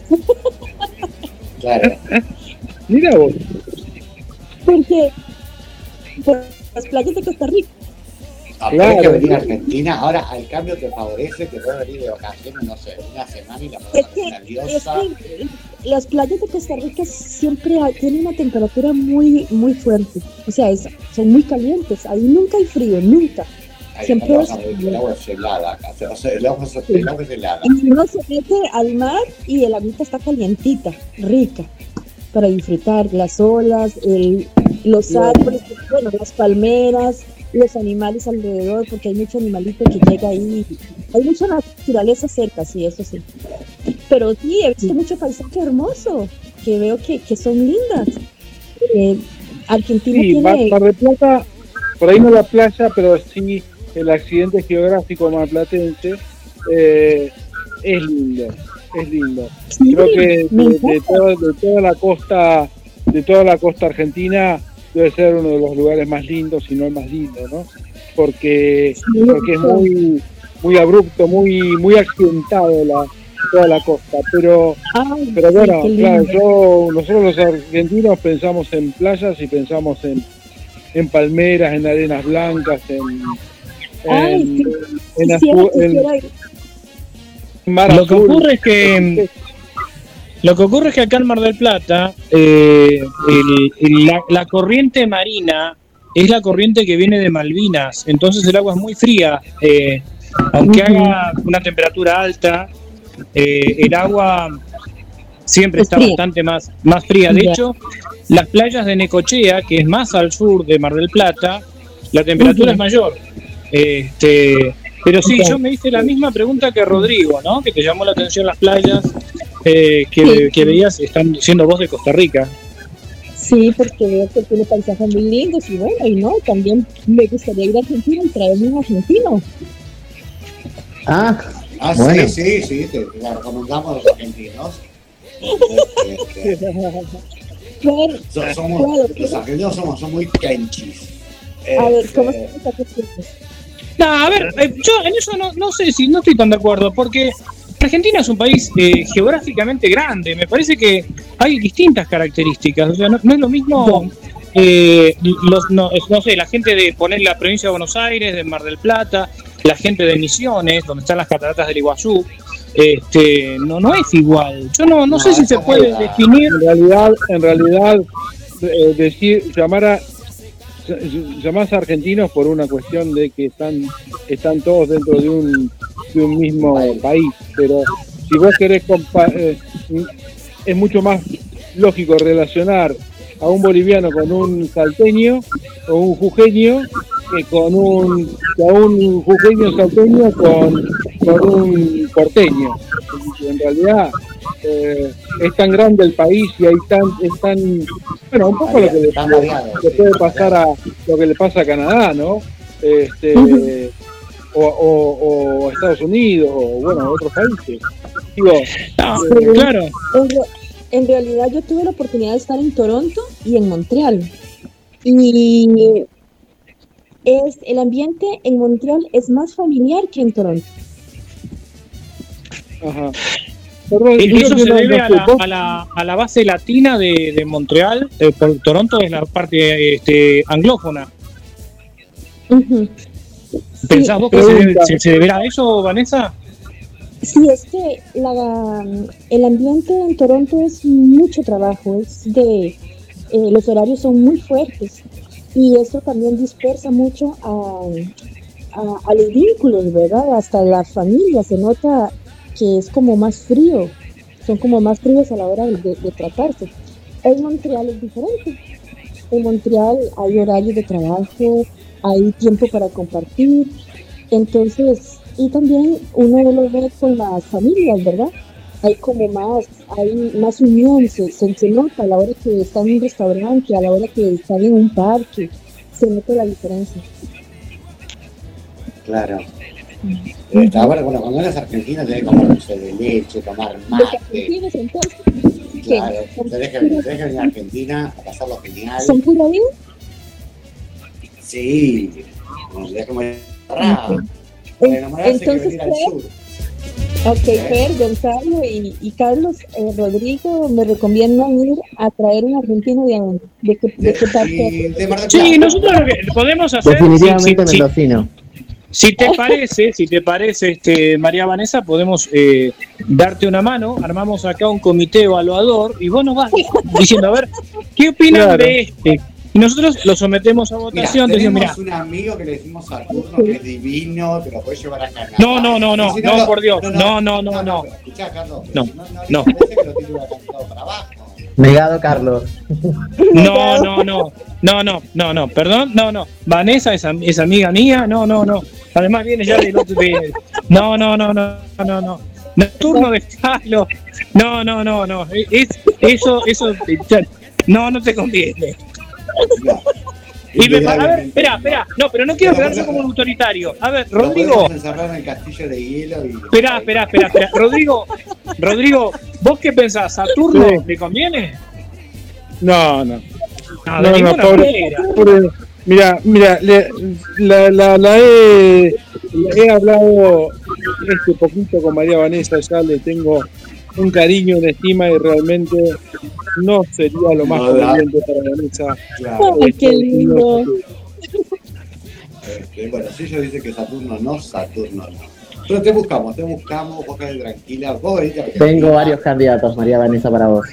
S4: Claro.
S8: Mira vos.
S2: Porque por las playas de Costa Rica.
S4: Ah,
S8: Claro.
S4: que venir a Argentina. Ahora, al cambio te favorece que puedes venir de vacaciones, no sé, una semana y la
S2: Es que, es que las playas de Costa Rica siempre hay- tienen una temperatura muy muy fuerte. O sea, es- son muy calientes. Ahí nunca hay frío, nunca.
S4: Ahí
S2: siempre
S4: no a
S2: es-
S4: morir, el agua es helada acá. O sea, el agua es, el agua es helada.
S2: Y uno se mete al mar y el agüita está calientita, rica, para disfrutar las olas, el, los árboles, bueno, las palmeras, los animales alrededor, porque hay mucho animalito que llega ahí. Hay mucha naturaleza cerca, sí, eso sí. Pero sí, he visto mucho paisaje hermoso, que veo que, que son lindas. Eh, Argentina
S8: Sí, Mar,
S2: tiene...
S8: Mar del Plata, por ahí no la playa, pero sí el accidente geográfico marplatense eh, es lindo, es lindo.
S2: Sí,
S8: Creo que de, toda, de toda la costa, de toda la costa argentina debe ser uno de los lugares más lindos, si no el más lindo, ¿no? Porque, porque es muy, muy abrupto, muy, muy accidentado la, toda la costa, pero
S2: Ay,
S8: pero bueno, claro, yo, nosotros los argentinos pensamos en playas y pensamos en, en palmeras, en arenas blancas, en,
S2: Ay,
S8: en,
S2: sí,
S8: en en. Mar
S5: Lo que ocurre es que lo que ocurre es que acá en Mar del Plata eh, el- el- la, la corriente marina es la corriente que viene de Malvinas, entonces el agua es muy fría, eh, aunque haga una temperatura alta, eh, el agua siempre
S2: Es
S5: está
S2: fría.
S5: bastante más, más fría. De hecho, las playas de Necochea, que es más al sur de Mar del Plata, la temperatura es mayor. Este, pero sí, yo me hice la misma pregunta que Rodrigo, ¿no? Que te llamó la atención las playas eh, que,
S2: Sí.
S5: que veías, están siendo vos de Costa Rica.
S2: Sí, porque veo que tiene paisajes muy lindos y bueno, y no, también me gustaría ir a Argentina y traerme un argentino.
S6: Ah,
S4: Ah,
S6: Bueno.
S4: sí, sí, sí, te, la recomendamos a los argentinos. Este, este,
S2: Claro,
S4: so- somos,
S2: claro.
S4: los argentinos somos, son muy kenchis.
S2: A ver, ¿cómo
S4: Este,
S2: se?
S5: No, a ver, eh, yo en eso no, no sé si no estoy tan de acuerdo, porque Argentina es un país eh, geográficamente grande. Me parece que hay distintas características. O sea, no, no es lo mismo. eh, los, no, no sé, la gente de poner la provincia de Buenos Aires, de Mar del Plata, la gente de Misiones, donde están las cataratas del Iguazú, este, no, no es igual. Yo no, no, sé si se puede definir.
S8: En realidad, en realidad, eh, decir, llamar a llamás a argentinos por una cuestión de que están están todos dentro de un, de un mismo país, pero si vos querés compa- eh, es mucho más lógico relacionar a un boliviano con un salteño o un jujeño que con un que a un jujeño salteño con, con un porteño. En realidad eh, es tan grande el país y hay tan es tan bueno un poco lo que le, le puede pasar a lo que le pasa a Canadá no este o, o, Estados Unidos o bueno a otros países digo
S5: No,
S2: Sí.
S5: claro.
S2: En realidad yo tuve la oportunidad de estar en Toronto y en Montreal. Y es el ambiente en Montreal es más familiar que en Toronto.
S8: ajá Perdón,
S5: Eso se debe a la, a la, a la base latina de, de Montreal. eh, Toronto es la parte este, anglófona. ¿Pensás vos que se, debe-
S8: pregunta.
S5: se- se deberá a eso, Vanessa?
S2: Sí, es que la, el ambiente en Toronto es mucho trabajo, es de, eh, los horarios son muy fuertes y eso también dispersa mucho a, a, a los vínculos, ¿verdad? Hasta la familia se nota que es como más frío, son como más fríos a la hora de, tratarse. En Montreal es diferente. En Montreal hay horarios de trabajo, hay tiempo para compartir, entonces, y también uno lo ve con las familias, ¿verdad? Hay como más, hay más unión, se, se, se nota a la hora que están en un restaurante, a la hora que están en un parque, se nota la diferencia.
S4: Claro. Eh, ahora, bueno, cuando eres argentina tenés que tomar dulce de leche, tomar
S2: Los
S4: mate.
S2: argentinos entonces,
S4: Claro, tenés que, tenés que venir a Argentina a pasarlo genial.
S2: ¿Son curadín?
S4: Sí, nos dejamos enamorado. Para enamorarse hay que
S2: Entonces,
S10: pues,
S4: venir al sur.
S2: Ok, Fer, Gonzalo y, y Carlos eh, Rodrigo me recomiendan ir a traer un argentino de, de, qué- de qué parte.
S5: Sí, nosotros lo que podemos hacer.
S6: Definitivamente
S5: si- si-
S6: mendocino.
S5: Si te parece, si te parece, este, María Vanessa, podemos eh, darte una mano, armamos acá un comité evaluador y vos nos vas diciendo, a ver, ¿qué opinan
S8: Claro.
S5: de este? Y nosotros lo sometemos a votación, te decimos,
S4: tenemos
S5: mira,
S4: un amigo que le decimos Saturno que es divino, te lo puedes llevar a Canadá.
S5: no, no, no, no,
S4: si
S5: no, por Dios, no, no, no, no.
S4: Escuchá, Carlos,
S5: No,
S4: no, no,
S5: no.
S4: parece que lo tiene organizado para abajo.
S6: Negado Carlos.
S5: No, no, no, no, no, no, no, perdón, no, no. Vanessa es, am- es amiga mía, no, no, no. Además viene ya del otro. de- no, no, no, no, no, no. Nocturno de Carlos. No, no, no, no. Es, eso, eso. No, no te conviene. Y me, a ver, espera, espera. No, pero no quiero quedarse como un autoritario. A ver, Rodrigo.
S4: podemos encerrar en el castillo de hielo y...
S5: Espera, espera, espera, espera. Rodrigo, Rodrigo, ¿vos qué pensás? ¿Saturno le conviene?
S8: No, no.
S5: No,
S8: No, no,
S5: ninguna
S8: pobre, pobre- Mira, mira, le- la, la, la he, la he hablado este poquito con María Vanessa, ya le tengo un cariño, una estima y realmente no sería lo más
S4: No
S8: conveniente para Vanessa.
S4: Claro.
S2: Ay, qué lindo.
S4: Este, bueno, si ellos dicen que Saturno no, Saturno no. Pero te buscamos, te buscamos, vos tranquila, vos.
S6: Tengo varios candidatos, María Vanessa, para vos.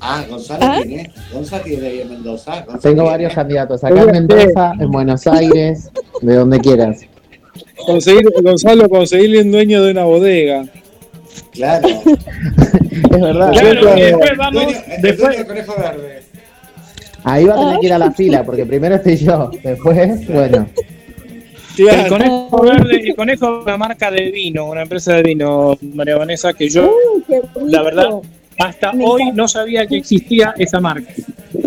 S4: Ah, Gonzalo tiene, Gonzalo tiene ahí en Mendoza. Gonzalo
S6: Tengo
S4: tiene.
S6: varios candidatos. Acá en Mendoza, en Buenos Aires, de donde quieras.
S8: Conseguir, Gonzalo, conseguirle un dueño de una bodega.
S4: Claro.
S6: Es verdad.
S5: Claro, después vamos.
S4: Dueño- el
S5: Después,
S4: dueño del conejo verde.
S6: Ahí va a tener que ir a la fila, porque primero estoy yo. Después, bueno.
S5: El conejo verde, el conejo es una marca de vino, una empresa de vino, María Vanessa, que yo,
S2: Uy, qué
S5: la verdad, hasta
S2: Me
S5: hoy
S2: encanta.
S5: no sabía que existía esa marca.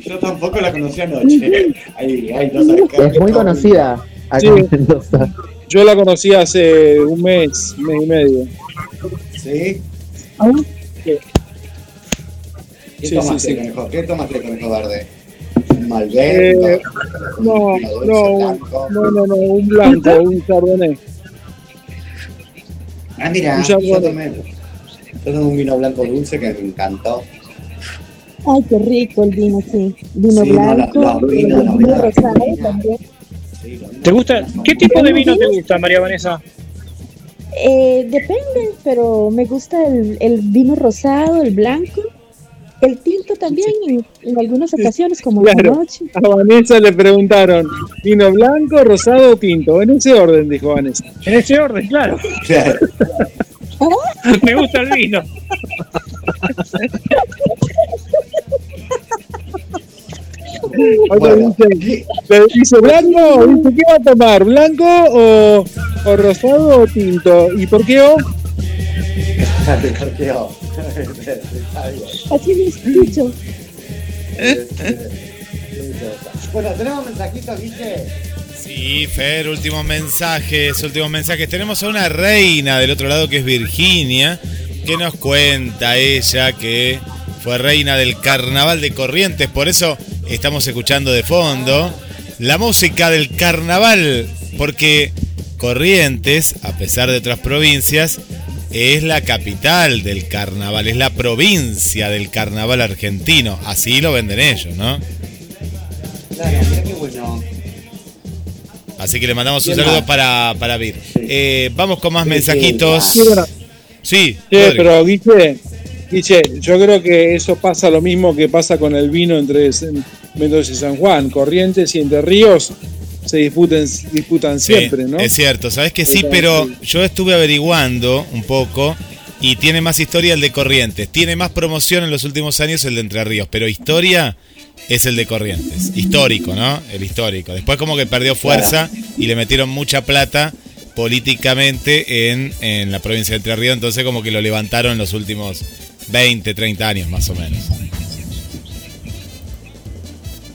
S4: Yo tampoco la conocí anoche. Ay, ay, no sabes qué-
S6: Es muy conocida acá
S8: Sí.
S6: en Mendoza.
S8: Yo la conocí hace un mes, un mes y medio.
S4: ¿Sí? ¿Qué
S8: Sí,
S4: tomaste,
S8: sí, sí.
S4: conejo? ¿Qué tomaste, conejo verde? ¿Un
S8: Eh,
S4: Malbec?
S8: no,
S4: ¿Un vino dulce
S8: no,
S4: blanco?
S8: no, no, no, un blanco, un chardonnay.
S4: Ah, mira,
S8: un
S4: yo
S8: chardonnay.
S4: tomé, yo tomé un vino blanco dulce que me encantó.
S2: Ay, qué rico el vino, sí. Vino
S4: Sí, no,
S2: blanco,
S4: los vinos, los
S2: rosado también.
S4: Sí,
S5: ¿Te gusta? ¿Qué tipo de vino te gusta, María Vanessa?
S2: Eh, depende, pero me gusta el, el vino rosado, el blanco, el tinto también en, en algunas ocasiones, como
S8: Claro.
S2: noche.
S8: A Vanessa le preguntaron, ¿vino blanco, rosado o tinto? En ese orden, dijo Vanessa.
S5: En ese orden, claro.
S4: Claro.
S5: Me gusta el vino.
S8: Otra
S4: Bueno.
S8: dice, dice, ¿blanco? Dice, ¿qué va a tomar? ¿Blanco o, o rosado o tinto? ¿Y por qué o?
S4: Te.
S2: Así lo escucho.
S4: Bueno, tenemos mensajitos, ¿viste?
S3: Sí, Fer, últimos mensajes, últimos mensajes. Tenemos a una reina del otro lado que es Virginia, que nos cuenta ella que fue reina del carnaval de Corrientes, por eso estamos escuchando de fondo la música del carnaval, porque Corrientes, a pesar de otras provincias, es la capital del carnaval, es la provincia del carnaval argentino, así lo venden ellos, ¿no?
S4: Claro, mira qué bueno.
S3: Así que le mandamos un saludo para, para Vir. Eh, vamos con más mensajitos.
S4: sí,
S8: Sí, bueno,
S3: Sí,
S8: Sí,
S3: Rodri.
S8: pero Guille, Guille, yo creo que eso pasa lo mismo que pasa con el vino entre Mendoza y San Juan. Corrientes y Entre Ríos se disputan, disputan
S3: Sí,
S8: siempre, ¿no?
S3: Es cierto, sabes que sí,
S8: Pero
S3: yo estuve averiguando un poco y tiene más historia el de Corrientes. Tiene más promoción en los últimos años el de Entre Ríos, pero historia es el de Corrientes. Histórico, ¿no? El histórico. Después como que perdió fuerza y le metieron mucha plata políticamente en, en la provincia de Entre Ríos, entonces como que lo levantaron en los últimos 20, 30 años más o menos.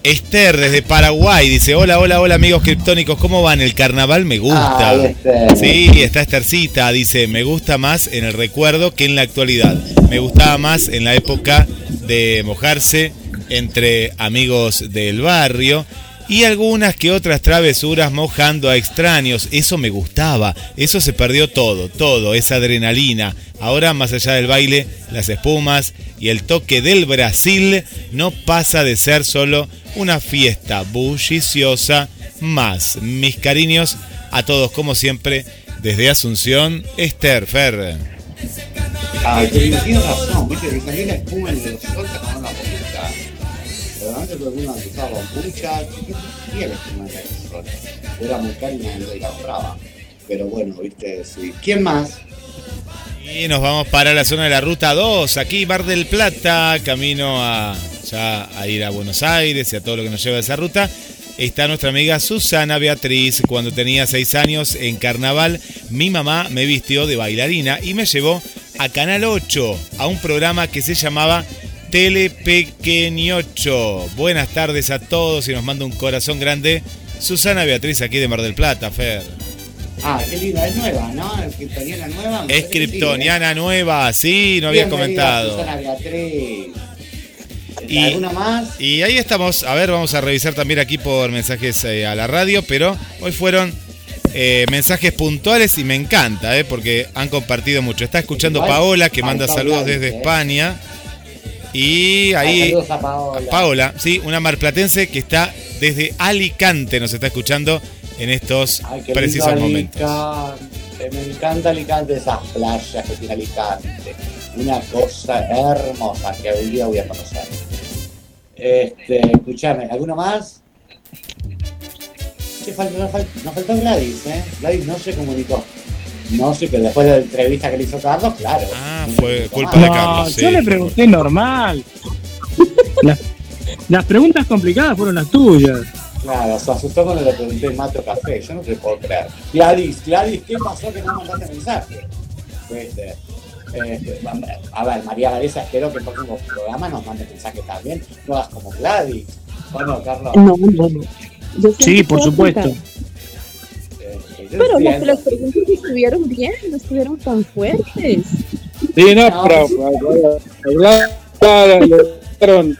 S3: Esther desde Paraguay dice, hola, hola, hola amigos criptónicos, ¿cómo van? El carnaval me gusta.
S4: Ay, Esther.
S3: Sí, está Esthercita, dice, me gusta más en el recuerdo que en la actualidad. Me gustaba más en la época de mojarse entre amigos del barrio. Y algunas que otras travesuras mojando a extraños. Eso me gustaba, eso se perdió todo, todo, esa adrenalina. Ahora, más allá del baile, las espumas y el toque del Brasil no pasa de ser solo una fiesta bulliciosa más. Mis cariños a todos, como siempre, desde Asunción, Esther Fer.
S4: Que y la espuma de la sola. Era muy cara y la compraba. Pero bueno, viste, sí. ¿Quién más?
S3: Y nos vamos para la zona de la ruta 2, aquí Bar del Plata, camino a ya a ir a Buenos Aires y a todo lo que nos lleva a esa ruta. Está nuestra amiga Susana Beatriz. Cuando tenía 6 años en carnaval, mi mamá me vistió de bailarina y me llevó a Canal 8, a un programa que se llamaba Tele Pequeñocho. Buenas tardes a todos y nos manda un corazón grande. Susana Beatriz aquí de Mar del Plata, Fer.
S4: Ah, qué linda, es nueva, ¿no? Es Kryptoniana nueva. me
S3: Es
S4: parece que sí, ¿eh?
S3: Nueva, sí, no había
S4: Bienvenida,
S3: comentado.
S4: Susana Beatriz.
S3: Y-
S4: ¿Alguna más?
S3: Y ahí estamos, a ver, vamos a revisar también aquí por mensajes eh, a la radio, pero hoy fueron eh, mensajes puntuales y me encanta, eh, porque han compartido mucho. Está escuchando Paola, que manda saludos desde. España. Y
S4: Ah,
S3: ahí,
S4: saludos a Paola.
S3: Paola, sí, una marplatense que está desde Alicante, nos está escuchando en estos
S4: Ay,
S3: precisos momentos.
S4: Alicante. Me encanta Alicante, esas playas que tiene Alicante. Una cosa hermosa que algún día voy a conocer. Este, escuchame, ¿alguno más? Nos faltó Gladys, ¿eh? Gladys no se comunicó. No sé, que después de la entrevista que le hizo Carlos, claro.
S3: Ah, fue culpa de Carlos,
S5: yo
S3: sí.
S5: le pregunté normal. Las, las preguntas complicadas fueron las tuyas.
S4: Claro, se asustó cuando le pregunté Mato Café, yo no te puedo creer. Gladys, Gladys, ¿qué pasó que no mandaste mensaje? Este, este, a ver, María Vanessa, espero que en próximos programas nos mande mensaje también. No hagas como Gladys. Bueno, Carlos.
S2: No, no, no.
S5: Sí, por supuesto.
S2: Pero las, las preguntas estuvieron bien, no estuvieron tan fuertes.
S8: Sí, no,
S4: No,
S8: pero hablar- hablar- le preguntaron,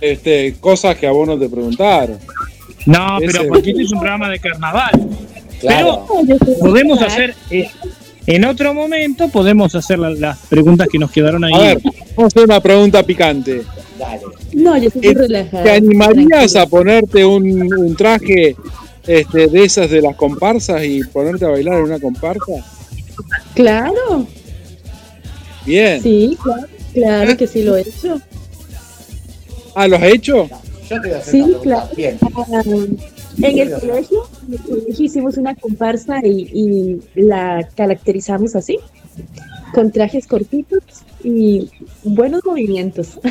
S8: este, cosas que a vos no te preguntaron.
S5: No,
S8: Ese-
S5: pero porque este es un programa de carnaval.
S4: Claro.
S2: Sé
S5: Podemos hacer, eh, en otro momento, podemos hacer la- las preguntas que nos quedaron ahí.
S8: A ver, vamos a hacer una pregunta picante.
S4: Dale.
S2: No, yo muy
S8: ¿Te-
S2: relajada.
S8: ¿Te animarías a ponerte un, un traje este, de esas de las comparsas y ponerte a bailar en una comparsa?
S2: Claro,
S8: Bien.
S2: sí, claro, claro que sí lo he hecho.
S8: Ah, ¿lo has hecho?
S4: Yo te voy a hacer
S2: Sí,
S4: una pregunta
S2: claro.
S4: bien.
S2: Ah, en el colegio, en el colegio hicimos una comparsa y, y la caracterizamos así, con trajes cortitos y buenos movimientos.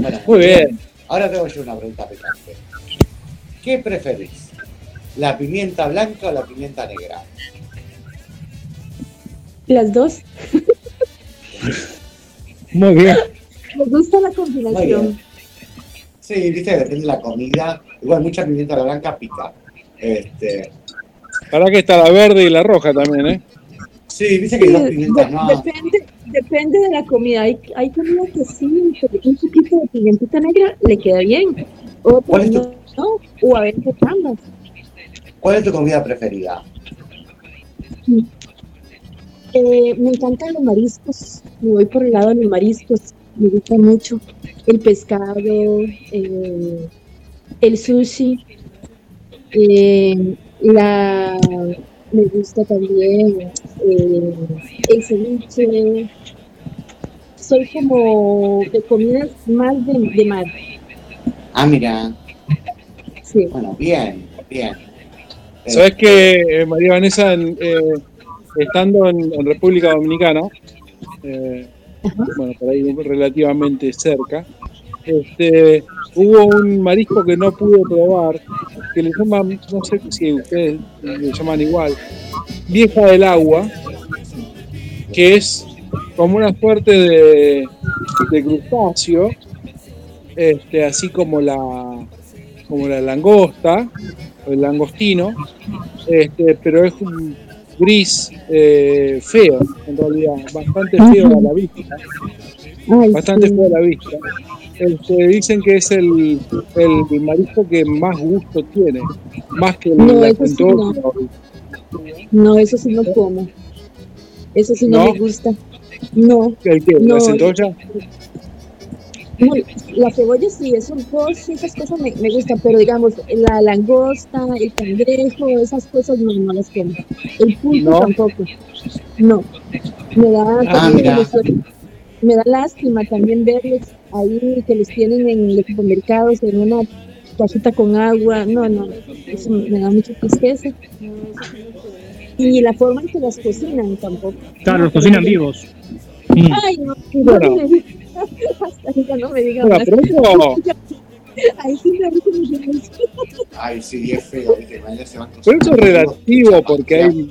S4: Bueno,
S8: Muy bien.
S4: Ahora te voy a hacer una pregunta picante. ¿Qué preferís? ¿La pimienta blanca o la pimienta negra?
S2: Las dos,
S5: Muy bien.
S2: me gusta la combinación.
S4: Sí, viste, depende de la comida. Igual mucha pimienta blanca pica. Este,
S8: Para que está la verde y la roja también, ¿eh?
S4: sí, viste que
S2: Sí,
S4: dos pimientas
S2: de-
S4: no.
S2: depende, depende de la comida. Hay, hay comida que sí, un poquito de pimentita negra le queda bien.
S4: ¿Cuál
S2: Otras
S4: es tu-
S2: no, no, o a veces ambas.
S4: ¿Cuál es tu comida preferida?
S2: Eh, me encantan los mariscos, me voy por el lado de los mariscos, me gusta mucho el pescado, eh, el sushi, eh, la, me gusta también eh, el ceviche. Soy como de comidas más de, de mar.
S4: Ah, mira.
S2: Sí.
S4: Bueno, bien, bien.
S8: Sabes que eh, María Vanessa, en, eh, estando en, en República Dominicana, eh, bueno, por ahí relativamente cerca, este, hubo un marisco que no pude probar, que le llaman, no sé si ustedes le llaman igual, vieja del agua, que es como una suerte de, de crustáceo, este, así como la, como la langosta, el langostino, este, pero es un gris eh, feo, en realidad, bastante feo a la vista, bastante feo a la vista. este, dicen que es el, el marisco que más gusto tiene, más que el
S2: No, eso sí. No, eso sí no como. Eso sí no,
S8: ¿No?
S2: me gusta. No.
S8: ¿El qué?
S2: No,
S8: ¿La centolla?
S2: No, la cebolla sí, esos dos, esas cosas me, me gustan, pero digamos, la langosta, el cangrejo, esas cosas no, no las como. El pulpo
S8: ¿No?
S2: tampoco. No. Me da,
S4: Ah,
S2: también
S4: mira.
S2: me, da lástima también verlos ahí que los tienen en los supermercados en una cajita con agua. No, no, eso me da mucha tristeza. Y la forma en que las cocinan tampoco.
S5: Claro, los cocinan vivos.
S2: Ay, no, no. Hasta ahorita no me digan
S8: Bueno,
S2: más.
S8: pero eso,
S2: Ahí sí me río mucho.
S4: Ay, sí, es
S8: es relativo porque hay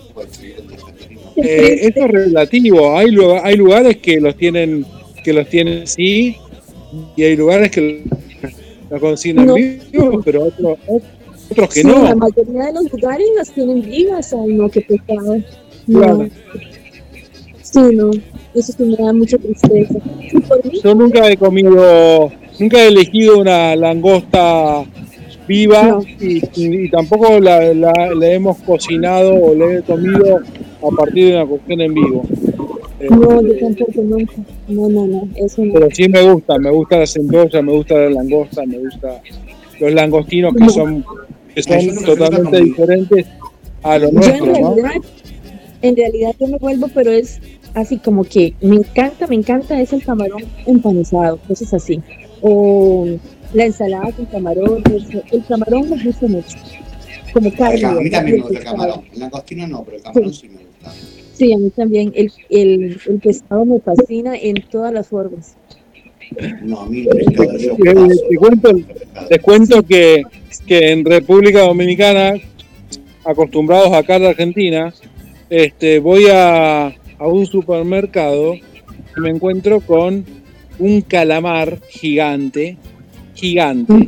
S8: eh, eso es relativo. Hay lugar- hay lugares que los tienen que los tienen así y hay lugares que los cocinan
S2: No.
S8: vivos, pero otros otros que
S2: Sí,
S8: no.
S2: la mayoría de los lugares las tienen vivas. Ay, no, qué pecado. No.
S8: Claro.
S2: Sí, no. Eso sí me da mucha tristeza.
S8: Yo nunca he comido, nunca he elegido una langosta viva
S2: No.
S8: y, y- y tampoco la, la- la hemos cocinado o la he comido a partir de una cocción en vivo.
S2: No, yo tampoco nunca. No, no, no. Eso no.
S8: pero sí me gusta, me gusta la centolla, me gusta la langosta, me gusta los langostinos que
S2: No.
S8: son, que son totalmente diferentes a lo
S2: Yo en
S8: nuestro, ¿no?
S2: realidad, en realidad yo me vuelvo, pero es así como que me encanta, me encanta es el camarón empanizado, cosas así. O la ensalada con camarón, el, el camarón me gusta mucho. Como carne.
S4: A mí también me gusta el camarón. El langostino no, pero el camarón sí me gusta.
S2: Sí, a mí también. El, el, el pescado me fascina en todas las formas.
S4: No, a mí el pescado yo
S8: Eh,
S4: paso.
S8: te cuento, les cuento que, que en República Dominicana, acostumbrados acá en Argentina, este, voy a, a un supermercado y me encuentro con un calamar gigante, gigante.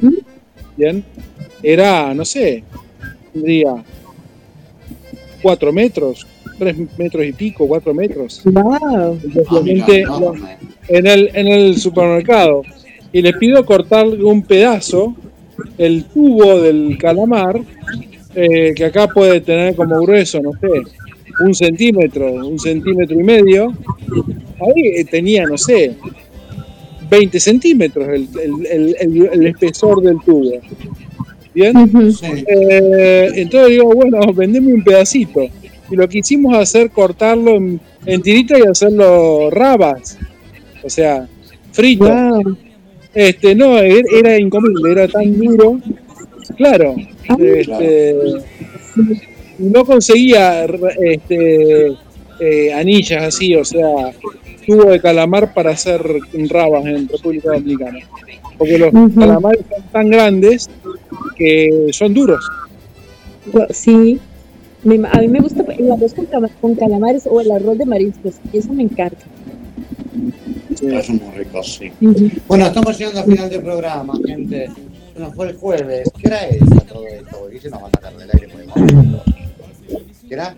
S8: ¿bien? Era, no sé, tendría cuatro metros, tres metros y pico, cuatro metros.
S2: Wow.
S4: Ah,
S8: Obviamente,
S4: no,
S8: en el, en el supermercado y le pido cortarle un pedazo, el tubo del calamar, eh, que acá puede tener como grueso, no sé, un centímetro, un centímetro y medio, ahí eh, tenía, no sé, 20 centímetros el, el- el- el- el espesor del tubo. ¿Bien? Eh, entonces digo, bueno, vendeme un pedacito. Y lo que hicimos hacer cortarlo en, en tiritas y hacerlo rabas. O sea, frito.
S2: Wow.
S8: Este, no, er- era incomible, era tan duro. Claro.
S2: Ah,
S8: Este, no conseguía este, eh, anillas así, o sea, tubo de calamar para hacer rabas en República Dominicana. Porque los calamares son tan grandes que son duros.
S2: Sí. A mí me gusta el arroz con, con calamares o el arroz de mariscos. Eso me encanta.
S4: Es muy rico, sí. Bueno, estamos llegando al final del programa, gente. Se Nos fue el jueves. ¿Qué hora es a todo esto? Porque se nos va a sacar del aire por el momento. ¿Qué era?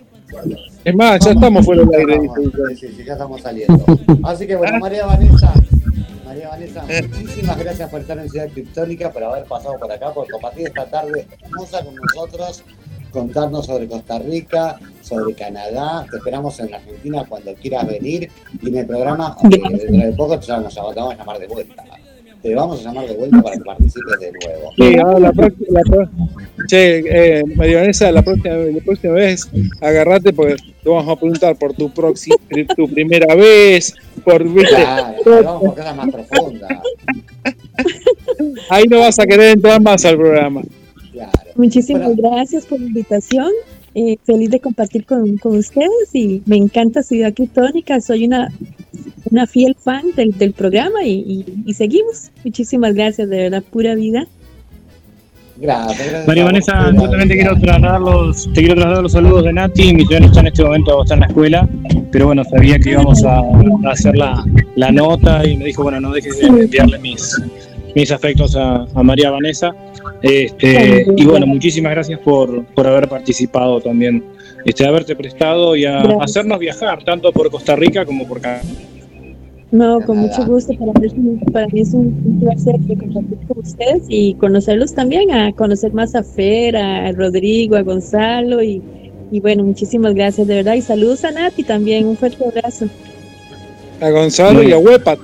S8: Es más, ya estamos fuera del aire.
S4: Sí, sí, ya estamos saliendo. Así que bueno, María Vanessa, María Vanessa, muchísimas gracias por estar en Ciudad Criptónica, por haber pasado por acá, por compartir esta tarde hermosa con nosotros, contarnos sobre Costa Rica, sobre Canadá. Te esperamos en Argentina cuando quieras venir. Y en el programa, dentro de poco te vamos a llamar de vuelta. Te vamos a llamar de vuelta para que participes de nuevo.
S8: Sí, ahora la próxima, la che, eh, María Vanessa, la próxima, la próxima vez agarrate porque te vamos a preguntar por tu próxima, tu primera vez, por viste,
S4: Claro, vamos por cosas más profundas.
S8: ahí no vas a querer entrar más al programa.
S4: Claro.
S2: Muchísimas
S4: Bueno.
S2: gracias por la invitación. Eh, feliz de compartir con, con ustedes y me encanta Ciudad Criptónica. Soy una, una fiel fan del, del programa y, y- y seguimos. Muchísimas gracias, de verdad, pura vida.
S4: Gracias, gracias.
S5: María Vanessa, yo también te quiero trasladar los, te quiero trasladar los saludos de Nati. Mi señora está en este momento está en la escuela, pero bueno, sabía que íbamos a, a hacer la, la nota y me dijo, bueno, no dejes de enviarle mis, mis afectos a, a María Vanessa. Este, y bueno, muchísimas gracias por, por haber participado también, este, haberte prestado y a
S2: Gracias.
S5: hacernos viajar tanto por Costa Rica como por Canadá.
S2: No,
S4: De
S2: con
S4: nada.
S2: mucho gusto. Para mí, es un- para mí es un, un placer compartir con ustedes y conocerlos también, a conocer más a Fer, a Rodrigo, a Gonzalo y, y bueno, muchísimas gracias de verdad. Y saludos a Nati también, un fuerte abrazo.
S8: A Gonzalo y a Huepa.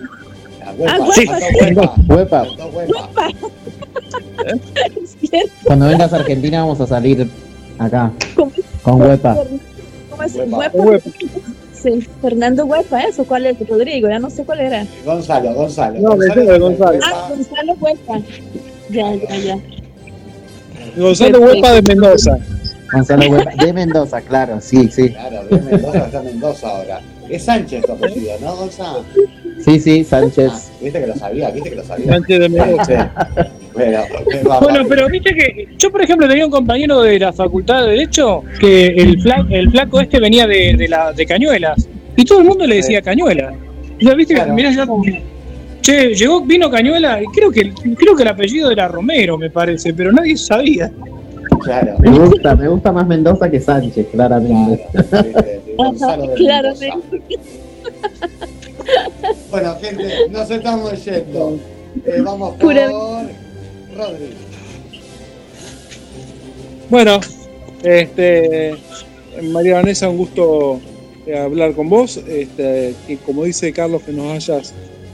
S4: Huepa,
S2: Ah,
S8: sí.
S4: huepa,
S2: cierto.
S6: cuando vengas a Argentina vamos a salir acá
S2: ¿Cómo,
S6: con Huepa.
S2: cómo es?
S4: Huepa.
S2: Huepa. Sí, Fernando Huepa, eso, ¿cuál es? Rodrigo, ya no sé cuál era.
S4: Gonzalo, Gonzalo.
S8: No, Gonzalo,
S4: de
S8: Gonzalo.
S2: Ah, Gonzalo Huepa. Ya, ya, ya.
S8: Gonzalo Huepa de Mendoza.
S6: Gonzalo Huepa, de Mendoza, claro, sí, sí.
S4: Claro, de Mendoza está en Mendoza ahora. Es Sánchez tu apellido, ¿no, Gonzalo?
S6: Sí, sí,
S4: Ah,
S6: Sánchez.
S4: viste que lo sabía, viste que lo sabía.
S8: Sánchez de Mendoza.
S4: Va
S5: Bueno, pero viste que yo, por ejemplo, tenía un compañero de la Facultad de Derecho que el, fla- el flaco este venía de, de, la, de Cañuelas y todo el mundo le decía Cañuelas. O sea, viste,
S4: Claro.
S5: que mirá, ya Che, llegó, vino Cañuela y creo que, creo que el apellido era Romero, me parece, pero nadie sabía.
S4: Claro.
S6: Me gusta, me gusta más Mendoza que Sánchez, claramente.
S4: Claro, Gonzalo
S2: Claramente.
S4: Mendoza. Bueno, gente, nos estamos yendo. Eh, vamos por
S2: Pura-
S8: Bueno, este, María Vanessa, un gusto eh, hablar con vos. Este, y como dice Carlos, que nos hayas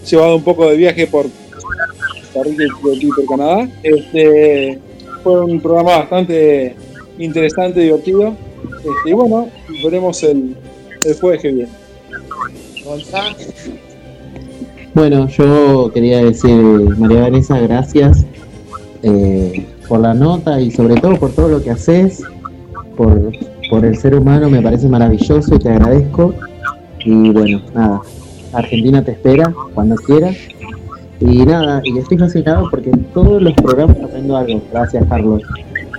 S8: llevado un poco de viaje por y por Canadá. Este, fue un programa bastante interesante, divertido. Este, y bueno, veremos el, el jueves que viene.
S6: Bueno, yo quería decir, María Vanessa, gracias eh, por la nota y sobre todo por todo lo que haces, por, por el ser humano, me parece maravilloso y te agradezco. Y bueno, nada, Argentina te espera cuando quieras. Y nada, y estoy fascinado porque en todos los programas aprendo algo. Gracias, Carlos.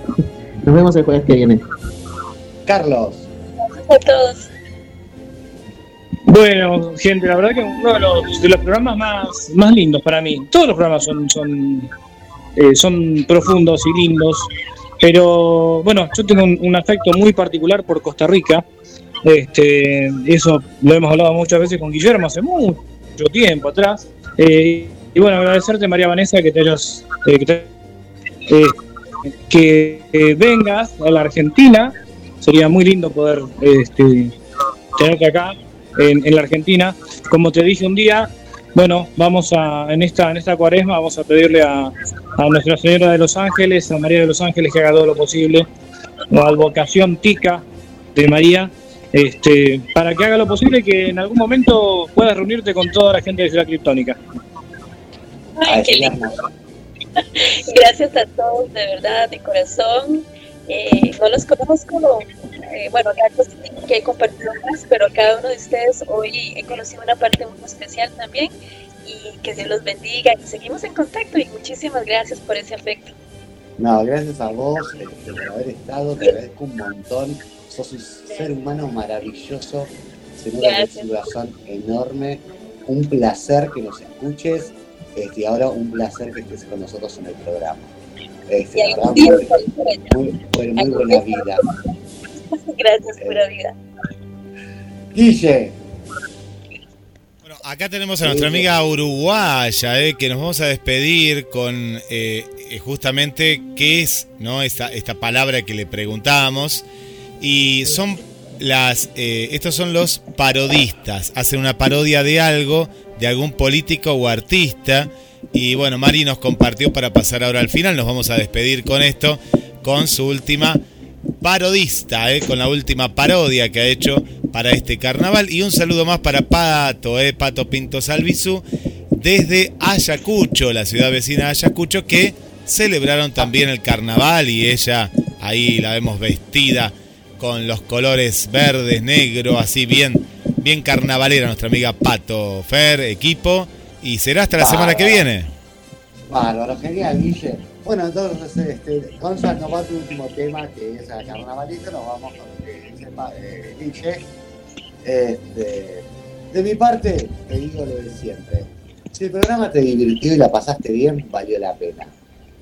S6: Nos vemos el jueves que viene.
S4: Carlos.
S10: a todos.
S5: Bueno, gente, la verdad que uno de los, de los programas más, más lindos para mí. Todos los programas son, son, eh, son profundos y lindos. Pero bueno, yo tengo un, afecto muy particular por Costa Rica. Este, eso lo hemos hablado muchas veces con Guillermo hace mucho tiempo atrás. Eh, y bueno, agradecerte María Vanessa que te hayas eh, que, que, vengas a la Argentina. Sería muy lindo poder este, tenerte acá en la Argentina. Como te dije un día, bueno, vamos a, en esta, en esta cuaresma, vamos a pedirle a, a Nuestra Señora de los Ángeles, a María de los Ángeles que haga todo lo posible, o a Vocación Tica de María, este, para que haga lo posible y que en algún momento puedas reunirte con toda la gente de Ciudad Criptónica.
S10: Ay, qué lindo. Gracias a todos, de verdad, de corazón. Eh, no los conozco, eh, bueno, Carlos que he compartido más, pero a cada uno de ustedes hoy he conocido una parte muy especial también y que Dios los bendiga y seguimos en contacto y muchísimas gracias por ese afecto.
S4: No, gracias a vos este, por haber estado, te agradezco un montón. Sos un ser humano maravilloso, se nota que un corazón enorme. Un placer que nos escuches este, y ahora un placer que estés con nosotros en el programa. Este,
S10: Y
S4: verdad, muy, muy, muy- muy buena vida.
S10: Gracias, pura vida.
S4: Guille,
S3: Bueno, acá tenemos a nuestra amiga uruguaya, eh, que nos vamos a despedir con eh, eh, justamente qué es no esta, esta palabra que le preguntábamos. Y son las, eh, estos son los parodistas. Hacen una parodia de algo, de algún político o artista. Y bueno, Mari nos compartió para pasar ahora al final. Nos vamos a despedir con esto, con su última parodista, eh, con la última parodia que ha hecho para este carnaval. Y un saludo más para Pato, eh, Pato Pinto Salvizu, desde Ayacucho, la ciudad vecina de Ayacucho, que celebraron también el carnaval y ella ahí la vemos vestida con los colores verdes, negro, así bien, bien carnavalera nuestra amiga Pato Fer, equipo. Y será hasta la semana que viene.
S4: bárbaro, genial, Guille. Bueno, entonces, este, Gonzalo, nos va tu último tema, que es el carnavalito, nos vamos con lo que dice de mi parte, te digo lo de siempre. Si el programa te divirtió y la pasaste bien, valió la pena.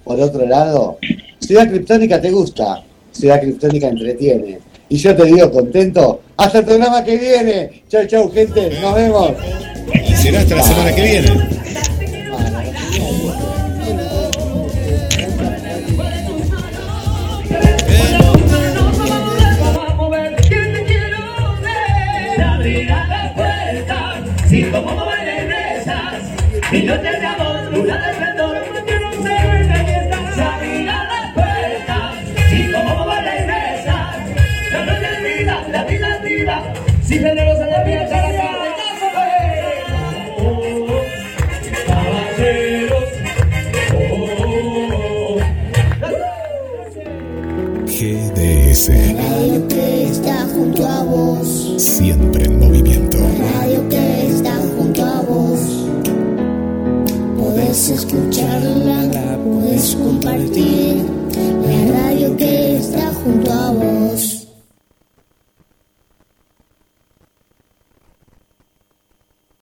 S4: Por otro lado, Ciudad Criptónica te gusta, Ciudad Criptónica entretiene. Y yo te digo contento, hasta el programa que viene. Chau, chau, gente, nos vemos. Será hasta la semana que viene.
S15: Si como regresas, y yo te llamo luna de esplendor, porque no se ve la fiesta. Se abrirá la puerta, si como regresas, la noche es vida, la vida es vida, si tenemos a la fiesta la cabañazo, caballeros,
S1: GDS,
S16: Radio que está junto a vos.
S1: siempre en movimiento.
S16: puedes escucharla, puedes compartir, la radio que está junto a vos.